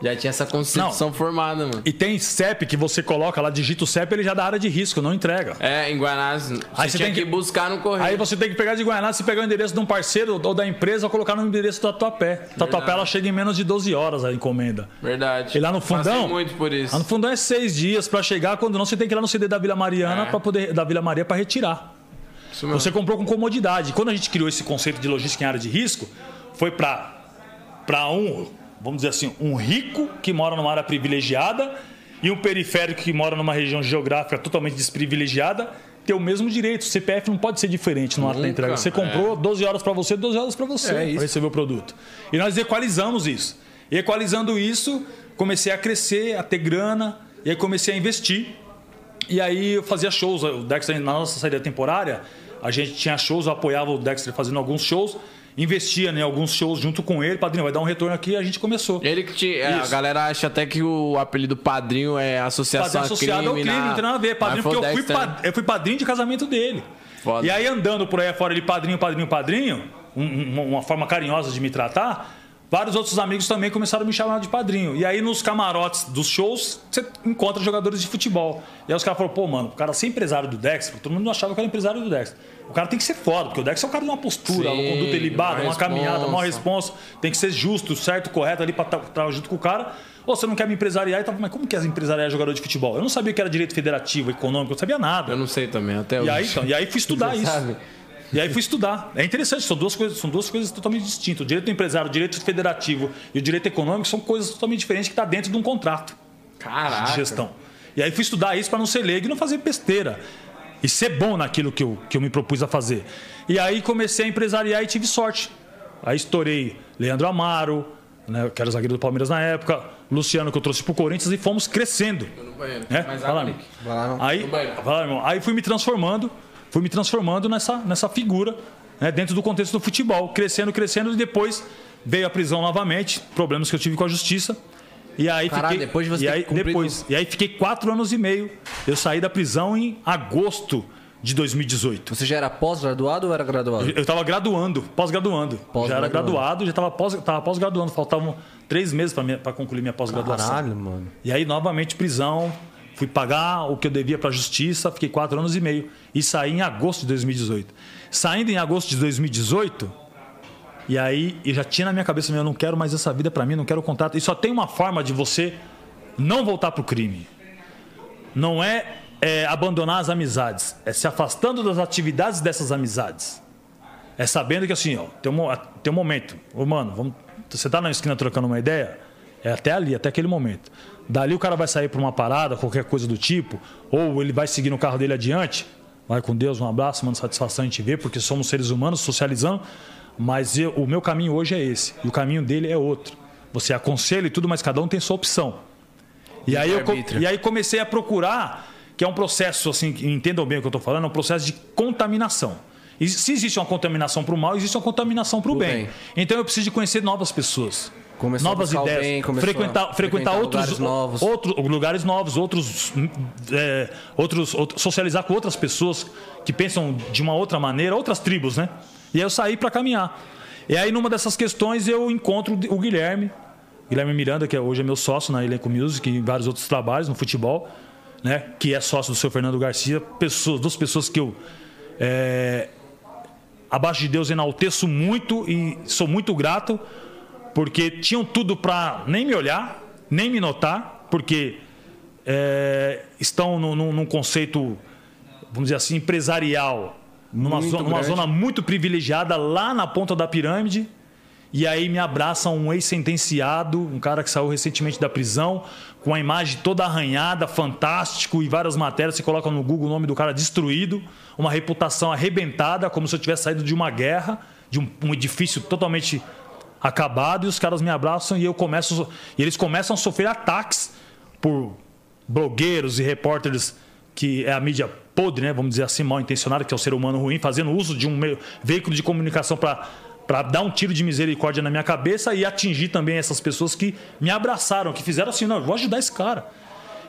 Já tinha essa concepção formada, mano. E tem CEP que você coloca lá, digita o CEP, ele já dá área de risco, não entrega. É, em Guanás, você, Aí você tem que... que- buscar no correio. Aí você tem que pegar de Guaraná, você pegar o endereço de um parceiro ou da empresa ou colocar no endereço do Tatuapé. Tatuapé ela chega em menos de 12 horas a encomenda. Verdade. E lá no Passei fundão? muito por isso. Lá no fundão é seis dias pra chegar, quando não, você tem que ir lá no CD da Vila Mariana É. para poder da Vila Maria para retirar. Isso mesmo. Você comprou com comodidade. Quando a gente criou esse conceito de logística em área de risco, foi para um, vamos dizer assim, um rico que mora numa área privilegiada e um periférico que mora numa região geográfica totalmente desprivilegiada ter o mesmo direito. O CPF não pode ser diferente no ato da entrega. Você é. comprou 12 horas para você, 12 horas para você É para receber o produto. E nós equalizamos isso. E equalizando isso, comecei a crescer, a ter grana, e aí comecei a investir. E aí eu fazia shows, o Dexter na nossa saída temporária, a gente tinha shows, eu apoiava o Dexter fazendo alguns shows, investia em alguns shows junto com ele, padrinho, vai dar um retorno aqui, e a gente começou. Ele que te. é, a galera acha até que o apelido padrinho é associação Padrinho associado ao crime, não tem nada a ver. Padrinho, porque eu fui, Dexter, pa- eu fui padrinho de casamento dele. Foda. E aí andando por aí fora, ele padrinho, padrinho, padrinho, um- um- uma forma carinhosa de me tratar, vários outros amigos também começaram a me chamar de padrinho. E aí nos camarotes dos shows, você encontra jogadores de futebol. E aí os caras falaram, pô, mano, o cara ser empresário do Dex, todo mundo achava que era empresário do Dex. O cara tem que ser foda, porque o Dex é um cara de uma postura, Sim, uma conduta ilibada, uma uma caminhada, uma responsa. responsa. Tem que ser justo, certo, correto ali pra estar junto com o cara. Ou você não quer me empresariar e tal, mas como que é empresariar jogador de futebol? Eu não sabia que era direito federativo, econômico, eu não sabia nada. Eu não sei também, até E hoje. aí, então, e aí fui estudar Você isso. sabe? E aí fui estudar. É interessante, são duas coisas, são duas coisas totalmente distintas. O direito do empresário, o direito federativo e o direito econômico são coisas totalmente diferentes que está dentro de um contrato Caraca. de gestão. E aí fui estudar isso para não ser leigo e não fazer besteira. e ser bom naquilo que eu, que eu me propus a fazer. E aí comecei a empresariar e tive sorte. Aí estourei Leandro Amaro, né, que era zagueiro do Palmeiras na época, Luciano que eu trouxe pro Corinthians e fomos crescendo. Né? Mas Vai lá, Nick. Vai lá, não. Aí, vai lá, irmão. aí fui me transformando, fui me transformando nessa, nessa figura, né, dentro do contexto do futebol, crescendo, crescendo, e depois veio a prisão novamente, problemas que eu tive com a justiça. E aí fiquei, depois de você e aí, depois, e aí fiquei quatro anos e meio. Eu saí da prisão em agosto de 2018. Você já era pós-graduado ou era graduado? Eu estava graduando, pós-graduando. Já era graduado, já estava pós, tava pós-graduando. Faltavam três meses para concluir minha pós-graduação. Caralho, mano. E aí, novamente, prisão. Fui pagar o que eu devia para a justiça, fiquei quatro anos e meio. E saí em agosto de 2018. Saindo em agosto de 2018, e aí eu já tinha na minha cabeça, eu não quero mais essa vida para mim, não quero contrato. E só tem uma forma de você não voltar pro crime. Não é, é, abandonar as amizades, é se afastando das atividades dessas amizades. É sabendo que assim, ó, tem um, tem um momento. Ô, mano, vamos, você tá na esquina trocando uma ideia? É até ali, até aquele momento. Dali o cara vai sair para uma parada, qualquer coisa do tipo, ou ele vai seguir no carro dele adiante. Vai com Deus, um abraço, mano, satisfação em te ver, porque somos seres humanos socializando. Mas eu- o meu caminho hoje é esse, e o caminho dele é outro. Você aconselha e tudo, mas cada um tem sua opção. E aí, eu, e aí comecei a procurar, que é um processo, assim, entendam bem o que eu estou falando, é um processo de contaminação. E se existe uma contaminação para o mal, existe uma contaminação para o bem. bem. Então eu preciso de conhecer novas pessoas. Começou novas ideias, bem, frequentar, frequentar frequentar outros lugares novos. outros lugares novos, outros, é, outros, outros- socializar com outras pessoas que pensam de uma outra maneira, outras tribos, né? E aí eu saí para caminhar. E aí numa dessas questões eu encontro o Guilherme, Guilherme Miranda, que é- hoje é meu sócio na Elenco Music e em vários outros trabalhos no futebol, né? Que é sócio do seu Fernando Garcia, pessoas, duas pessoas que eu é, abaixo de Deus enalteço muito e sou muito grato porque tinham tudo para nem me olhar, nem me notar, porque é, estão num, num- conceito, vamos dizer assim, empresarial, numa, numa zona muito privilegiada lá na ponta da pirâmide. E aí me abraça um ex-sentenciado, um cara que saiu recentemente da prisão, com a imagem toda arranhada, fantástico, e várias matérias. Você coloca no Google o nome do cara destruído, uma reputação arrebentada, como se eu tivesse saído de uma guerra, de um, um edifício totalmente acabado, e os caras me abraçam e eu começo. E eles começam a sofrer ataques por blogueiros e repórteres que é a mídia podre, né? Vamos dizer assim, mal intencionada, que é o ser humano ruim, fazendo uso de um meio- veículo de comunicação para para dar um tiro de misericórdia na minha cabeça e atingir também essas pessoas que me abraçaram, que fizeram assim, não, eu vou ajudar esse cara.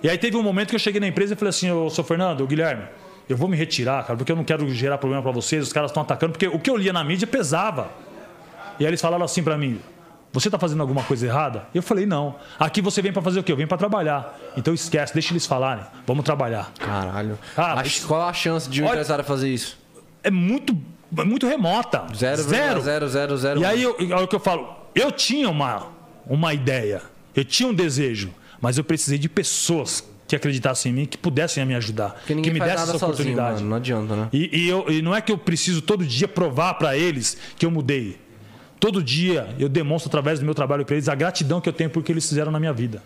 E aí teve um momento que eu cheguei na empresa e falei assim, ô, seu Fernando, Guilherme, eu vou me retirar, cara, porque eu não quero gerar problema para vocês, os caras estão atacando, porque o que eu lia na mídia pesava. E aí eles falaram assim para mim: Você está fazendo alguma coisa errada? Eu falei: Não. Aqui você vem para fazer o quê? Eu venho para trabalhar. Então esquece, deixa eles falarem. Vamos trabalhar. Caralho. Ah, Acho- qual a chance de um Olha- empresário fazer isso? É muito, é muito remota. Zero, zero, zero, zero, zero. E aí eu- é o que eu falo: Eu tinha uma, uma ideia, eu tinha um desejo, mas eu precisei de pessoas que acreditassem em mim, que pudessem me ajudar, que me dessem essa oportunidade. Não adianta, né? E, e eu- e não é que eu preciso todo dia provar para eles que eu mudei. Todo dia eu demonstro através do meu trabalho para eles a gratidão que eu tenho por que eles fizeram na minha vida.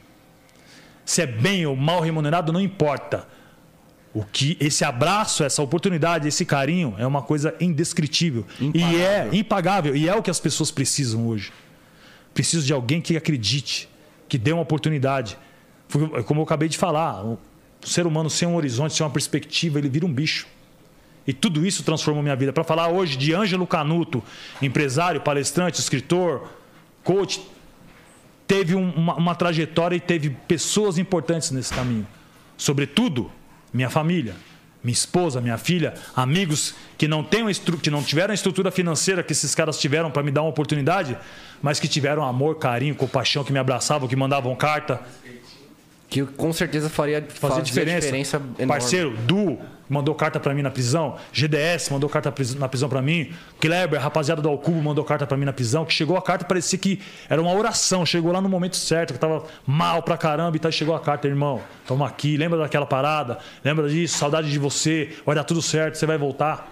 Se é bem ou mal remunerado, não importa. O que esse abraço, essa oportunidade, esse carinho é uma coisa indescritível e é impagável e é o que as pessoas precisam hoje. Preciso de alguém que acredite, que dê uma oportunidade. Como eu acabei de falar, o ser humano sem um horizonte, sem uma perspectiva, ele vira um bicho. E tudo isso transformou minha vida. Para falar hoje de Ângelo Canuto, empresário, palestrante, escritor, coach, teve um- uma, uma trajetória e teve pessoas importantes nesse caminho. Sobretudo, minha família, minha esposa, minha filha, amigos que não, que não tiveram a estrutura financeira que esses caras tiveram para me dar uma oportunidade, mas que tiveram amor, carinho, compaixão, que me abraçavam, que mandavam carta Que com certeza faria fazer fazia diferença. enorme. Parceiro, Du mandou carta pra mim na prisão, GDS mandou carta na prisão pra mim, Kleber, rapaziada do Alcubo, mandou carta pra mim na prisão, que chegou a carta parecia que era uma oração, chegou lá no momento certo, que eu tava mal pra caramba e tal, chegou a carta, irmão, toma aqui, lembra daquela parada, lembra disso, saudade de você, vai dar tudo certo, você vai voltar.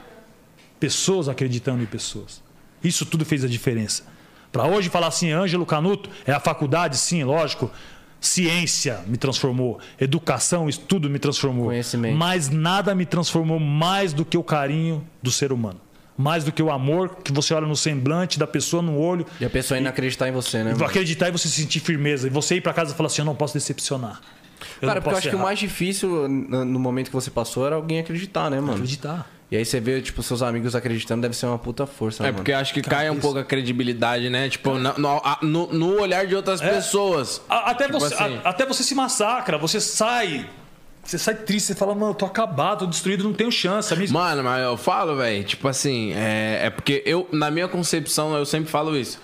Pessoas acreditando em pessoas. Isso tudo fez a diferença. Pra hoje falar assim, Ângelo Canuto, é a faculdade, sim, lógico. Ciência me transformou, educação, estudo me transformou. Conhecimento. Mas nada me transformou mais do que o carinho do ser humano. Mais do que o amor que você olha no semblante da pessoa, no olho. E a pessoa ainda acreditar em você, né? mano? Acreditar e você sentir firmeza. E você ir pra casa e falar assim: eu não posso decepcionar. Eu Cara, porque eu acho que o errar." mais difícil no no momento que você passou era alguém acreditar, né, mano? Acreditar. E aí você vê, tipo, seus amigos acreditando, deve ser uma puta força, É mano? porque eu acho que cai um isso. pouco a credibilidade, né? Tipo, na- no, a- no- no olhar de outras pessoas. A- Até, Tipo você, assim. a- até você se massacra, você sai. Você sai triste, você fala, mano, eu tô acabado, tô destruído, não tenho chance. A minha... Mano, mas eu falo, velho, tipo assim, é, é porque eu, na minha concepção, eu sempre falo isso.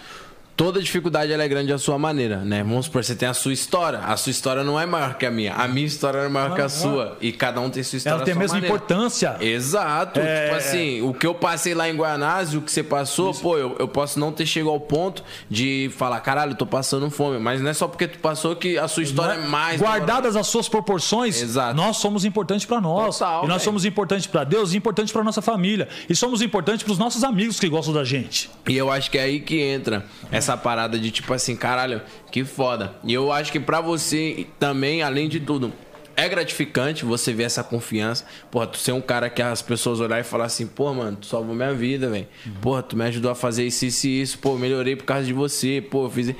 Toda dificuldade ela é grande à sua maneira, né? Vamos supor, você tem a sua história. A sua história não é maior que a minha. A minha história é maior que a Não, sua. E cada um tem sua história. Ela tem a mesma maneira. importância. Exato. É, Tipo assim, o que eu passei lá em Guanás, o que você passou, pô, eu, eu posso não ter chegado ao ponto de falar, caralho, eu tô passando fome. Mas não é só porque tu passou que a sua história é mais. Guardadas as suas proporções, Exato. nós somos importantes pra nós. Total, e nós velho. somos importantes pra Deus e importantes pra nossa família. E somos importantes pros nossos amigos que gostam da gente. E eu acho que é aí que entra essa parada de tipo assim, caralho, que foda. E eu acho que pra você também, além de tudo, é gratificante você ver essa confiança. Porra, tu ser um cara que as pessoas olharem e falar assim, pô, mano, tu salvou minha vida, velho. Porra, tu me ajudou a fazer isso, isso e isso. Pô, melhorei por causa de você. Pô, eu fiz.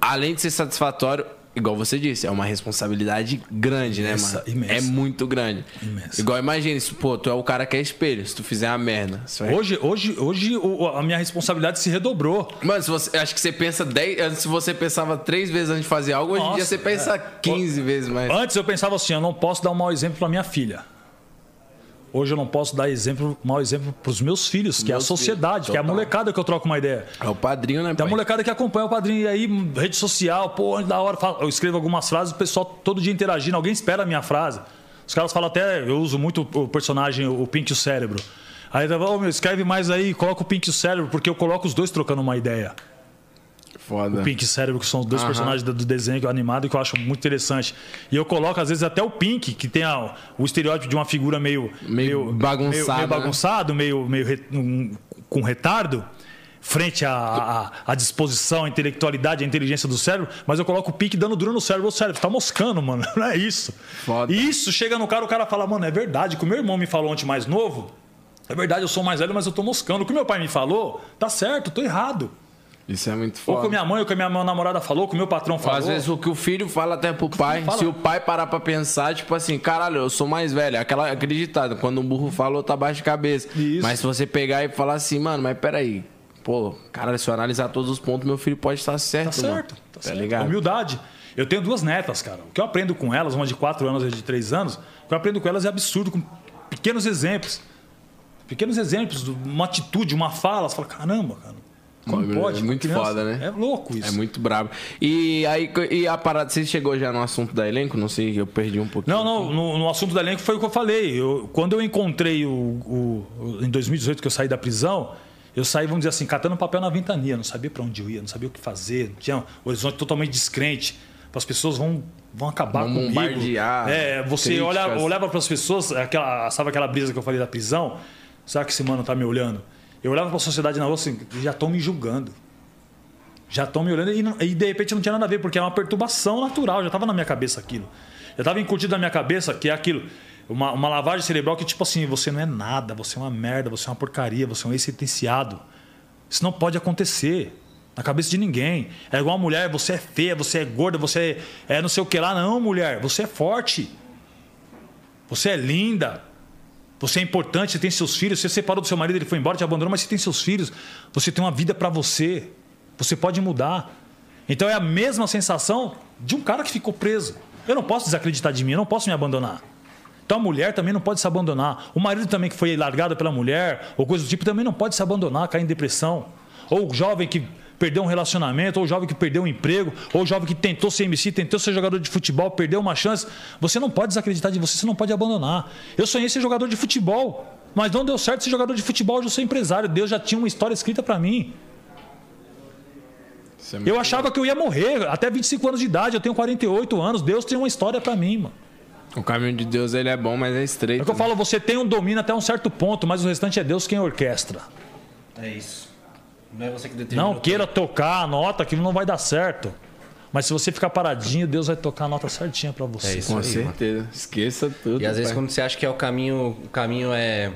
Além de ser satisfatório, igual você disse, é uma responsabilidade grande, né, Imensa, mano? imensa. É muito grande. Imensa. Igual imagine, se, pô, tu é o cara que é espelho. Se tu fizer uma merda, vai Hoje, hoje, hoje a minha responsabilidade se redobrou. Mano, se você, acho que você pensa 10. antes, Se você pensava três vezes antes de fazer algo, hoje em Nossa, dia você pensa é. 15 vezes mais. Antes eu pensava assim, eu não posso dar um mau exemplo pra minha filha. Hoje eu não posso dar exemplo, mau exemplo pros meus filhos, que é a Meus sociedade, filhos, que é a total. molecada que eu troco uma ideia. É o padrinho, né, Tem a pai? molecada que acompanha o padrinho e aí, rede social, pô, da hora. Eu escrevo algumas frases, o pessoal todo dia interagindo, alguém espera a minha frase. Os caras falam até, eu uso muito o personagem, o Pink e o Cérebro. Aí falo, ô meu, escreve mais aí, coloca o Pink e o Cérebro, porque eu coloco os dois trocando uma ideia. Foda. O Pink e Cérebro, que são os dois Aham. personagens do desenho animado que eu acho muito interessante. E eu coloco, às vezes, até o Pink, que tem a- o estereótipo de uma figura meio. Meio bagunçado, Meio, meio né? bagunçado, meio, meio re- um- com retardo. Frente à, disposição, à intelectualidade, à inteligência do cérebro, mas eu coloco o pique dando duro no cérebro. Ô cérebro, tá moscando, mano. Não é isso. Foda. E isso chega no cara, o cara fala, mano, é verdade. O que o meu irmão me falou ontem mais novo, é verdade, eu sou mais velho, mas eu tô moscando. O que meu pai me falou, tá certo, tô errado. Isso é muito Ou foda. com a minha mãe, ou com a minha namorada falou, com o meu patrão falou. Às vezes o que o filho fala até pro pai, fala. se o pai parar pra pensar, tipo assim, caralho, eu sou mais velho. Aquela acreditada, quando um burro falou, tá baixo de cabeça. Isso. Mas se você pegar e falar assim, mano, mas peraí. Pô, caralho, se eu analisar todos os pontos, meu filho pode estar certo. Tá mano. certo, tá, Tá, certo. ligado? Humildade. Eu tenho duas netas, cara. O que eu aprendo com elas, uma de 4 anos e outra de 3 anos, o que eu aprendo com elas é absurdo, com pequenos exemplos. Pequenos exemplos, uma atitude, uma fala, você fala, caramba, cara. Pode? é muito Criança, foda, né? É louco isso. É muito brabo. E aí, e a parada, você chegou já no assunto da elenco? Não sei, eu perdi um pouquinho. Não, não, no, no assunto da elenco foi o que eu falei. Eu- quando eu encontrei o, o- o- Em 2018, que eu saí da prisão, eu saí, vamos dizer assim, catando papel na ventania. Não sabia para onde eu ia, não sabia o que fazer. Tinha um horizonte totalmente descrente. As pessoas vão, vão acabar Vão comigo. bombardear É, você críticas. olha, olhava para as pessoas, aquela, sabe aquela brisa que eu falei da prisão? Será que esse mano tá me olhando? Eu olhava para a sociedade na rua assim, já estão me julgando. Já estão me olhando e, e de repente não tinha nada a ver, porque é uma perturbação natural, já estava na minha cabeça aquilo. Já estava incutido na minha cabeça que é aquilo. Uma, uma lavagem cerebral que, tipo assim, você não é nada, você é uma merda, você é uma porcaria, você é um ex-sentenciado. Isso não pode acontecer na cabeça de ninguém. É igual uma mulher, você é feia, você é gorda, você é, é não sei o que lá. Não, mulher, você é forte. Você é linda. Você é importante, você tem seus filhos, você separou do seu marido, ele foi embora, te abandonou, mas você tem seus filhos. Você tem uma vida para você. Você pode mudar. Então é a mesma sensação de um cara que ficou preso. Eu não posso desacreditar de mim, eu não posso me abandonar. Então a mulher também não pode se abandonar. O marido também que foi largado pela mulher, ou coisa do tipo, também não pode se abandonar, cair em depressão. Ou o jovem que perdeu um relacionamento, ou o jovem que perdeu um emprego, ou o jovem que tentou ser MC, tentou ser jogador de futebol, perdeu uma chance. Você não pode desacreditar de você, você não pode abandonar. Eu sonhei ser jogador de futebol, mas não deu certo ser jogador de futebol, hoje eu sou empresário. Deus já tinha uma história escrita para mim. É Eu achava que eu ia morrer até 25 anos de idade, eu tenho 48 anos. Deus tem uma história para mim, mano. O caminho de Deus ele é bom, mas é estreito. É o que eu falo, você tem um domínio até um certo ponto, mas o restante é Deus quem orquestra. É isso. Não é você que determina. Não queira tocar a nota, aquilo não vai dar certo. Mas se você ficar paradinho, Deus vai tocar a nota certinha para você. É isso. Com aí, certeza. Esqueça tudo. E às vezes pai. quando você acha que é o caminho, o caminho é.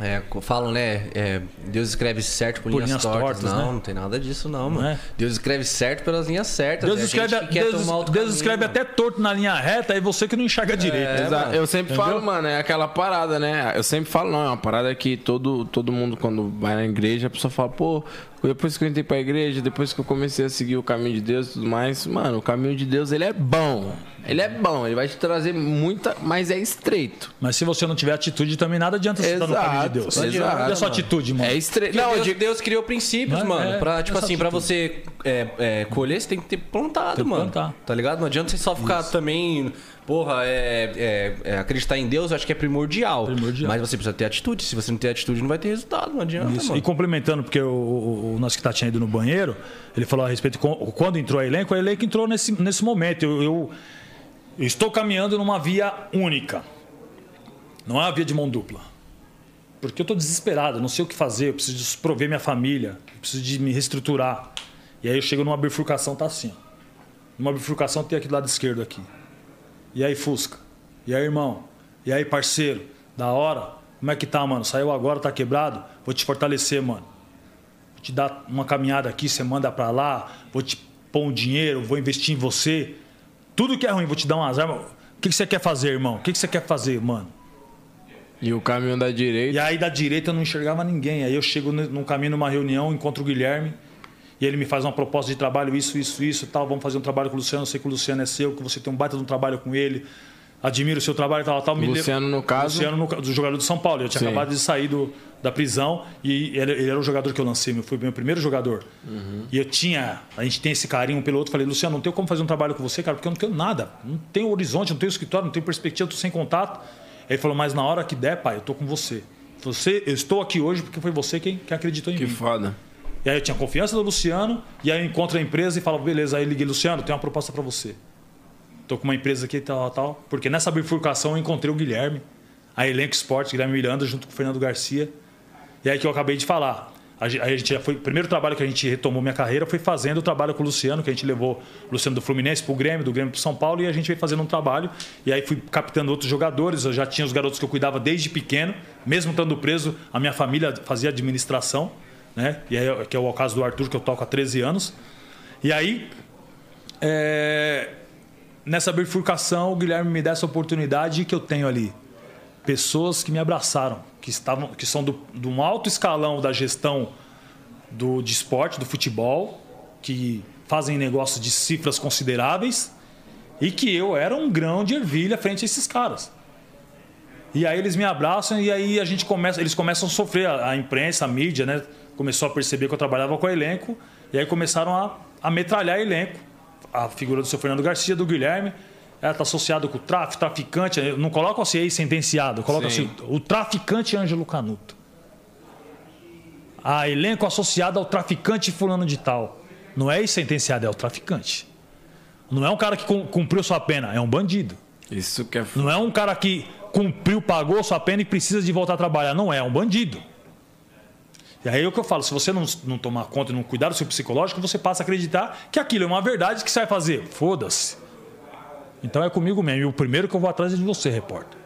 É, falam, né? é, Deus escreve certo por, Por linhas, linhas tortas. tortas, não, né? não tem nada disso, não, mano. é? Deus escreve certo pelas linhas certas. Deus é a escreve, quer Deus, Deus caminho, escreve mano. até torto na linha reta, aí você que não enxerga direito. É, Exato. Eu sempre Entendeu? falo, mano, é aquela parada, né? Eu sempre falo, não, é uma parada que todo, todo mundo, quando vai na igreja, a pessoa fala, pô, depois que eu entrei pra igreja, depois que eu comecei a seguir o caminho de Deus e tudo mais, mano, o caminho de Deus, ele é bom. Ele é bom, ele vai te trazer muita, mas é estreito. Mas se você não tiver atitude, também nada adianta você estar no caminho de Deus. exato, Olha a sua mano. atitude, mano. É. Não, Não, eu Deus, Deus criou princípios, Mas mano. é, pra, tipo assim, pra atitude. você é, é, colher, você tem que ter plantado, Tem que mano. plantar. Tá ligado? Não adianta você só ficar também. Porra, é, é- é, acreditar em Deus, eu acho que é primordial. Primordial. Mas você precisa ter atitude. Se você não ter atitude, não vai ter resultado. Não adianta, Isso. mano. E complementando, porque o, o, o nosso que tá tinha ido no banheiro, ele falou a respeito quando entrou a elenco, a elenco entrou nesse, nesse momento. Eu, eu- eu estou caminhando numa via única. Não é uma via de mão dupla. Porque eu estou desesperado, não sei o que fazer, eu preciso prover minha família, eu preciso de me reestruturar. E aí eu chego numa bifurcação, tá assim. ó. Numa bifurcação tem aqui do lado esquerdo aqui. E aí, Fusca? E aí, irmão? E aí, parceiro? Da hora? Como é que tá, mano? Saiu agora, tá quebrado? Vou te fortalecer, mano. Vou te dar uma caminhada aqui, você manda pra lá. Vou te pôr um dinheiro, vou investir em você. Tudo que é ruim, vou te dar umas armas. O que, você quer fazer, irmão? O que você quer fazer, mano? E o caminho da E direita. aí, da direita, eu não enxergava ninguém. Aí eu chego no no caminho numa reunião, encontro o Guilherme. E ele me faz uma proposta de trabalho, isso, isso, isso, tal. Vamos fazer um trabalho com o Luciano. Eu sei que o Luciano é seu, que você tem um baita de um trabalho com ele. Admiro o seu trabalho, tal, tal. Me Luciano, no caso? Luciano, no do jogador do São Paulo. Eu tinha Sim. acabado de sair do, da prisão e ele, ele era o jogador que eu lancei. Foi o meu primeiro jogador. Uhum. E eu tinha... A gente tem esse carinho um pelo outro. Falei, Luciano, não tenho como fazer um trabalho com você, cara, porque eu não tenho nada. Não tenho horizonte, não tenho escritório, não tenho perspectiva, estou sem contato. Ele falou, mas na hora que der, pai, eu tô com você. Você, eu estou aqui hoje porque foi você quem, quem acreditou em Que mim. foda. E aí eu tinha confiança do Luciano, e aí eu encontro a empresa e falo, beleza, aí liguei, Luciano, tenho uma proposta para você. Tô com uma empresa aqui, tal, tal. Porque nessa bifurcação eu encontrei o Guilherme, a Elenco Esportes, Guilherme Miranda, junto com o Fernando Garcia. E aí que eu acabei de falar. A gente já foi, o primeiro trabalho que a gente retomou minha carreira foi fazendo o trabalho com o Luciano, que a gente levou o Luciano do Fluminense pro Grêmio, do Grêmio pro São Paulo, e a gente veio fazendo um trabalho. E aí fui captando outros jogadores, eu já tinha os garotos que eu cuidava desde pequeno, mesmo estando preso, a minha família fazia administração, né? E aí, que é o caso do Arthur, que eu toco há 13 anos. E aí, é, nessa bifurcação, o Guilherme me dá essa oportunidade que eu tenho ali. Pessoas que me abraçaram, que, estavam, que são do, de um alto escalão da gestão do, de esporte, do futebol, que fazem negócios de cifras consideráveis e que eu era um grão de ervilha frente a esses caras. E aí eles me abraçam e aí a gente começa, eles começam a sofrer, a, a imprensa, a mídia, né? Começou a perceber que eu trabalhava com elenco e aí começaram a, a metralhar elenco. A figura do seu Fernando Garcia, do Guilherme, ela está associada com o tráfico, traficante. Não coloco assim sentenciado, coloca Sim. assim, o traficante Ângelo Canuto. A elenco associado ao traficante fulano de tal. Não é sentenciado, é o traficante. Não é um cara que cum- cumpriu sua pena, é um bandido. Isso que é Não é um cara que cumpriu, pagou sua pena e precisa de voltar a trabalhar. Não é, é um bandido. E aí é o que eu falo, se você não, não tomar conta e não cuidar do seu psicológico, você passa a acreditar que aquilo é uma verdade que você vai fazer. Foda-se. Então é comigo mesmo. E o primeiro que eu vou atrás é de você, repórter.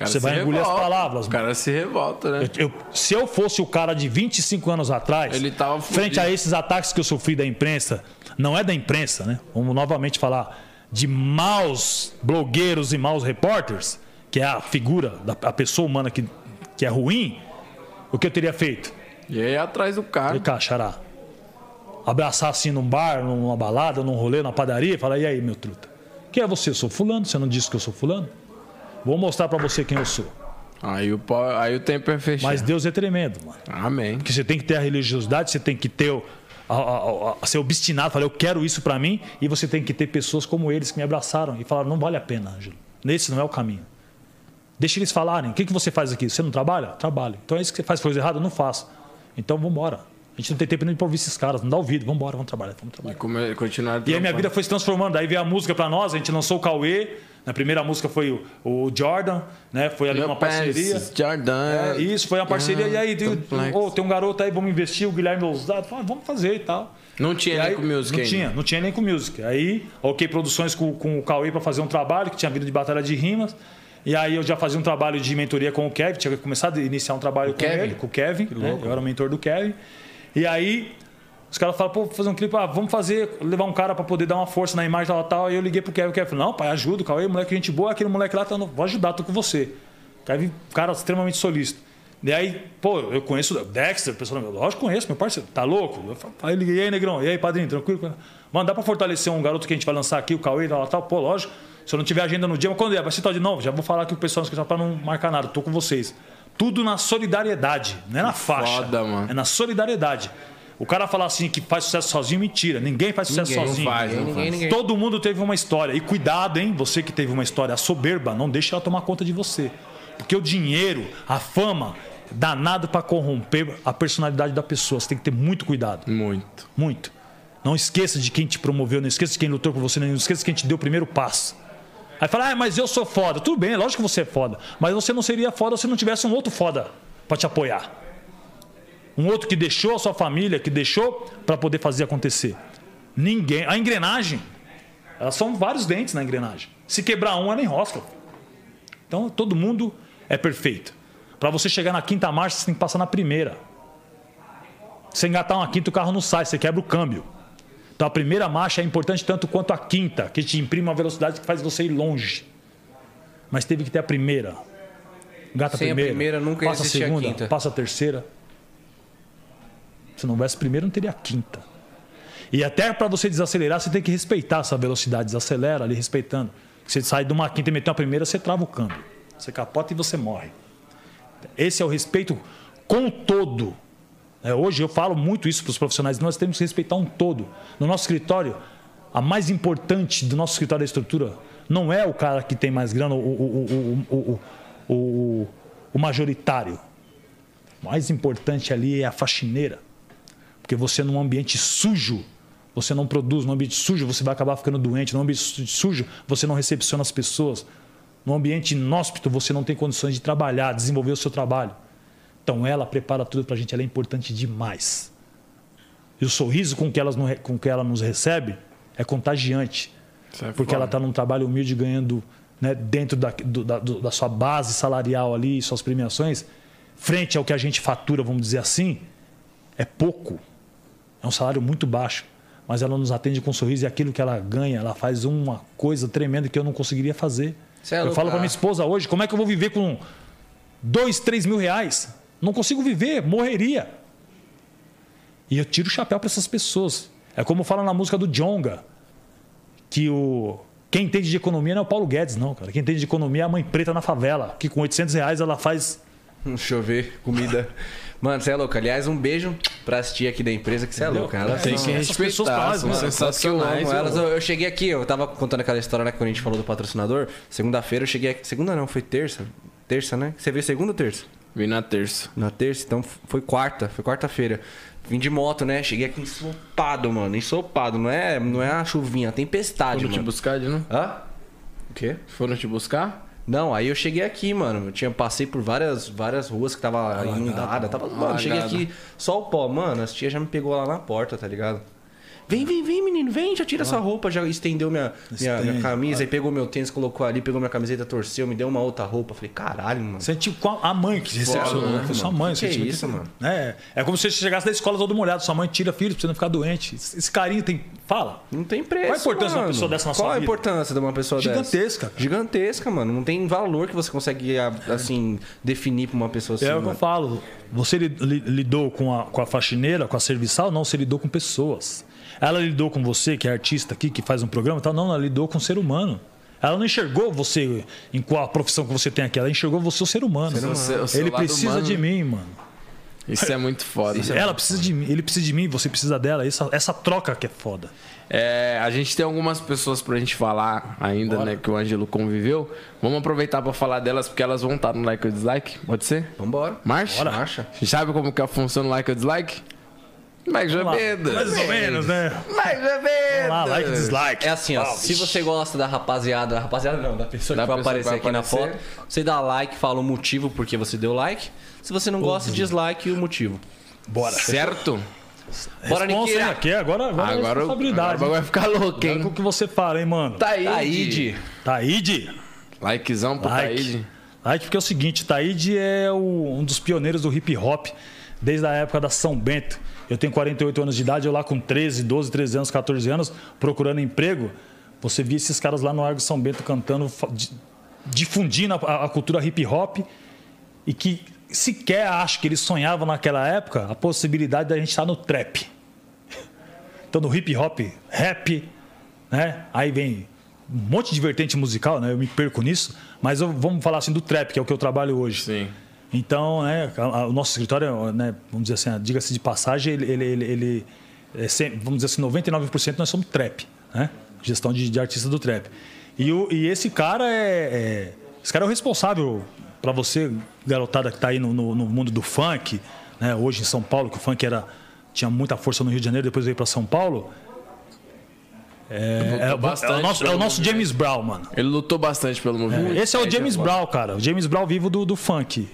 Você vai engolir as revolta. palavras, O cara se revolta, né? Eu- eu- se eu fosse o cara de 25 anos atrás, Ele tava frente a esses ataques que eu sofri da imprensa, não é da imprensa, né? Vamos novamente falar de maus blogueiros e maus repórteres, que é a figura da a pessoa humana que, que é ruim, o que eu teria feito? E aí atrás do cara. Vem cá, xará. Abraçar assim num bar, numa balada, num rolê, na padaria e falar: e aí, meu truta? Quem é você? Eu sou fulano? Você não disse que eu sou fulano? Vou mostrar pra você quem eu sou. Aí o, aí o tempo é fechado. Mas Deus é tremendo, mano. Amém. Porque você tem que ter a religiosidade, você tem que ter o, a, a- a- ser obstinado, falar, eu quero isso pra mim, e você tem que ter pessoas como eles que me abraçaram e falaram, não vale a pena, Ângelo. Nesse não é o caminho. Deixa eles falarem. O que, que você faz aqui? Você não trabalha? Trabalho. Então é isso que você faz coisa errada? Não faço. Então vamos embora. A gente não tem tempo nem pra ouvir esses caras, não dá ouvido. Vambora, vamos trabalhar, vamos trabalhar. E come- continuar E aí minha vida foi se transformando. Aí veio a música pra nós, a gente lançou o Cauê. Na primeira música foi o, o Jordan, né? Foi ali uma parceria. Jordan. É, isso, foi uma parceria. e aí, tem, ô, tem um garoto aí, vamos investir, o Guilherme Ousado. Ah, vamos fazer e tal. Não tinha E nem aí, com music Não ainda. tinha, não tinha nem com music. Aí, ok, produções com, com o Cauê pra fazer um trabalho, que tinha vindo de batalha de rimas. E aí eu já fazia um trabalho de mentoria com o Kevin, tinha começado a iniciar um trabalho com Kevin? ele, com o Kevin. né? Eu era o mentor do Kevin. E aí, os caras falaram, pô, fazer um clipe, ah, vamos fazer, levar um cara pra poder dar uma força na imagem tal, tal. Aí eu liguei pro Kevin, o Kevin falou, não, pai, ajuda, o Cauê, moleque, gente boa, aquele moleque lá, tá, no- vou ajudar, tô com você. Kevin, cara extremamente solícito. E aí, pô, eu conheço o Dexter, pessoal, lógico que conheço, meu parceiro, tá louco? Eu falo, Aí liguei, e aí, negrão, e aí, padrinho, tranquilo? Mano, dá pra fortalecer um garoto que a gente vai lançar aqui, o Cauê, tal, tal, pô, lógico. Se eu não tiver agenda no dia, mas quando é? Vai tal de novo, já vou falar aqui o pessoal esqueceu pra não marcar nada, tô com vocês. Tudo na solidariedade, não é na faixa. foda, mano. É na solidariedade. O cara falar assim que faz sucesso sozinho, mentira. Ninguém faz sucesso Ninguém, não sozinho. faz, não Ninguém, faz. ninguém. Todo mundo teve uma história. E cuidado, hein? Você que teve uma história soberba, não deixe ela tomar conta de você. Porque o dinheiro, a fama, danado pra corromper a personalidade da pessoa. Você tem que ter muito cuidado. Muito. Muito. Não esqueça de quem te promoveu, não esqueça de quem lutou por você, não esqueça de quem te deu o primeiro passo. Aí fala, ah, mas eu sou foda. Tudo bem, lógico que você é foda. Mas você não seria foda se não tivesse um outro foda pra te apoiar. Um outro que deixou a sua família, que deixou para poder fazer acontecer. Ninguém. A engrenagem, elas são vários dentes na engrenagem. Se quebrar um, ela enrosca. Então todo mundo é perfeito. Para você chegar na quinta marcha, você tem que passar na primeira. Se engatar uma quinta, o carro não sai, você quebra o câmbio. Então a primeira marcha é importante tanto quanto a quinta, que te imprime uma velocidade que faz você ir longe. Mas teve que ter a primeira. Gata Sem a primeira. primeira, nunca passa a existir a segunda, quinta. passa a terceira. Se não houvesse primeira, não teria a quinta. E até para você desacelerar, você tem que respeitar essa velocidade. Desacelera ali respeitando. Você sai de uma quinta e meter uma primeira, você trava o câmbio. Você capota e você morre. Esse é o respeito com o todo. É, hoje eu falo muito isso para os profissionais. Nós temos que respeitar um todo. No nosso escritório, a mais importante do nosso escritório da estrutura não é o cara que tem mais grana, o, o, o, o, majoritário. O mais importante ali é a faxineira. Porque você, num ambiente sujo, você não produz. Num ambiente sujo, você vai acabar ficando doente. Num ambiente sujo, você não recepciona as pessoas. Num ambiente inóspito, você não tem condições de trabalhar, desenvolver o seu trabalho. Então, ela prepara tudo para a gente. Ela é importante demais. E o sorriso com que, elas, com que ela nos recebe é contagiante. É Porque foda. ela está num trabalho humilde, ganhando né, dentro da, do- da, do- da sua base salarial ali, suas premiações, frente ao que a gente fatura, vamos dizer assim, é pouco. É um salário muito baixo. Mas ela nos atende com um sorriso e aquilo que ela ganha, ela faz uma coisa tremenda que eu não conseguiria fazer. É eu falo para ah. minha esposa hoje, como é que eu vou viver com dois, três mil reais? Não consigo viver, morreria. E eu tiro o chapéu para essas pessoas. É como fala na música do Jonga, que o quem entende de economia não é o Paulo Guedes, não, cara. Quem entende de economia é a mãe preta na favela, que com 800 reais ela faz Deixa eu ver, comida. Mano, você é louco. Aliás, um beijo pras tia aqui da empresa, que você é louco. Elas Tem são- que pessoas respeitar, fazem, são mano. sensacionais. Com elas, eu, eu cheguei aqui, eu tava contando aquela história, né, quando a gente falou do patrocinador. Segunda-feira eu cheguei aqui. Segunda não, foi terça. Terça, né? Você veio segunda ou terça? Vim na terça. Na terça, então foi quarta, foi quarta-feira. Vim de moto, né? Cheguei aqui ensopado, mano. Ensopado. Não é, não é a chuvinha, a tempestade, Foram te mano. buscar de novo? Hã? O quê? Foram te buscar? Não, aí eu cheguei aqui, mano. Eu tinha passei por várias, várias ruas que tava inundada. Tava, mano, cheguei Alagada. aqui só o pó. Mano, as tia já me pegou lá na porta, tá ligado? Vem, vem, vem, menino, vem, já tira essa roupa, já estendeu minha, minha, minha camisa, aí pegou meu tênis, colocou ali, pegou minha camiseta, torceu, me deu uma outra roupa. Falei, caralho, mano. Você é tipo a mãe que recepcionou, né? Foi sua mano? mãe. Que você que é tipo, isso, mano? É, é como se você chegasse da escola todo molhado. Sua mãe tira filho pra você não ficar doente. Esse carinho tem. Fala. Não tem preço. Qual a importância de uma mano. pessoa dessa na Qual sua a vida? importância de uma pessoa Gigantesca, dessa? cara. Gigantesca, mano. Não tem valor que você consegue, assim, definir pra uma pessoa assim. é o que eu mano. falo. Você li- li- lidou com a, com a faxineira, com a serviçal? Não, você lidou com pessoas. Ela lidou com você, que é artista aqui, que faz um programa e tal? Não, ela lidou com o ser humano. Ela não enxergou você em qual a profissão que você tem aqui, ela enxergou você o ser humano. humano. O seu- o seu Ele precisa humano, de né? mim, mano. Isso é muito foda. Ela precisa de mim, ele precisa de mim, você precisa dela. Essa, essa troca que é foda. É, a gente tem algumas pessoas pra gente falar ainda, né? Que o Ângelo conviveu. Vamos aproveitar pra falar delas, porque elas vão estar no like ou dislike. Pode ser? Vambora. Marcha? Marcha. Sabe como que funciona o like ou dislike? Mais ou menos. Mais ou menos, né? Mais ou menos. Vamos lá, like, dislike. É assim, ó. Se você gosta da rapaziada, da rapaziada não, da pessoa Da que vai aparecer aqui na aparecer. foto, você dá like, fala o motivo porque você deu like. Se você não gosta, dislike e o motivo. Bora. Certo? Bora? Niqueira. Aqui, agora, agora, é Agora, agora responsabilidade. vai ficar louco, hein? o que você fala, hein, mano? Taíde. Taíde. Taíde. Likezão pro Like. Taíde. Like porque é o seguinte, Taíde é o- um dos pioneiros do hip hop desde a época da São Bento. Eu tenho 48 anos de idade, eu lá com 13, 12, 13 anos, 14 anos, procurando emprego, você via esses caras lá no Largo São Bento cantando, difundindo a, a cultura hip hop e que sequer acho que eles sonhavam naquela época a possibilidade da gente estar no trap. Então no hip hop, rap, né? Aí vem um monte de vertente musical, né? Eu me perco nisso, mas eu- vamos falar assim do trap, que é o que eu trabalho hoje. Sim. Então, né, a- a- o nosso escritório, né, vamos dizer assim, diga-se de passagem, ele, ele, ele, ele é sem- vamos dizer assim, 99% nós somos trap, né? Gestão de, de artista do trap. E, o, e esse cara é, é- esse cara é o responsável para você, garotada que está aí no, no, no mundo do funk, né? Hoje em São Paulo, que o funk era tinha muita força no Rio de Janeiro, depois veio para São Paulo. É, é, é o bastante nosso, é o nosso James Brown, mano. Ele lutou bastante pelo movimento. Esse é o James agora. Brown, cara. O James Brown vivo do, do funk,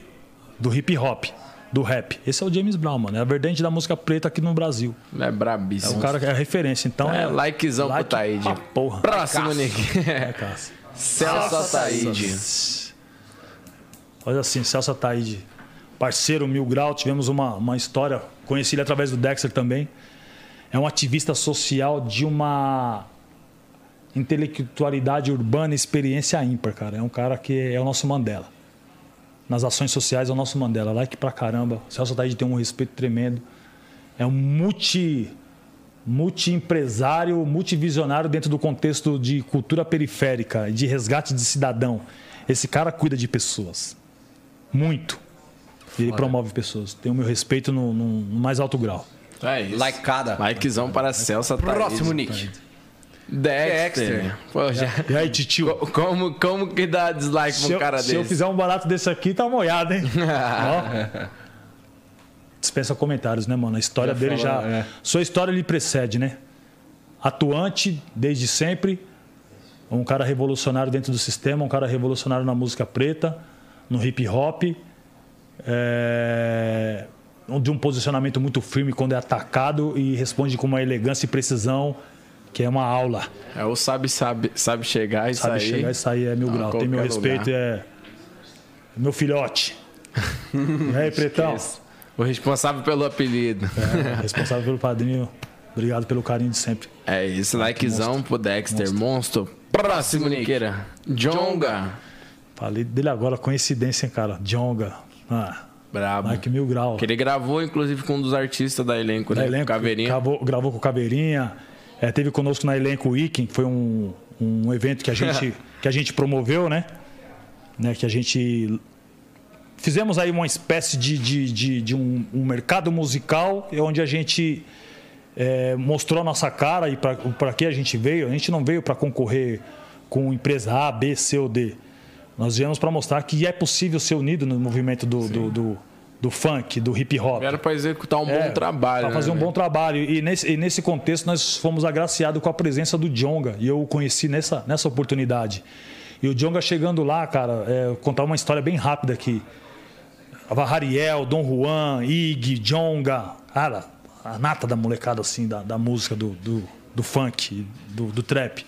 do hip hop, do rap. Esse é o James Brown, mano. É a vertente da música preta aqui no Brasil. É brabíssimo. O cara que é a referência. Então É, likezão pro Taíde. porra. Próximo, Nick. É, Cássio. Celso Ataíde. Olha assim, Celso Ataíde, parceiro Mil Grau, tivemos uma, uma história, conheci ele através do Dexter também. É um ativista social de uma intelectualidade urbana e experiência ímpar, cara. É um cara que é o nosso Mandela. Nas ações sociais é o nosso Mandela. Like pra caramba. Celso Ataíde tem um respeito tremendo. É um multi multi-empresário, multivisionário dentro do contexto de cultura periférica, de resgate de cidadão. Esse cara cuida de pessoas. Muito. E ele promove pessoas. Tem o meu respeito no, no- no mais alto grau. É isso. Likeada. Likezão para Celso. Próximo, Nick. Dexter. Dexter. Pô, já... E aí, titio? Co- Como, como que dá dislike Se pra um eu, cara se desse? eu fizer um barato desse aqui, tá molhado, hein? Ó. Dispensa comentários, né, mano? A história Já dele já. é. Sua história lhe precede, né? Atuante desde sempre. Um cara revolucionário dentro do sistema, um cara revolucionário na música preta, no hip hop. É... De um posicionamento muito firme quando é atacado e responde com uma elegância e precisão, que é uma aula. É o sabe, sabe, sabe chegar e Sabe sair. chegar e sair é mil Não, grau. Tem meu respeito, lugar. é. Meu filhote. e aí, pretão? O responsável pelo apelido. É, responsável pelo padrinho. Obrigado pelo carinho de sempre. É isso, likezão pro Dexter. Monstro. Próximo, Niqueira. Jonga. Falei dele agora, coincidência, hein, cara. Jonga. Ah, Brabo. like mil grau. Que ele gravou, inclusive, com um dos artistas da elenco, Da né? elenco, Caveirinha. Gravou, gravou com o Caveirinha. É, teve conosco na elenco Weekend, que foi um, um evento que a gente, que a gente promoveu, né? né? Que a gente. Fizemos aí uma espécie de, de, de, de um, um mercado musical onde a gente é, mostrou a nossa cara e para que a gente veio. A gente não veio para concorrer com empresa A, B, C ou D. Nós viemos para mostrar que é possível ser unido no movimento do, do, do, do funk, do hip hop. Era pra executar um É, bom trabalho. Para fazer né, um bom trabalho. E nesse, e nesse contexto nós fomos agraciados com a presença do Jonga. E eu o conheci nessa, nessa oportunidade. E o Jonga chegando lá, cara, é, contar uma história bem rápida aqui. Tava Hariel, Dom Juan, Ig, Jonga. Cara, a nata da molecada assim, da, da música, do, do, do funk, do, do trap.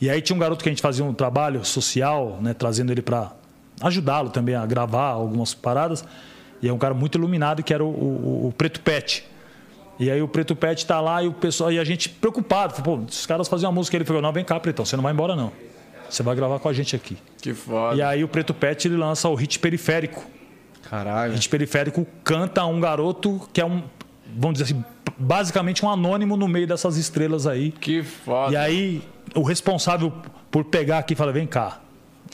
E aí tinha um garoto que a gente fazia um trabalho social, né, trazendo ele para ajudá-lo também a gravar algumas paradas. E é um cara muito iluminado que era o, o- o Preto Pet. E aí o Preto Pet tá lá e o pessoal e a gente preocupado, falou, pô, esses caras faziam uma música, ele falou: "Não, vem cá, Pretão, você não vai embora não. Você vai gravar com a gente aqui". Que foda. E aí o Preto Pet ele lança o hit periférico. Caralho. Hit periférico canta um garoto que é um, vamos dizer assim, basicamente um anônimo no meio dessas estrelas aí. Que foda. E aí, o responsável por pegar aqui e falar: vem cá,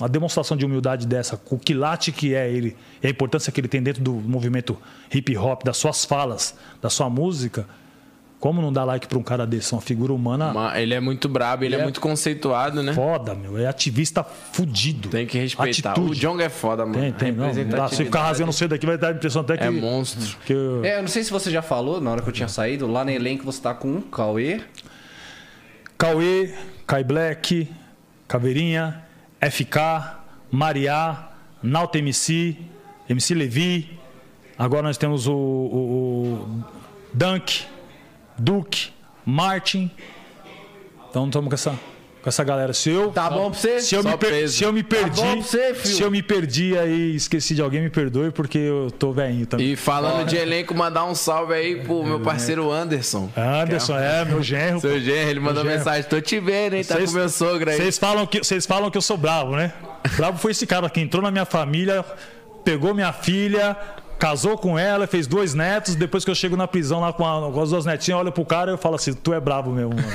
uma demonstração de humildade dessa, com o quilate que é ele, e a importância que ele tem dentro do movimento hip hop, das suas falas, da sua música, Como não dá like pra um cara desse? Uma figura humana Ma- Ele é muito brabo, ele é, Ele é muito conceituado, né? foda, meu. É ativista fudido. Tem que respeitar. Atitude. O Jong é foda, mano. Tem, tem, não. não dá. Se ficar rasgando cedo aqui, vai dar a impressão até que. É monstro. que eu- É, eu não sei se você já falou na hora que eu tinha saído, lá no elenco você tá com um Cauê. Cauê, Kai Black, Caveirinha, FK, Mariá, Nauta MC, MC Levi. Agora nós temos o, o, o Dunk, Duke, Martin. Então estamos com essa, com essa galera. Se eu, Tá bom pra você? se eu, me, per- se eu me perdi, bom pra você, filho? se eu me perdi aí, esqueci de alguém, me perdoe porque eu tô velhinho também. E falando de elenco, mandar um salve aí pro meu parceiro Anderson. Anderson, é, meu genro. Seu genro, ele mandou genro. mensagem: tô te vendo, hein? Tá Vocês- com meu sogro aí. Vocês falam, que, vocês falam que eu sou bravo, né? Bravo foi esse cara que entrou na minha família, pegou minha filha, casou com ela, fez dois netos. Depois que eu chego na prisão lá com, a- com as duas netinhas, eu olho pro cara e eu falo assim: Tu é bravo mesmo, mano.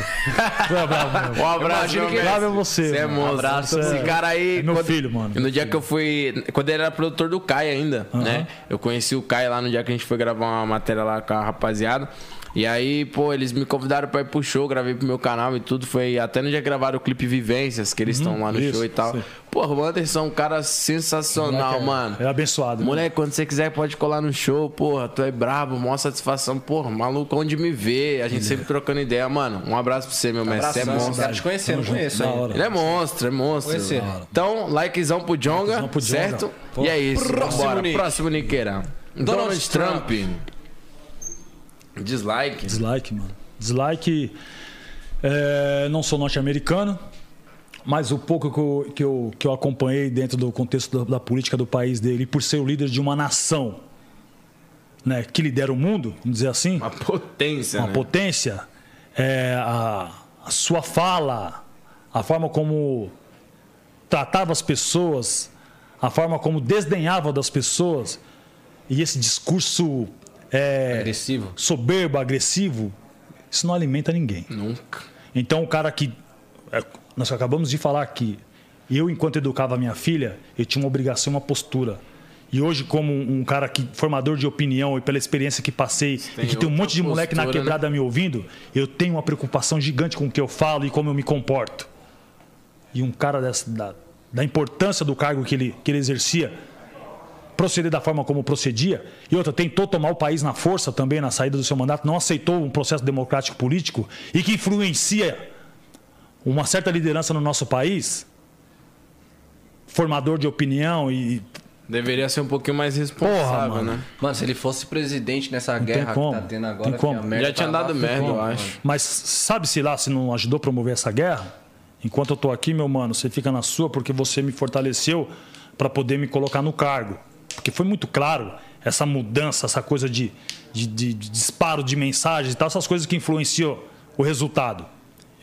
Tu é bravo mesmo. Um abraço, meu que-. Bravo é você. Você é mano. monstro. Abraço, Esse é- cara aí. é meu quando- filho, mano. No dia que eu fui. Quando ele era produtor do Kai ainda, né? Eu conheci o Kai lá no dia que a gente foi gravar uma matéria lá com a rapaziada. E aí, pô, eles me convidaram pra ir pro show, gravei pro meu canal e tudo. Foi até no dia que gravaram o clipe Vivências, que eles estão lá no Uhum. isso, show e tal. sim. Porra, o Anderson é um cara sensacional, Moleque é- mano. É abençoado. né? Moleque, quando você quiser, pode colar no show, porra. Tu é brabo, maior satisfação. Porra, maluco, onde me vê. A gente sempre trocando ideia, mano. Um abraço pra você, meu mestre. Você é monstro. quero te conhecer, não conheço ainda. hora. Ele é monstro, é monstro. Conhecer. Então, likezão pro Jonga, Likezão pro Djonga. certo? Pô. E é isso. Próximo Bora, nick. próximo niqueirão. Donald, Donald Trump. Trump. Dislike. Dislike, mano. Dislike. é, não sou norte-americano, mas o pouco que eu, que, eu, que eu acompanhei dentro do contexto da, da política do país dele, por ser o líder de uma nação né, que lidera o mundo, vamos dizer assim, Uma potência, uma né? potência, é, a, a sua fala, a forma como tratava as pessoas, a forma como desdenhava das pessoas, e esse discurso é, Agressivo. soberbo, agressivo, isso não alimenta ninguém. Nunca. Então, o cara que. é, Nós acabamos de falar aqui. Eu, enquanto educava minha filha, eu tinha uma obrigação, uma postura. E hoje, como um cara que formador de opinião e pela experiência que passei, tem e que tem um monte de moleque na postura, né? quebrada me ouvindo, eu tenho uma preocupação gigante com o que eu falo e como eu me comporto. E um cara dessa, da, da importância do cargo que ele, que ele exercia, proceder da forma como procedia, e outra, tentou tomar o país na força também na saída do seu mandato, não aceitou um processo democrático político e que influencia uma certa liderança no nosso país, formador de opinião e Deveria ser um pouquinho mais responsável, Porra, mano. né? Mano, se ele fosse presidente nessa tem guerra que tá tendo agora, Tem como. filho, a merda Já tinha tava dado merda, como, eu mano. acho. Mas sabe-se lá se não ajudou a promover essa guerra? Enquanto eu tô aqui, meu mano, você fica na sua porque você me fortaleceu para poder me colocar no cargo. Porque foi muito claro essa mudança, essa coisa de, de, de- de disparo de mensagens e tal, essas coisas que influenciam o resultado.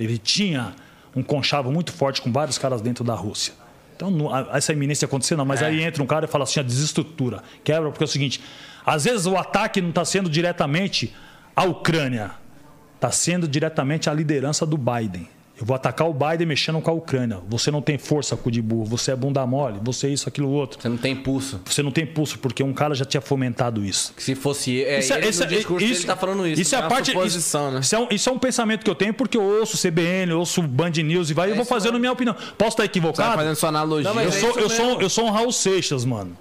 Ele tinha um conchavo muito forte com vários caras dentro da Rússia. Então, essa iminência acontecer, não. Mas aí entra um cara e fala assim: a desestrutura, quebra, porque é o seguinte: às vezes o ataque não está sendo diretamente à Ucrânia, está sendo diretamente à liderança do Biden. Eu vou atacar o Biden mexendo com a Ucrânia. Você não tem força, cu de burro. Você é bunda mole. Você é isso, aquilo, outro. Você não tem pulso. Você não tem pulso, porque um cara já tinha fomentado isso. Se fosse é, Isso é- ele, no é- discurso isso- dele tá falando isso. Isso é a uma parte. isso, né? isso é um, isso é um pensamento que eu tenho porque eu ouço CBN, eu ouço Band News e vai, eu vou fazendo mesmo. minha opinião. Posso estar Tá equivocado? fazendo sua analogia. Não, mas eu, é sou, eu, sou, eu sou um Raul Seixas, mano.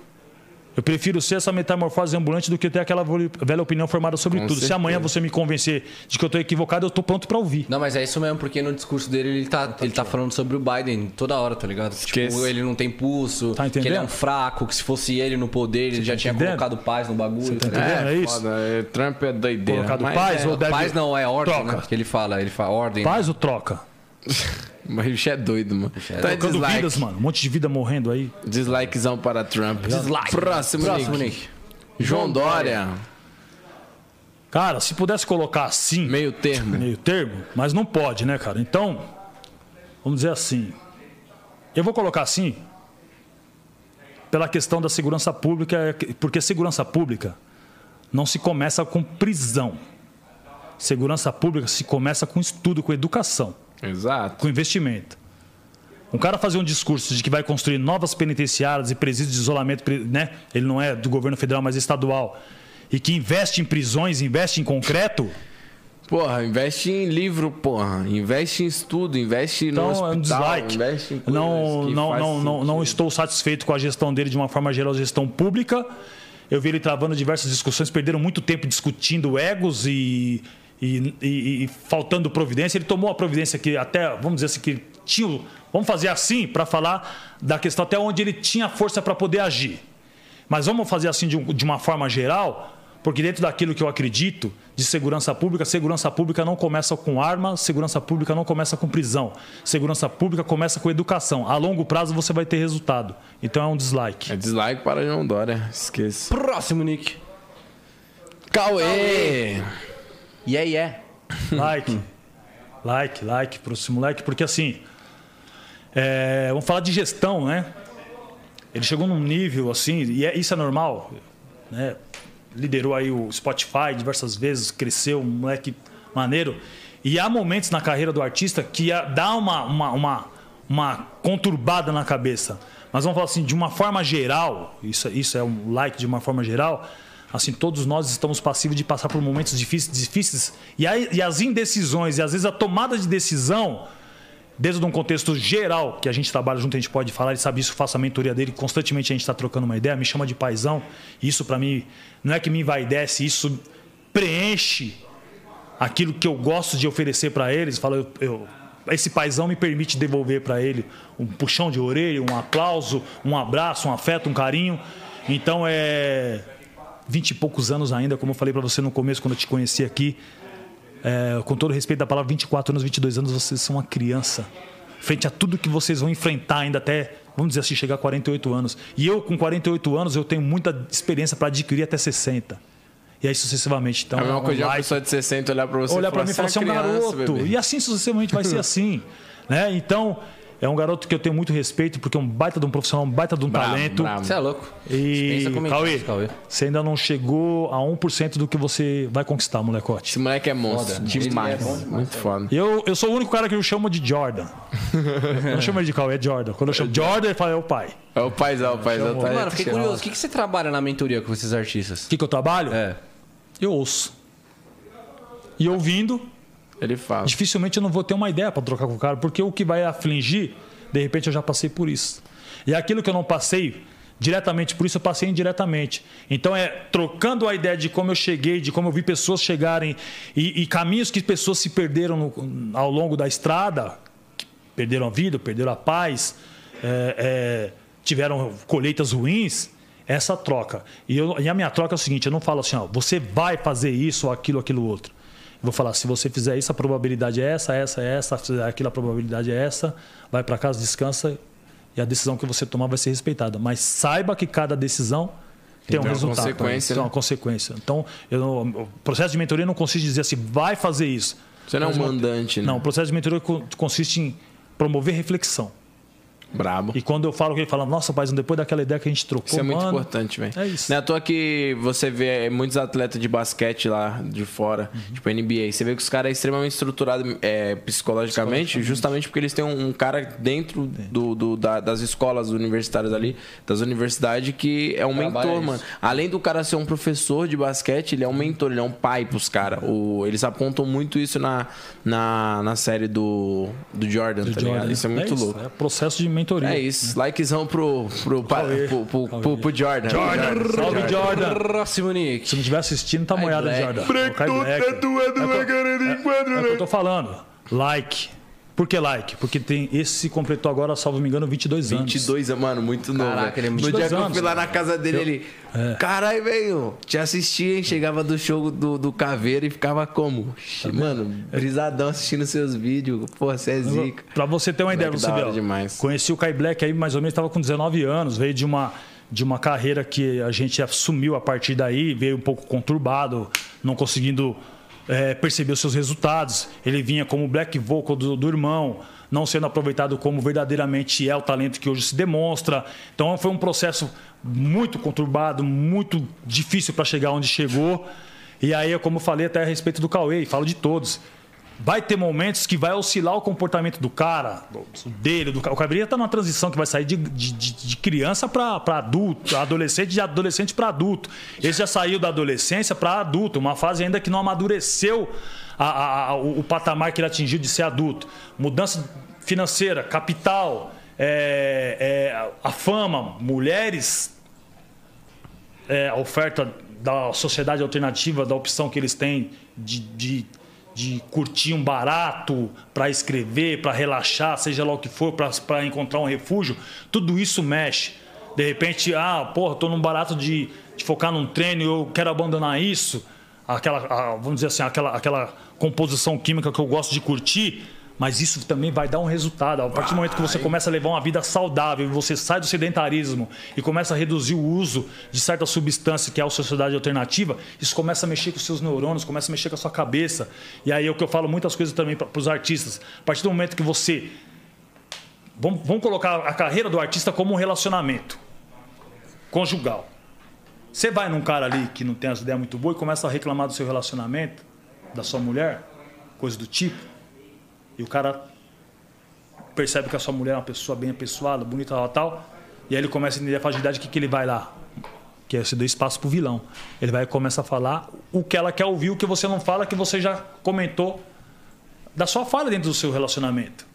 Eu prefiro ser essa metamorfose ambulante do que ter aquela velha opinião formada sobre Com tudo. Se certeza. amanhã você me convencer de que eu tô equivocado, eu tô pronto pra ouvir. Não, mas é isso mesmo, porque no discurso dele ele tá, ele tá falando sobre o Biden toda hora, tá ligado? Esquece. Tipo, ele não tem pulso, Tá que ele é um fraco, que se fosse ele no poder, ele já tinha entendendo? colocado paz no bagulho. tá tá entendendo? É, é isso? foda. é, Trump é doideira. Colocado mas paz é- ou deve- Paz não é ordem, Troca. né? Que ele fala, ele fala ordem. Paz ou troca? Mas o bicho é doido, mano. Então é Trocando dislike. vidas, mano. Um monte de vida morrendo aí. Dislikezão para Trump. Dislike. Próximo, Próximo, Nick. Nick. João Dória. Cara, se pudesse colocar assim, Meio termo. meio termo, mas não pode, né, cara? Então, vamos dizer assim. Eu vou colocar assim pela questão da segurança pública, porque segurança pública não se começa com prisão. Segurança pública se começa com estudo, com educação, Exato. com investimento. Um cara fazer um discurso de que vai construir novas penitenciárias e presídios de isolamento, né? Ele não é do governo federal, mas estadual, e que investe em prisões, investe em concreto, Porra, investe em livro, porra. Investe em estudo, investe Então, no é hospital, um dislike. investe em Não, não, não, não, não estou satisfeito com a gestão dele de uma forma geral, a gestão pública. Eu vi ele travando diversas discussões, perderam muito tempo discutindo egos e, e, e- e faltando providência. Ele tomou a providência que até, vamos dizer assim, que tinha. o- Vamos fazer assim para falar da questão até onde ele tinha força para poder agir. Mas vamos fazer assim de, um- de uma forma geral, porque dentro daquilo que eu acredito de segurança pública, segurança pública não começa com arma, segurança pública não começa com prisão. Segurança pública começa com educação. A longo prazo você vai ter resultado. Então é um dislike. É dislike para João Dória, esqueça. Próximo, Nick. Cauê! E aí, é. Like. like, like pro esse moleque, porque assim. é, vamos falar de gestão, né? Ele chegou num nível assim, e é- isso é normal, né? Liderou aí o Spotify diversas vezes, cresceu, um moleque maneiro. E há momentos na carreira do artista que dá uma, uma, uma, uma conturbada na cabeça. Mas vamos falar assim, de uma forma geral, isso, isso é um like de uma forma geral, assim, todos nós estamos passivos de passar por momentos difíceis, difíceis e, aí- e as indecisões, e às vezes a tomada de decisão dentro de um contexto geral que a gente trabalha junto, a gente pode falar, ele sabe isso, faço a mentoria dele, constantemente a gente está trocando uma ideia, me chama de paizão. Isso para mim não é que me envaidece, isso preenche aquilo que eu gosto de oferecer para eles. Fala, eu, eu- esse paizão me permite devolver para ele um puxão de orelha, um aplauso, um abraço, um afeto, um carinho. Então é vinte e poucos anos ainda, como eu falei para você no começo quando eu te conheci aqui. É, com todo respeito da palavra, 24 anos, 22 anos, vocês são uma criança. Frente a tudo que vocês vão enfrentar ainda até, vamos dizer assim, chegar a 48 anos. E eu, com 48 anos, eu tenho muita experiência para adquirir até 60. E aí sucessivamente. Então, É a mesma coisa de uma pessoa de 60 olhar pra você olhar e para mim e falar assim, é um criança, garoto. bebê." E assim sucessivamente vai ser assim. Né? Então, é um garoto que eu tenho muito respeito, porque é um baita de um profissional, um baita de um Bravo, talento. Você é louco. E Cauê, Cauê. você ainda não chegou a 1% do que você vai conquistar, molecote. Esse moleque é monstro, Foda. demais. Ele é demais, Muito foda. Eu, eu sou o único cara que eu chamo de Jordan. eu não chamo ele de Cauê, é Jordan. Quando eu chamo Jordan, ele fala, é o pai. É o paizão, o paizão tá Mano, fiquei curioso. O que, que você trabalha na mentoria com esses artistas? O que, que eu trabalho? É. Eu ouço. E ouvindo, Ele fala. dificilmente eu não vou ter uma ideia para trocar com o cara, porque o que vai afligir, de repente eu já passei por isso. E aquilo que eu não passei diretamente por isso, eu passei indiretamente. Então é trocando a ideia de como eu cheguei, de como eu vi pessoas chegarem e, e caminhos que pessoas se perderam no- ao longo da estrada, perderam a vida, perderam a paz, é, é, tiveram colheitas ruins. Essa troca. E, eu- e a minha troca é o seguinte: eu não falo assim, ó, você vai fazer isso, ou aquilo, aquilo outro. Vou falar, se você fizer isso, a probabilidade é essa, essa, essa, se fizer aquilo, a probabilidade é essa, vai para casa, descansa e a decisão que você tomar vai ser respeitada. Mas saiba que cada decisão tem um resultado. consequência, Tem né? uma consequência. Então, não- o processo de mentoria não consiste em dizer assim, vai fazer isso. Você não é um mandante, né? Não, o processo de mentoria co- consiste em promover reflexão. Brabo. E quando eu falo que ele fala, nossa, pai, depois daquela ideia que a gente trocou, Isso é muito mano, importante, velho. É isso. Não é à toa que você vê muitos atletas de basquete lá de fora, Uhum. tipo NBA. Você vê que os caras é extremamente estruturados é, psicologicamente, justamente porque eles têm um, um cara dentro do, do- da- das escolas universitárias ali, das universidades, que é um Trabalha mentor, isso. mano. Além do cara ser um professor de basquete, ele é um mentor, ele é um pai pros caras. O- Eles apontam muito isso na, na, na série do, do Jordan, tá ligado? Jordan. Isso é muito louco. É processo de mentoria. É isso. Likezão pro, pro, pro, pro, pro- pro Jordan. Jordan, salve Jordan. Próximo, Nick. Se não estiver assistindo, tá moiado. Jordan. O Kai Black. É o que eu tô falando. Like. Por que like? Porque tem esse se completou agora, salvo me engano, 22 anos. 22, mano, muito novo. Caraca, ele é muito No dia 22 que eu anos, fui lá na casa dele, ele. Caralho, velho, te assistia, hein? Chegava do show do, do Caveira e ficava como? Mano, brisadão assistindo seus vídeos. Pô, você é zica. Pra você ter uma ideia, Black você vê, hora ó, demais. conheci o Kai Black aí mais ou menos, estava com 19 anos, veio de uma, de uma carreira que a gente assumiu a partir daí, veio um pouco conturbado, não conseguindo é, perceber os seus resultados. Ele vinha como black vocal do, do irmão, não sendo aproveitado como verdadeiramente é o talento que hoje se demonstra. Então foi um processo muito conturbado, muito difícil para chegar onde chegou. E aí, como eu falei até a respeito do Cauê, e falo de todos, Vai ter momentos que vai oscilar o comportamento do cara, dele, do O Caberia tá numa transição que vai sair de, de, de criança para adulto, adolescente, de adolescente para adulto. Ele já saiu da adolescência para adulto, uma fase ainda que não amadureceu a, a, a, o, o, patamar que ele atingiu de ser adulto. Mudança financeira, capital, é, é, a fama, mulheres, é, a oferta da sociedade alternativa, da opção que eles têm de, de de curtir um barato para escrever, para relaxar, seja lá o que for, para encontrar um refúgio, tudo isso mexe. De repente, ah, porra, tô num barato de, de focar num treino, eu quero abandonar isso, aquela, vamos dizer assim, aquela, aquela composição química que eu gosto de curtir, mas isso também vai dar um resultado. A partir do momento que você começa a levar uma vida saudável, você sai do sedentarismo e começa a reduzir o uso de certa substância que é a sociedade alternativa, isso começa a mexer com os seus neurônios, começa a mexer com a sua cabeça. E aí é o que eu falo muitas coisas também para os artistas. A partir do momento que você. Vamos, vamos colocar a carreira do artista como um relacionamento conjugal. Você vai num cara ali que não tem as ideias muito boas e começa a reclamar do seu relacionamento, da sua mulher, coisa do tipo e o cara percebe que a sua mulher é uma pessoa bem apessoada, bonita, tal, tal. E aí ele começa a entender a fragilidade, o que, que ele vai lá? Que é você deu espaço pro vilão. Ele vai começar a falar o que ela quer ouvir, o que você não fala, que você já comentou da sua fala dentro do seu relacionamento.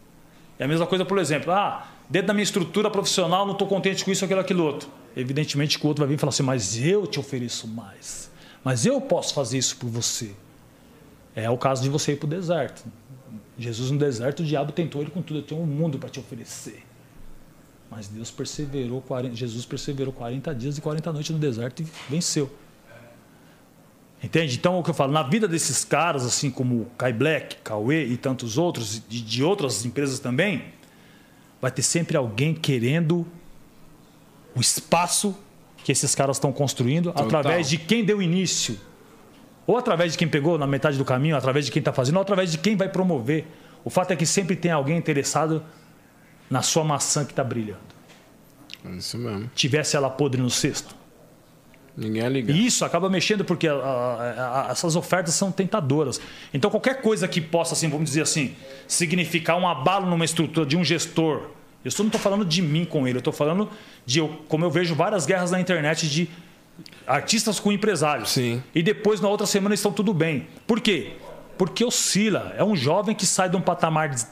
É a mesma coisa, por exemplo, ah, dentro da minha estrutura profissional não estou contente com isso, aquilo, aquilo outro. Evidentemente que o outro vai vir e falar assim, mas eu te ofereço mais. Mas eu posso fazer isso por você. É o caso de você ir para o deserto. Jesus no deserto, o diabo tentou ele com tudo. Eu tenho um mundo para te oferecer. Mas Deus perseverou, 40, Jesus perseverou 40 dias e 40 noites no deserto e venceu. Entende? Então, o que eu falo, na vida desses caras, assim como Kai Black, Cauê e tantos outros, de, de outras empresas também, vai ter sempre alguém querendo o espaço que esses caras estão construindo Total. através de quem deu início ou através de quem pegou na metade do caminho, através de quem está fazendo, ou através de quem vai promover. O fato é que sempre tem alguém interessado na sua maçã que está brilhando. É isso mesmo. Tivesse ela podre no cesto. Ninguém é ligado. E isso acaba mexendo porque a, a, a, essas ofertas são tentadoras. Então qualquer coisa que possa, assim, vamos dizer assim, significar um abalo numa estrutura de um gestor. Eu não estou falando de mim com ele, eu estou falando de como eu vejo várias guerras na internet de artistas com empresários. Sim. E depois, na outra semana, estão tudo bem. Por quê? Porque oscila. É um jovem que sai de um patamar. De...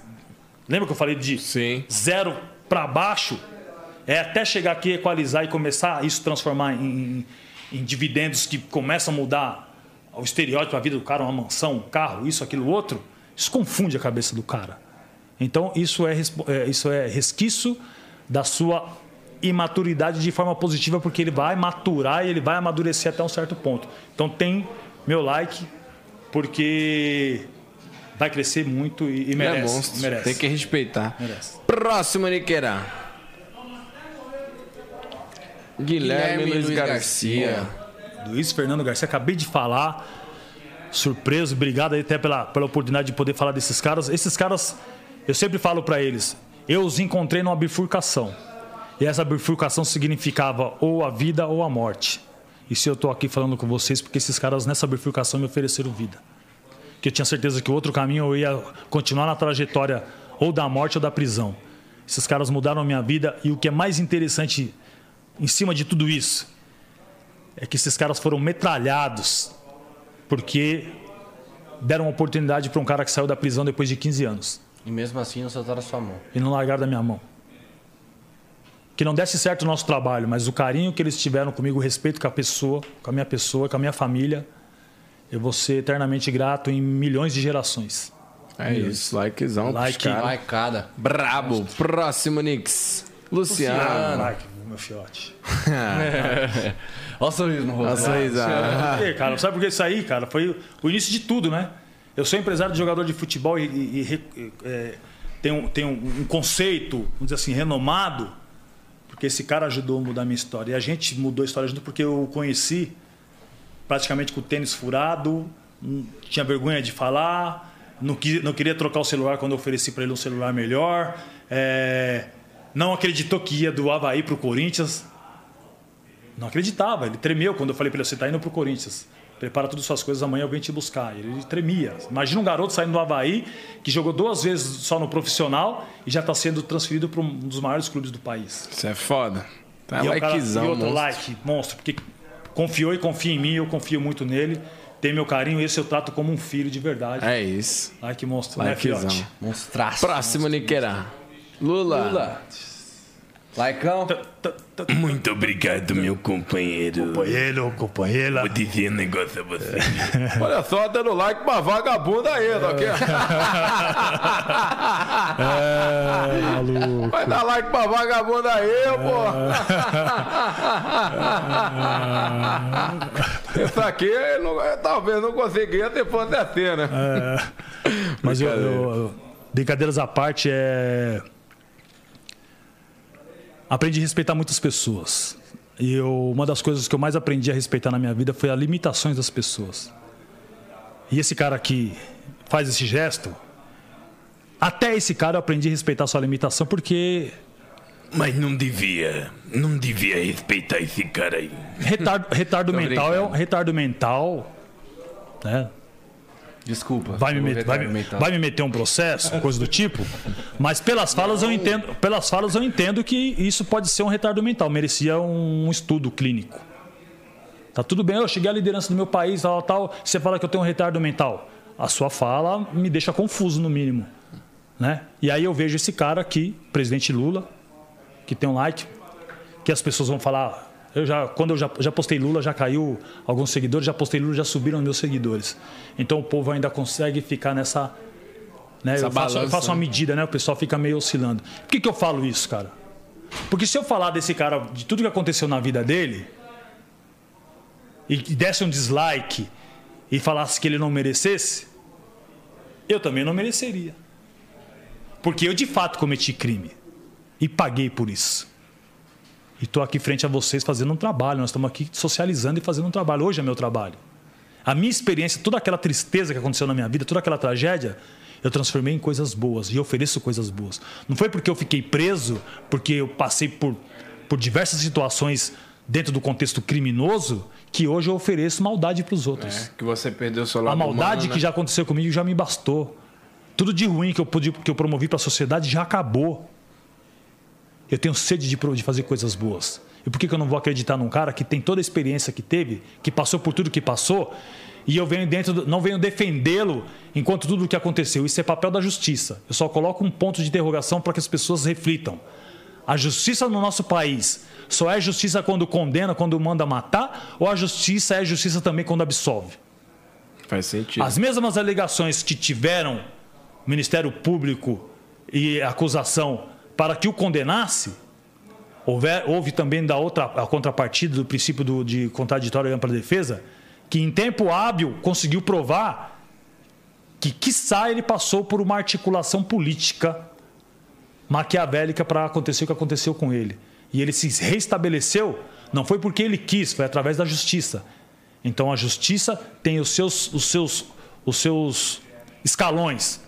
Lembra que eu falei de Sim. zero para baixo? É até chegar aqui, equalizar e começar a isso transformar em, em dividendos que começam a mudar o estereótipo da vida do cara, uma mansão, um carro, isso, aquilo, outro. Isso confunde a cabeça do cara. Então, isso é, é isso é resquício da sua imaturidade de forma positiva, porque ele vai maturar e ele vai amadurecer até um certo ponto. Então tem meu like, porque vai crescer muito e, e merece, é merece. Tem que respeitar. Merece. Próximo, Niqueira. Guilherme, Guilherme Luiz, Luiz Garcia. Garcia. Luiz Fernando Garcia, acabei de falar. Surpreso, obrigado aí até pela, pela oportunidade de poder falar desses caras. Esses caras, eu sempre falo para eles, eu os encontrei numa bifurcação. E essa bifurcação significava ou a vida ou a morte. E se eu estou aqui falando com vocês, porque esses caras nessa bifurcação me ofereceram vida. Que eu tinha certeza que o outro caminho eu ia continuar na trajetória ou da morte ou da prisão. Esses caras mudaram a minha vida e o que é mais interessante em cima de tudo isso é que esses caras foram metralhados porque deram oportunidade para um cara que saiu da prisão depois de 15 anos. E mesmo assim não soltaram a sua mão. E não largaram da minha mão que não desse certo o nosso trabalho, mas o carinho que eles tiveram comigo, o respeito com a pessoa, com a minha pessoa, com a minha família, eu vou ser eternamente grato em milhões de gerações. É isso, likezão like, cara. Likeada. Brabo. Próximo, Nix. Luciano. Luciano. Like, meu fiote. Olha o sorriso no rosto. Olha o sorriso. Ah. cara, sabe por que isso aí, cara? Foi o início de tudo, né? Eu sou empresário de jogador de futebol e, e, e é, tenho, um, um conceito, vamos dizer assim, renomado porque esse cara ajudou a mudar a minha história. E a gente mudou a história junto porque eu o conheci praticamente com o tênis furado, tinha vergonha de falar, não, quis, não queria trocar o celular quando eu ofereci para ele um celular melhor, é, não acreditou que ia do Havaí para o Corinthians. Não acreditava, ele tremeu quando eu falei para ele: você está indo para o Corinthians. Prepara todas as suas coisas, amanhã eu venho te buscar. Ele tremia. Imagina um garoto saindo do Havaí, que jogou duas vezes só no profissional e já está sendo transferido para um dos maiores clubes do país. Isso é foda. Tá e, é o cara, likezão, e outro monstro. like, monstro, porque confiou e confia em mim, eu confio muito nele. Tem meu carinho, esse eu trato como um filho de verdade. É isso. Like monstro, né, Likezão. fiote? Monstraço. Próximo, Niqueira. Lula. Lula. Laicão. Muito obrigado, meu companheiro. Companheiro, companheira. Vou dizer um negócio a você. Olha só, dando like pra vagabunda aí, tá aqui. É, maluco. Vai dar like pra vagabunda aí, pô. Isso aqui não- talvez não conseguia se fosse assim, né? Mas eu, eu- eu- brincadeiras à parte, é. Aprendi a respeitar muitas pessoas. E eu, uma das coisas que eu mais aprendi a respeitar na minha vida foi as limitações das pessoas. E esse cara que faz esse gesto, até esse cara eu aprendi a respeitar a sua limitação, porque Mas não devia. Não devia respeitar esse cara aí. retardo, retardo mental é um retardo mental. Né? Desculpa. vai me, met- vai, vai me meter um processo, coisa do tipo. Mas pelas falas eu entendo, pelas falas eu entendo que isso pode ser um retardo mental, merecia um estudo clínico. Tá tudo bem, eu cheguei à liderança do meu país, tal, tal, você fala que eu tenho um retardo mental. A sua fala me deixa confuso no mínimo, né? E aí eu vejo esse cara aqui, presidente Lula, que tem um like, que as pessoas vão falar, eu já, quando eu já, já postei Lula, já caiu alguns seguidores, já postei Lula, já subiram meus seguidores. Então o povo ainda consegue ficar nessa. Né? Essa Eu, faço, eu balança, faço uma né? medida, né? O pessoal fica meio oscilando. Por que, que eu falo isso, cara? Porque se eu falar desse cara, de tudo que aconteceu na vida dele, e desse um dislike e falasse que ele não merecesse, eu também não mereceria. Porque eu de fato cometi crime. E paguei por isso. E estou aqui frente a vocês fazendo um trabalho. Nós estamos aqui socializando e fazendo um trabalho. Hoje é meu trabalho. A minha experiência, toda aquela tristeza que aconteceu na minha vida, toda aquela tragédia, eu transformei em coisas boas e ofereço coisas boas. Não foi porque eu fiquei preso, porque eu passei por, por diversas situações dentro do contexto criminoso, que hoje eu ofereço maldade para os outros. É, que você perdeu seu lado A maldade humano, né? que já aconteceu comigo já me bastou. Tudo de ruim que eu, pude, que eu promovi para a sociedade já acabou. Eu tenho sede de, de fazer coisas boas. E por que, que eu não vou acreditar num cara que tem toda a experiência que teve, que passou por tudo que passou, e eu venho dentro, do- não venho defendê-lo enquanto tudo o que aconteceu? Isso é papel da justiça. Eu só coloco um ponto de interrogação para que as pessoas reflitam. A justiça no nosso país só é justiça quando condena, quando manda matar, ou a justiça é justiça também quando absolve? Faz sentido. As mesmas alegações que tiveram Ministério Público e acusação para que o condenasse, houver, houve também da outra a contrapartida do princípio do, de contraditório e ampla defesa, que em tempo hábil conseguiu provar que, quiçá, ele passou por uma articulação política maquiavélica para acontecer o que aconteceu com ele. E ele se restabeleceu, não foi porque ele quis, foi através da justiça. Então a justiça tem os seus, os seus, os seus escalões.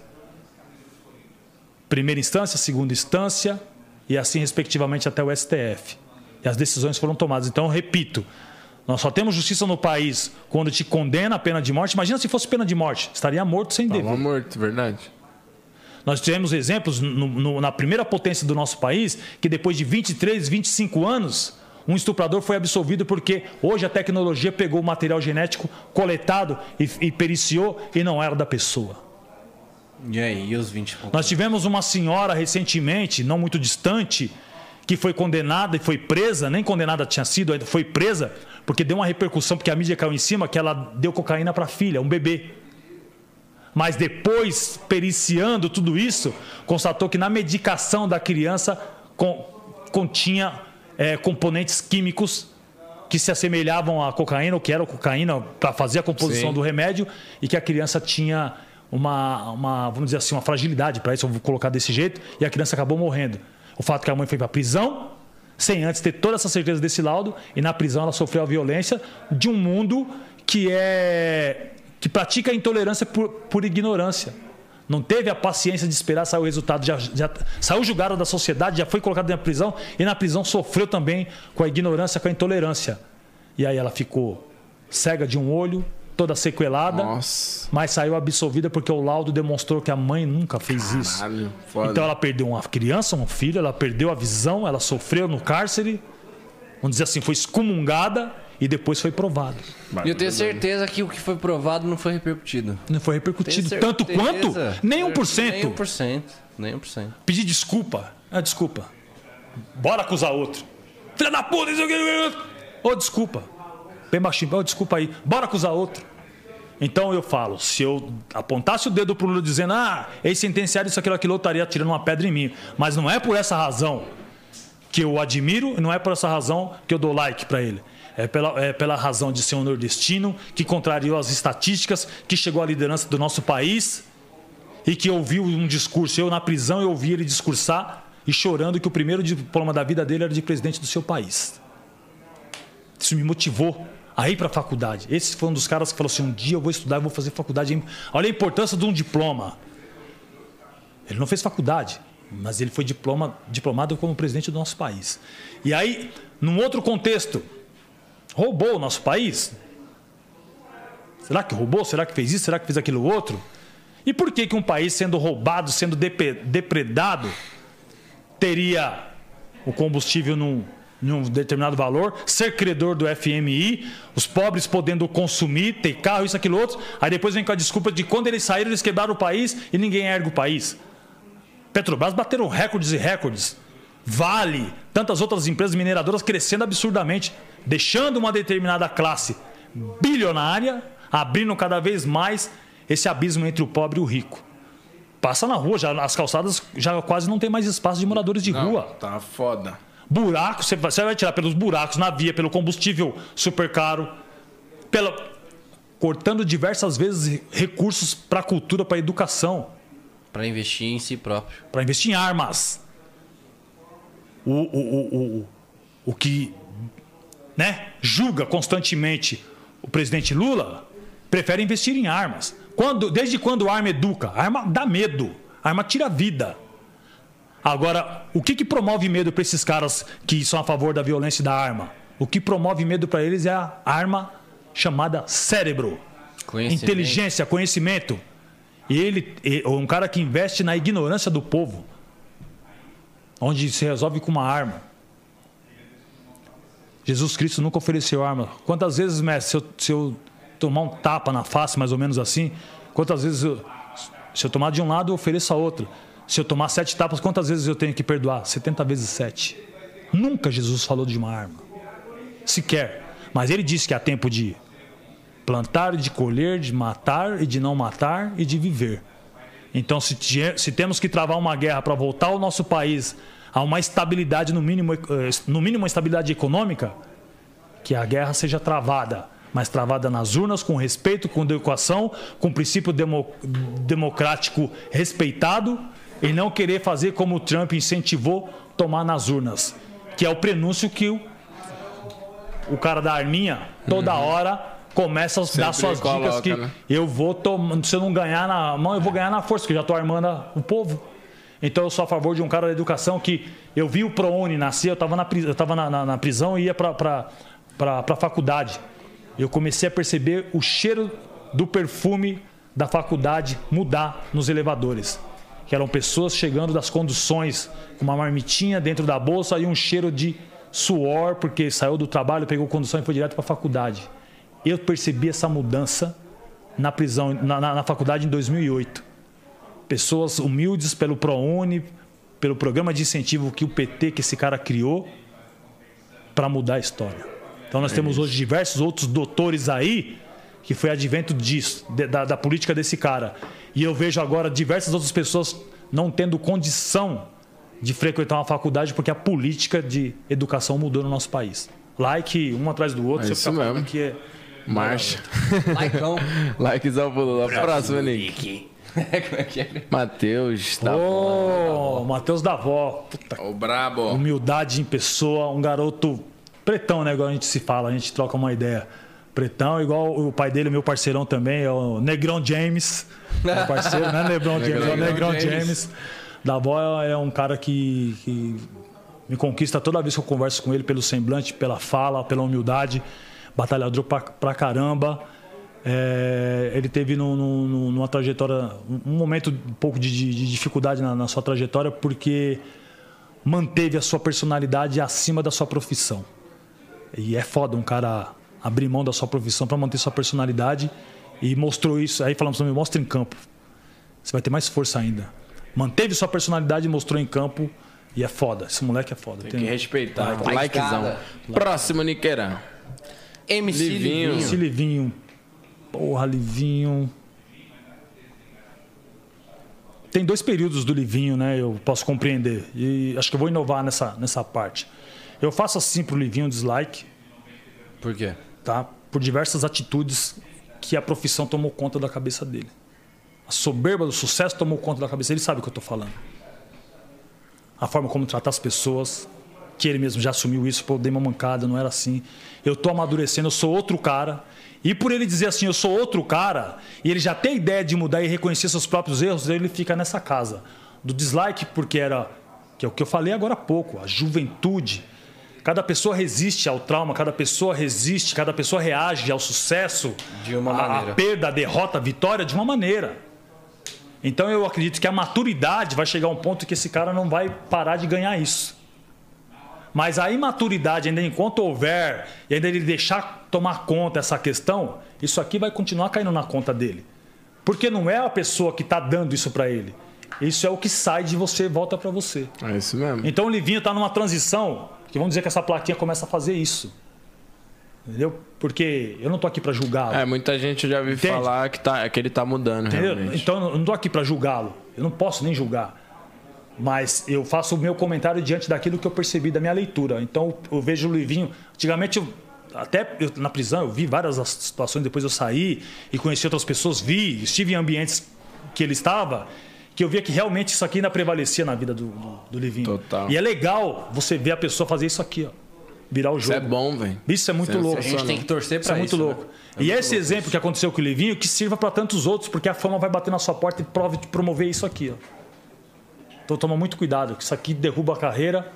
Primeira instância, segunda instância e assim respectivamente até o STF. E as decisões foram tomadas. Então, eu repito, nós só temos justiça no país quando te condena a pena de morte. Imagina se fosse pena de morte, estaria morto sem dever. Tava morto, verdade. Nós tivemos exemplos no- no- na primeira potência do nosso país que depois de 23, 25 anos, um estuprador foi absolvido porque hoje a tecnologia pegou o material genético coletado e, e periciou e não era da pessoa. E aí, os 20 pontos? Nós tivemos uma senhora recentemente, não muito distante, que foi condenada e foi presa, nem condenada tinha sido, foi presa, porque deu uma repercussão, porque a mídia caiu em cima, que ela deu cocaína para a filha, um bebê. Mas depois, periciando tudo isso, constatou que na medicação da criança con- continha é, componentes químicos que se assemelhavam à cocaína, ou que era cocaína, para fazer a composição Sim. do remédio, e que a criança tinha uma, uma vamos dizer assim, uma fragilidade para isso, eu vou colocar desse jeito, e a criança acabou morrendo. O fato que a mãe foi para a prisão, sem antes ter toda essa certeza desse laudo, e na prisão ela sofreu a violência de um mundo que é que pratica a intolerância por, por ignorância. Não teve a paciência de esperar sair o resultado, já, já saiu julgada da sociedade, já foi colocada na prisão e na prisão sofreu também com a ignorância, com a intolerância. E aí ela ficou cega de um olho toda sequelada, Nossa. mas saiu absolvida porque o laudo demonstrou que a mãe nunca fez isso. Caralho, foda. Então ela perdeu uma criança, um filho, ela perdeu a visão, ela sofreu no cárcere, vamos dizer assim, foi excomungada e depois foi provado. E eu tenho certeza que o que foi provado não foi repercutido. Não foi repercutido Tenho tanto certeza. quanto? Nem 1%. Nem 1%. Nem 1%. Pedir desculpa. Ah, desculpa. Bora acusar outro. Filha da puta, isso aqui. Ô, desculpa. Bem baixinho. Ô, desculpa aí. Bora acusar outro. Então eu falo, se eu apontasse o dedo pro Lula dizendo, ah, ex-sentenciado isso, aquilo, aquilo, eu estaria tirando uma pedra em mim. Mas não é por essa razão que eu admiro, não é por essa razão que eu dou like para ele. É pela, é pela razão de ser um nordestino que contrariou as estatísticas, que chegou à liderança do nosso país e que ouviu um discurso. Eu, na prisão, eu ouvi ele discursar e chorando que o primeiro diploma da vida dele era de presidente do seu país. Isso me motivou a ir para a faculdade. Esse foi um dos caras que falou assim: um dia eu vou estudar, eu vou fazer faculdade. Olha a importância de um diploma. Ele não fez faculdade, mas ele foi diploma, diplomado como presidente do nosso país. E aí, num outro contexto, roubou o nosso país? Será que roubou? Será que fez isso? Será que fez aquilo outro? E por que, que um país sendo roubado, sendo depre- depredado, teria o combustível num, num determinado valor, ser credor do FMI, os pobres podendo consumir, ter carro, isso, aquilo outro, aí depois vem com a desculpa de quando eles saíram, eles quebraram o país e ninguém ergue o país. Petrobras bateram recordes e recordes. Vale, tantas outras empresas mineradoras crescendo absurdamente, deixando uma determinada classe bilionária, abrindo cada vez mais esse abismo entre o pobre e o rico. Passa na rua, já, as calçadas já quase não tem mais espaço de moradores de Não, rua. Tá foda. Buraco, você vai, tirar pelos buracos na via, pelo combustível super caro, pela, cortando diversas vezes recursos para a cultura, para a educação Pra investir em si próprio. para investir em armas. O, o, o, o, o que né, julga constantemente o presidente Lula prefere investir em armas. Quando, desde quando a arma educa? A arma dá medo. A arma tira vida. Agora, o que, que promove medo para esses caras que são a favor da violência e da arma? O que promove medo para eles é a arma chamada cérebro. Conhecimento. Inteligência, conhecimento. E ele é um cara que investe na ignorância do povo, onde se resolve com uma arma. Jesus Cristo nunca ofereceu arma. Quantas vezes, mestre, se eu, se eu tomar um tapa na face, mais ou menos assim, quantas vezes eu, se eu tomar de um lado, eu ofereço a outro. Se eu tomar sete tapas, quantas vezes eu tenho que perdoar? 70 vezes sete. Nunca Jesus falou de uma arma. Sequer. Mas ele disse que há tempo de plantar, de colher, de matar e de não matar e de viver. Então, se, se temos que travar uma guerra para voltar o nosso país a uma estabilidade, no mínimo, eh, no mínimo uma estabilidade econômica, que a guerra seja travada, mas travada nas urnas, com respeito, com adequação, com princípio demo- democrático respeitado, e não querer fazer como o Trump incentivou, tomar nas urnas, que é o prenúncio que o, o cara da arminha, toda hora, começa a dar Sempre suas dicas coloca, que né? eu vou tomar, se eu não ganhar na mão, eu vou ganhar na força, que eu já estou armando o povo. Então eu sou a favor de um cara da educação que eu vi o ProUni nascer, eu estava na, pri- eu tava na, na- na prisão e ia para a faculdade. Eu comecei a perceber o cheiro do perfume da faculdade mudar nos elevadores. Que eram pessoas chegando das conduções com uma marmitinha dentro da bolsa e um cheiro de suor, porque saiu do trabalho, pegou condução e foi direto para a faculdade. Eu percebi essa mudança na prisão, na, na- na faculdade em 2008 pessoas humildes pelo ProUni, pelo programa de incentivo que o PT, que esse cara criou, para mudar a história. Então nós temos hoje diversos outros doutores aí que foi advento disso, da, da política desse cara. E eu vejo agora diversas outras pessoas não tendo condição de frequentar uma faculdade porque a política de educação mudou no nosso país. Like um atrás do outro, É falando mesmo. aqui é Marcha. Laicão. Likezão pro da próxima, Nick. Como é que é? Matheus, tá Ô, Matheus da Vó. Puta O brabo. humildade em pessoa, um garoto pretão, né? Igual a gente se fala, a gente troca uma ideia. Pretão, igual o pai dele, meu parceirão também, é o Negrão James. Meu parceiro, né? Negrão James, é o Negrão James. Da avó é um cara que, que me conquista toda vez que eu converso com ele, pelo semblante, pela fala, pela humildade. Batalhador pra, pra caramba. É, ele teve no, no, numa trajetória, um momento um pouco de, de, de dificuldade na, na sua trajetória, porque manteve a sua personalidade acima da sua profissão. E é foda um cara abrir mão da sua profissão para manter sua personalidade e mostrou isso. Aí falamos também, mostra em campo. Você vai ter mais força ainda. Manteve sua personalidade e mostrou em campo. E é foda. Esse moleque é foda. Tem, que respeitar. Like, Likezão. Próximo, Niqueirão. MC Livinho. Livinho. MC Livinho. Porra, Livinho. Tem dois períodos do Livinho, né? Eu posso compreender. E acho que eu vou inovar nessa, nessa parte. Eu faço assim pro Livinho dislike. Por quê? Tá? Por diversas atitudes que a profissão tomou conta da cabeça dele. A soberba do sucesso tomou conta da cabeça. Ele sabe o que eu estou falando. A forma como tratar as pessoas, que ele mesmo já assumiu isso, pô, eu dei uma mancada, não era assim. Eu estou amadurecendo, eu sou outro cara. E por ele dizer assim, eu sou outro cara, e ele já tem ideia de mudar e reconhecer seus próprios erros, ele fica nessa casa. Do dislike, porque era, que é o que eu falei agora há pouco, a juventude. Cada pessoa resiste ao trauma, cada pessoa resiste, cada pessoa reage ao sucesso, de uma maneira. A perda, a derrota, a vitória de uma maneira. Então eu acredito que a maturidade vai chegar a um ponto que esse cara não vai parar de ganhar isso. Mas a imaturidade, ainda enquanto houver, e ainda ele deixar tomar conta essa questão, isso aqui vai continuar caindo na conta dele. Porque não é a pessoa que está dando isso para ele. Isso é o que sai de você e volta para você. É isso mesmo. Então o Livinho está numa transição que vamos dizer que essa plaquinha começa a fazer isso. Entendeu? Porque eu não tô aqui para julgá-lo. É, muita gente já ouviu falar que, tá, que ele tá mudando, Entendeu? realmente. Então eu não tô aqui para julgá-lo. Eu não posso nem julgar. Mas eu faço o meu comentário diante daquilo que eu percebi da minha leitura. Então eu vejo o Livinho. Antigamente, eu, até eu, na prisão, eu vi várias situações. Depois eu saí e conheci outras pessoas, vi, estive em ambientes que ele estava que eu via que realmente isso aqui ainda prevalecia na vida do, do, do Livinho. Total. E é legal você ver a pessoa fazer isso aqui, ó. Virar o jogo. Isso é bom, velho. Isso é muito louco. A gente tem que torcer para isso. É muito isso, louco. Né? É e esse exemplo isso. que aconteceu com o Livinho, que sirva para tantos outros, porque a fama vai bater na sua porta e prove de promover isso aqui, ó. Então toma muito cuidado, que isso aqui derruba a carreira,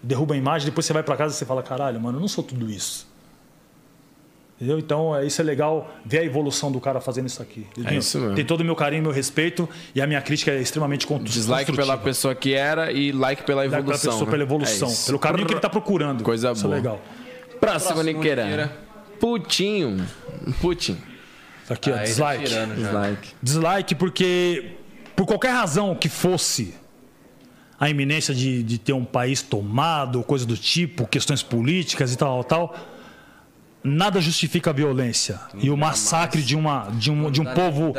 derruba a imagem, depois você vai para casa e você fala, caralho, mano, eu não sou tudo isso. Entendeu? Então, é, isso é legal ver a evolução do cara fazendo isso aqui. É isso mesmo. Tem todo o meu carinho, meu respeito e a minha crítica é extremamente construtiva. Dislike pela pessoa que era e like pela evolução. Like pela pessoa, né? pela evolução, é pelo caminho que ele está procurando. Coisa isso boa. é legal. Próximo, Niqueira. Putinho. Putin. Aqui, ó, Aí tá dislike. Dislike. Dislike porque, por qualquer razão que fosse, a iminência de, de ter um país tomado, coisa do tipo, questões políticas e tal, tal nada justifica a violência não e o massacre de uma de um, de um povo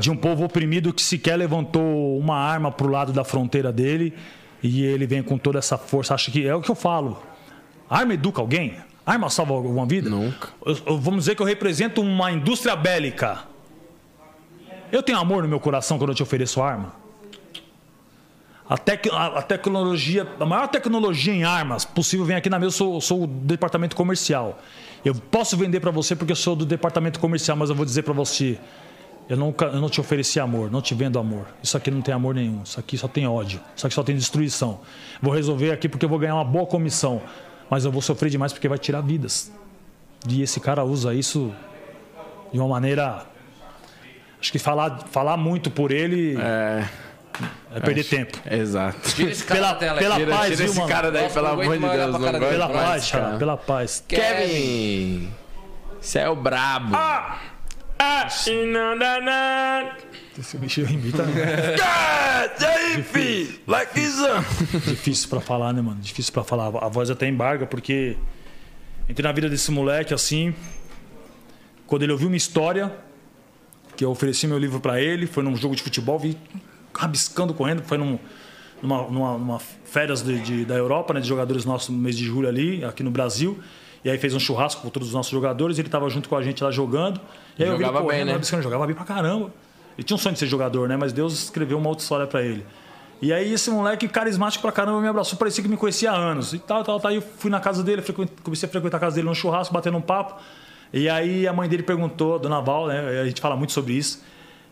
de um povo oprimido que sequer levantou uma arma para o lado da fronteira dele e ele vem com toda essa força. Acho que é o que eu falo. Arma educa alguém? Arma salva alguma vida? Nunca. Eu, eu, vamos dizer que eu represento uma indústria bélica. Eu tenho amor no meu coração quando eu te ofereço arma. A, tec, a, a, tecnologia, a maior tecnologia em armas possível vem aqui na mesa. Eu sou, sou o departamento comercial. Eu posso vender para você porque eu sou do departamento comercial, mas eu vou dizer para você: eu, nunca, eu não te ofereci amor, não te vendo amor. Isso aqui não tem amor nenhum. Isso aqui só tem ódio. Isso aqui só tem destruição. Vou resolver aqui porque eu vou ganhar uma boa comissão, mas eu vou sofrer demais porque vai tirar vidas. E esse cara usa isso de uma maneira. Acho que falar, falar muito por ele. É. É perder Acho, tempo. Exato. Tira esse cara pela, da tela. Pela tira, paz, tira viu, esse mano? cara daí, Nossa, pelo amor de Deus. Não Pela paz, cara. cara. Pela paz. Kevin! Você é o brabo. Ah! Ah! E não dá nada. Esse bicho imita. E aí, fi? Like isso. Difícil pra falar, né, mano? Difícil pra falar. A voz até embarga, porque entrei na vida desse moleque assim. Quando ele ouviu uma história, que eu ofereci meu livro pra ele, foi num jogo de futebol, vi rabiscando, correndo, foi num, numa, numa, numa férias de, de, da Europa, né, de jogadores nossos no mês de julho ali, aqui no Brasil. E aí fez um churrasco com todos os nossos jogadores, ele estava junto com a gente lá jogando. E aí jogava eu vi ele bem, né? rabiscando, jogava bem pra caramba. Ele tinha um sonho de ser jogador, né? Mas Deus escreveu uma outra história para ele. E aí esse moleque carismático pra caramba me abraçou, parecia que me conhecia há anos. E tal, tal, tal. Aí eu fui na casa dele, comecei a frequentar a casa dele no churrasco, batendo um papo. E aí a mãe dele perguntou, Dona Val, né? A gente fala muito sobre isso.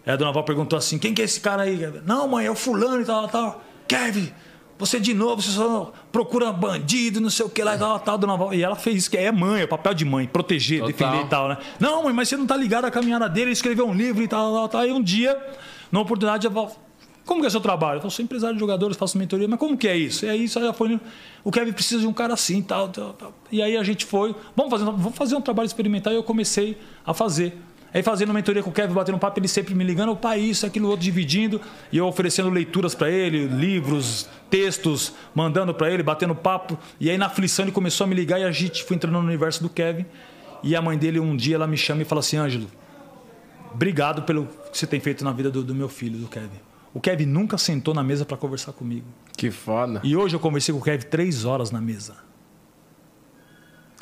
Aí a Dona Val perguntou assim: quem que é esse cara aí? Não, mãe, é o fulano e tal, tal. Kevin, Você de novo, você só procura bandido, não sei o que lá, tal, tal, dona Val. E ela fez isso, que é mãe, é papel de mãe, proteger, Total. defender e tal, né? Não, mãe, mas você não tá ligado à caminhada dele, ele escreveu um livro e tal, tal, tal. Aí um dia, numa oportunidade, eu falo, como que é seu trabalho? Eu falo, sou empresário de jogadores, faço mentoria, mas como que é isso? É isso, aí ela foi, o Kevin precisa de um cara assim, tal, tal, tal. E aí a gente foi, vamos fazer, vamos fazer um trabalho experimental e eu comecei a fazer. Aí fazendo mentoria com o Kevin, batendo papo, ele sempre me ligando, pai, isso, aquilo, outro, dividindo, e eu oferecendo leituras para ele, livros, textos, mandando para ele, batendo papo. E aí na aflição ele começou a me ligar e a gente foi entrando no universo do Kevin. E a mãe dele um dia ela me chama e fala assim, Ângelo, obrigado pelo que você tem feito na vida do, do meu filho, do Kevin. O Kevin nunca sentou na mesa para conversar comigo. Que foda. E hoje eu conversei com o Kevin três horas na mesa.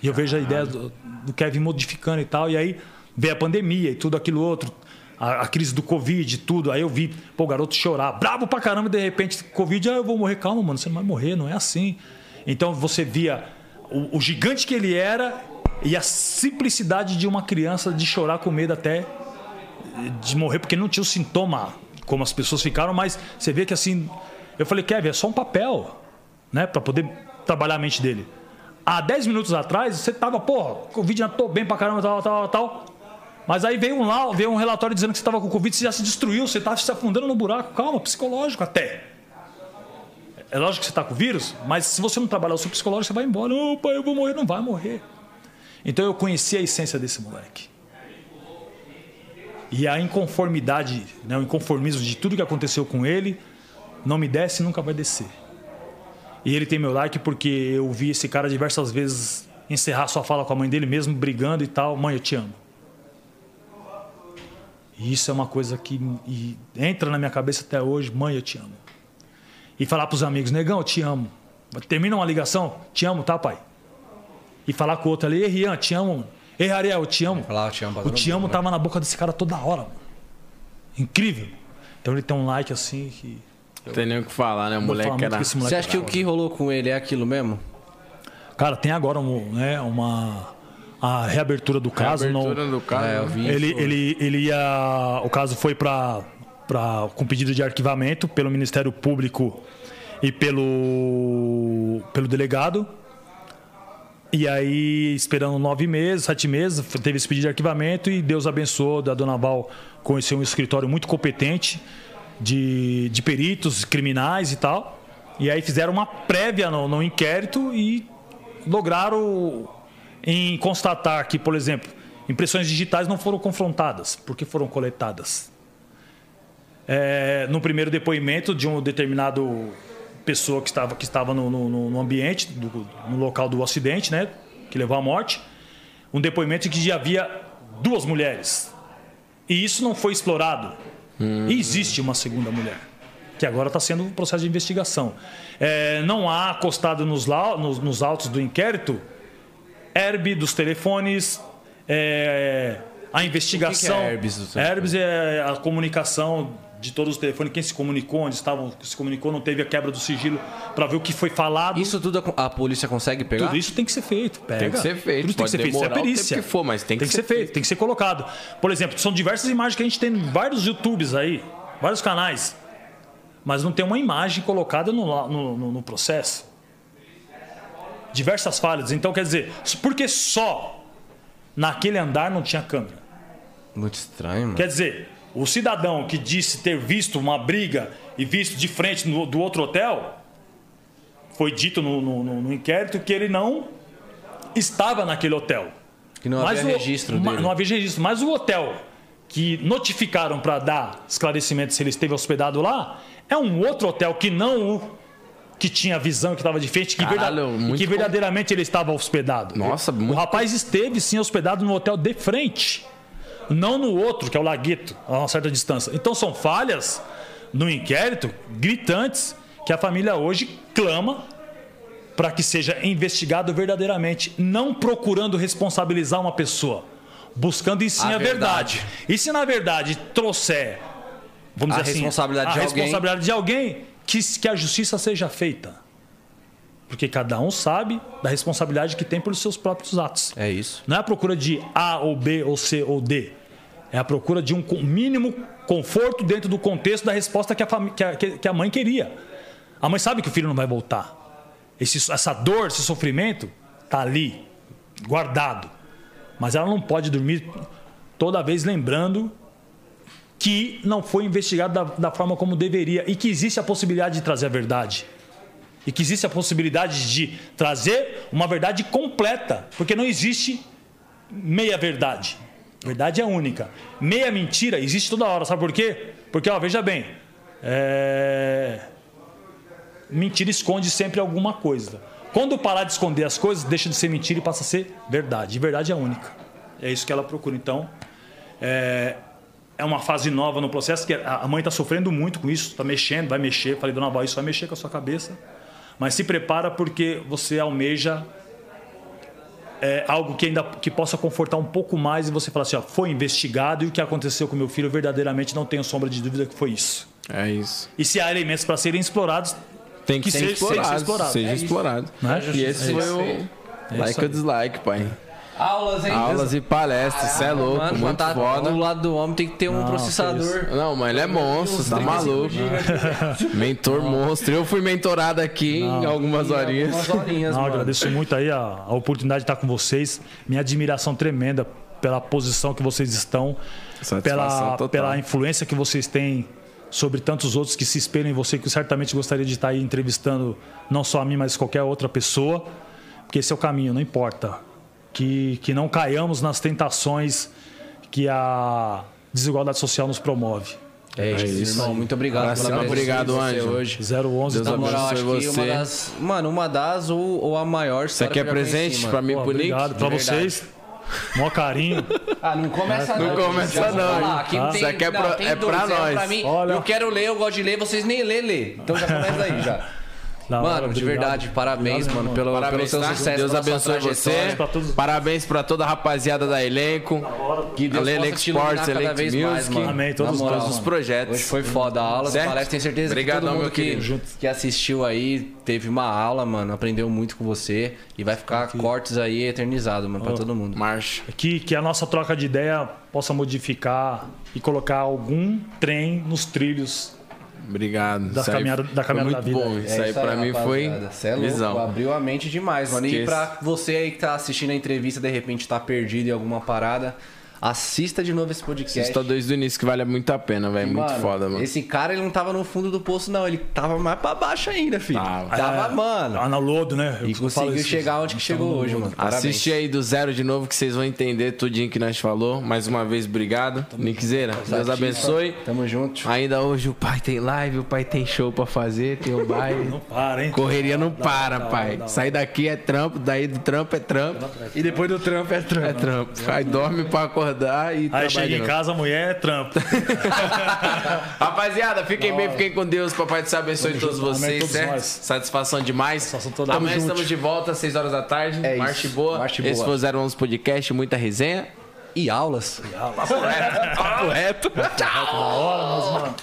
E eu vejo a ideia do, do Kevin modificando e tal. E aí veio a pandemia e tudo aquilo outro. A, a crise do Covid, tudo. Aí eu vi, o garoto chorar, bravo pra caramba, de repente, Covid, ah, eu vou morrer. Calma, mano, você não vai morrer, não é assim. Então você via o, o gigante que ele era e a simplicidade de uma criança de chorar com medo até de morrer, porque não tinha o sintoma como as pessoas ficaram, mas você vê que assim. Eu falei, Kevin, é só um papel, né? Pra poder trabalhar a mente dele. Há 10 minutos atrás, você tava, porra, Covid já tô bem pra caramba, tal, tal, tal. Mas aí veio um, lá, veio um relatório dizendo que você estava com Covid, você já se destruiu, você está se afundando no buraco. Calma, psicológico até. É lógico que você está com vírus, mas se você não trabalhar o seu psicológico, você vai embora. Não, pai, eu vou morrer. Não vai morrer. Então eu conheci a essência desse moleque. E a inconformidade, né, o inconformismo de tudo que aconteceu com ele, não me desce e nunca vai descer. E ele tem meu like porque eu vi esse cara diversas vezes encerrar sua fala com a mãe dele, mesmo brigando e tal. Mãe, eu te amo. E isso é uma coisa que e entra na minha cabeça até hoje. Mãe, eu te amo. E falar para os amigos, negão, eu te amo. Termina uma ligação, te amo, tá, pai? E falar com o outro ali, ei, Rian, te amo. Mano. Ei, Ariel, eu te amo. Falar, eu te amo o te amo mundo, tava na boca desse cara toda hora. Mano. Incrível. Então ele tem um like assim que. Não tem nem o que falar, né? O moleque era. que moleque Você acha que é o que rolou com ele é aquilo mesmo? Cara, tem agora um, né, uma a reabertura do caso. Abertura não, do caso. É, vi. ele, ele, ele ia. O caso foi para com pedido de arquivamento pelo Ministério Público e pelo, pelo delegado. E aí, esperando nove meses, sete meses, teve esse pedido de arquivamento e Deus abençoou da Dona Val conheceu um escritório muito competente de, de peritos criminais e tal. E aí fizeram uma prévia no, no inquérito e lograram em constatar que, por exemplo, impressões digitais não foram confrontadas, porque foram coletadas. É, no primeiro depoimento de um determinado pessoa que estava, que estava no, no, no ambiente, do, no local do acidente, né, que levou à morte, um depoimento em que já havia duas mulheres. E isso não foi explorado. E existe uma segunda mulher, que agora está sendo um processo de investigação. É, não há acostado nos, nos, nos autos do inquérito herb dos telefones, é, a investigação. herbes dos telefones? Herbes é a comunicação de todos os telefones, quem se comunicou, onde estavam, se comunicou, não teve a quebra do sigilo para ver o que foi falado. Isso tudo a, a polícia consegue pegar? Tudo isso tem que ser feito. Pega. Tem que ser feito. Tudo isso tem que Pode ser feito. Isso é perícia. que for, mas tem que ser ser feito. Tem que ser colocado. Por exemplo, são diversas imagens que a gente tem em vários YouTubes aí, vários canais. Mas não tem uma imagem colocada no, no, no- no processo. Diversas falhas. Então, quer dizer, porque só naquele andar não tinha câmera? Muito estranho, mano. Quer dizer, o cidadão que disse ter visto uma briga e visto de frente no- do outro hotel, foi dito no, no- no- inquérito que ele não estava naquele hotel. Que não havia o- registro ma- dele. Não havia registro. Mas o hotel que notificaram para dar esclarecimento se ele esteve hospedado lá é um outro hotel que não o que tinha visão, que estava de frente, que, Caralho, verda- e muito que com- verdadeiramente ele estava hospedado. Nossa, o muito rapaz esteve sim hospedado no hotel de frente, não no outro, que é o Lagueto, a uma certa distância. Então são falhas no inquérito gritantes que a família hoje clama para que seja investigado verdadeiramente, não procurando responsabilizar uma pessoa, buscando em sim A a, verdade. E se na verdade trouxer, vamos A dizer assim, responsabilidade a de alguém. responsabilidade de alguém, que, que a justiça seja feita. Porque cada um sabe da responsabilidade que tem pelos seus próprios atos. É isso. Não é a procura de A ou B ou C ou D. É a procura de um mínimo conforto dentro do contexto da resposta que a, que a- que- que a mãe queria. A mãe sabe que o filho não vai voltar. Esse- essa dor, esse sofrimento, tá ali, guardado. Mas ela não pode dormir toda vez lembrando que não foi investigado da, da forma como deveria e que existe a possibilidade de trazer a verdade. E que existe a possibilidade de trazer uma verdade completa, porque não existe meia verdade. Verdade é única. Meia mentira existe toda hora, sabe por quê? Porque, ó, veja bem, é... mentira esconde sempre alguma coisa. Quando parar de esconder as coisas, deixa de ser mentira e passa a ser verdade. E verdade é única. É isso que ela procura. Então, é, é uma fase nova no processo que a mãe está sofrendo muito com isso, está mexendo, vai mexer. Falei, dona Val, isso vai mexer com a sua cabeça. Mas se prepara porque você almeja é, algo que ainda que possa confortar um pouco mais e você fala assim, ó, foi investigado e o que aconteceu com meu filho verdadeiramente não tenho sombra de dúvida que foi isso. É isso. E se há elementos para serem explorados, Tem que, Que ser, explorado, seja explorado. Seja É explorado. Né? E esse É foi o É like ou dislike, pai. Aulas, hein? Aulas e palestras, você é louco, Mano, muito tá foda. do lado do homem tem que ter um Não, processador. Não, mas ele é monstro, tá maluco. Mentor monstro. Eu fui mentorado aqui em algumas horinhas. Umas horinhas, Não, agradeço muito aí a, a oportunidade de estar com vocês. Minha admiração tremenda pela posição que vocês estão, Satisfação pela, total. pela influência que vocês têm sobre tantos outros que se espelham em você, que eu certamente gostaria de estar aí entrevistando não só a mim, mas qualquer outra pessoa, porque esse é o caminho, não importa. Que, que não caiamos nas tentações que a desigualdade social nos promove. É isso, isso. irmão. Muito obrigado Abração, pela presença obrigado, Anjo. hoje. 011 Deus tá Na moral, acho você. uma das. Mano, uma das ou, ou a maior. Você quer presente pra mim Pô, pro Nick? obrigado verdade. vocês. Mó carinho. Ah, não começa Não não. começa não? Aqui Ah. não tem, Isso aqui é não, pra- tem é pra nós. Pra mim, Olha. eu quero ler, eu gosto de ler, vocês nem lê, lê. Então já começa aí já. Da hora, Mano, de obrigado. verdade, parabéns, Obrigado, mano, pelo, pelo Parabéns, seu tá? sucesso. Deus abençoe você. pra todos. Parabéns pra toda a rapaziada da elenco. Que Deus Elenco Sports, cada Elenco vez mais, Music. mano. Amém, todos Na moral, Todos os projetos. Hoje foi foda a aula, Certo? palestra, tenho certeza Obrigadão, que todo meu mundo que, querido. Que assistiu aí teve uma aula, mano, aprendeu muito com você e vai ficar cortes aí eternizado, mano, pra todo mundo. Marcha. Que, que a nossa troca de ideia possa modificar e colocar algum trem nos trilhos. Obrigado. Da Isso aí caminhada- da caminhada muito da vida. bom. Isso aí pra mim foi Cê é louco, visão. abriu a mente demais, mano. E pra você aí que tá assistindo a entrevista, de repente tá perdido em alguma parada, assista de novo esse podcast. Assista desde o início que vale muito a pena, velho. Muito Mano, foda, mano. Esse cara, ele não tava no fundo do poço, não. Ele tava mais pra baixo ainda, filho. Tava. Tava, É, mano. Lá no lodo, né? Eu E conseguiu isso. chegar onde que Nós chegou hoje, mano. Parabéns. Assiste aí do zero de novo que vocês vão entender tudinho que nós falou. Mais uma vez, obrigado. Nickzeira, Deus abençoe. Tamo junto. Ainda hoje o pai tem live, o pai tem show pra fazer, tem o baile. Não para, hein? Correria não para, hora, pai. hora. Sair daqui é trampo, daí do trampo é trampo. E depois do trampo é trampo. É trampo. Aí dorme pra acordar e Aí chega em casa, a mulher é trampo. Rapaziada, fiquem bem, fiquem com Deus. Papai do céu abençoe todos junto. Vocês, todos certo? nós. Satisfação demais. Satisfação toda. Amanhã junto. estamos de volta às 6 horas da tarde. É Marche isso. boa. Marche Esse boa. foi o 011 Podcast, muita resenha. E aulas. Papo reto. Papo reto. Hora, meus mano.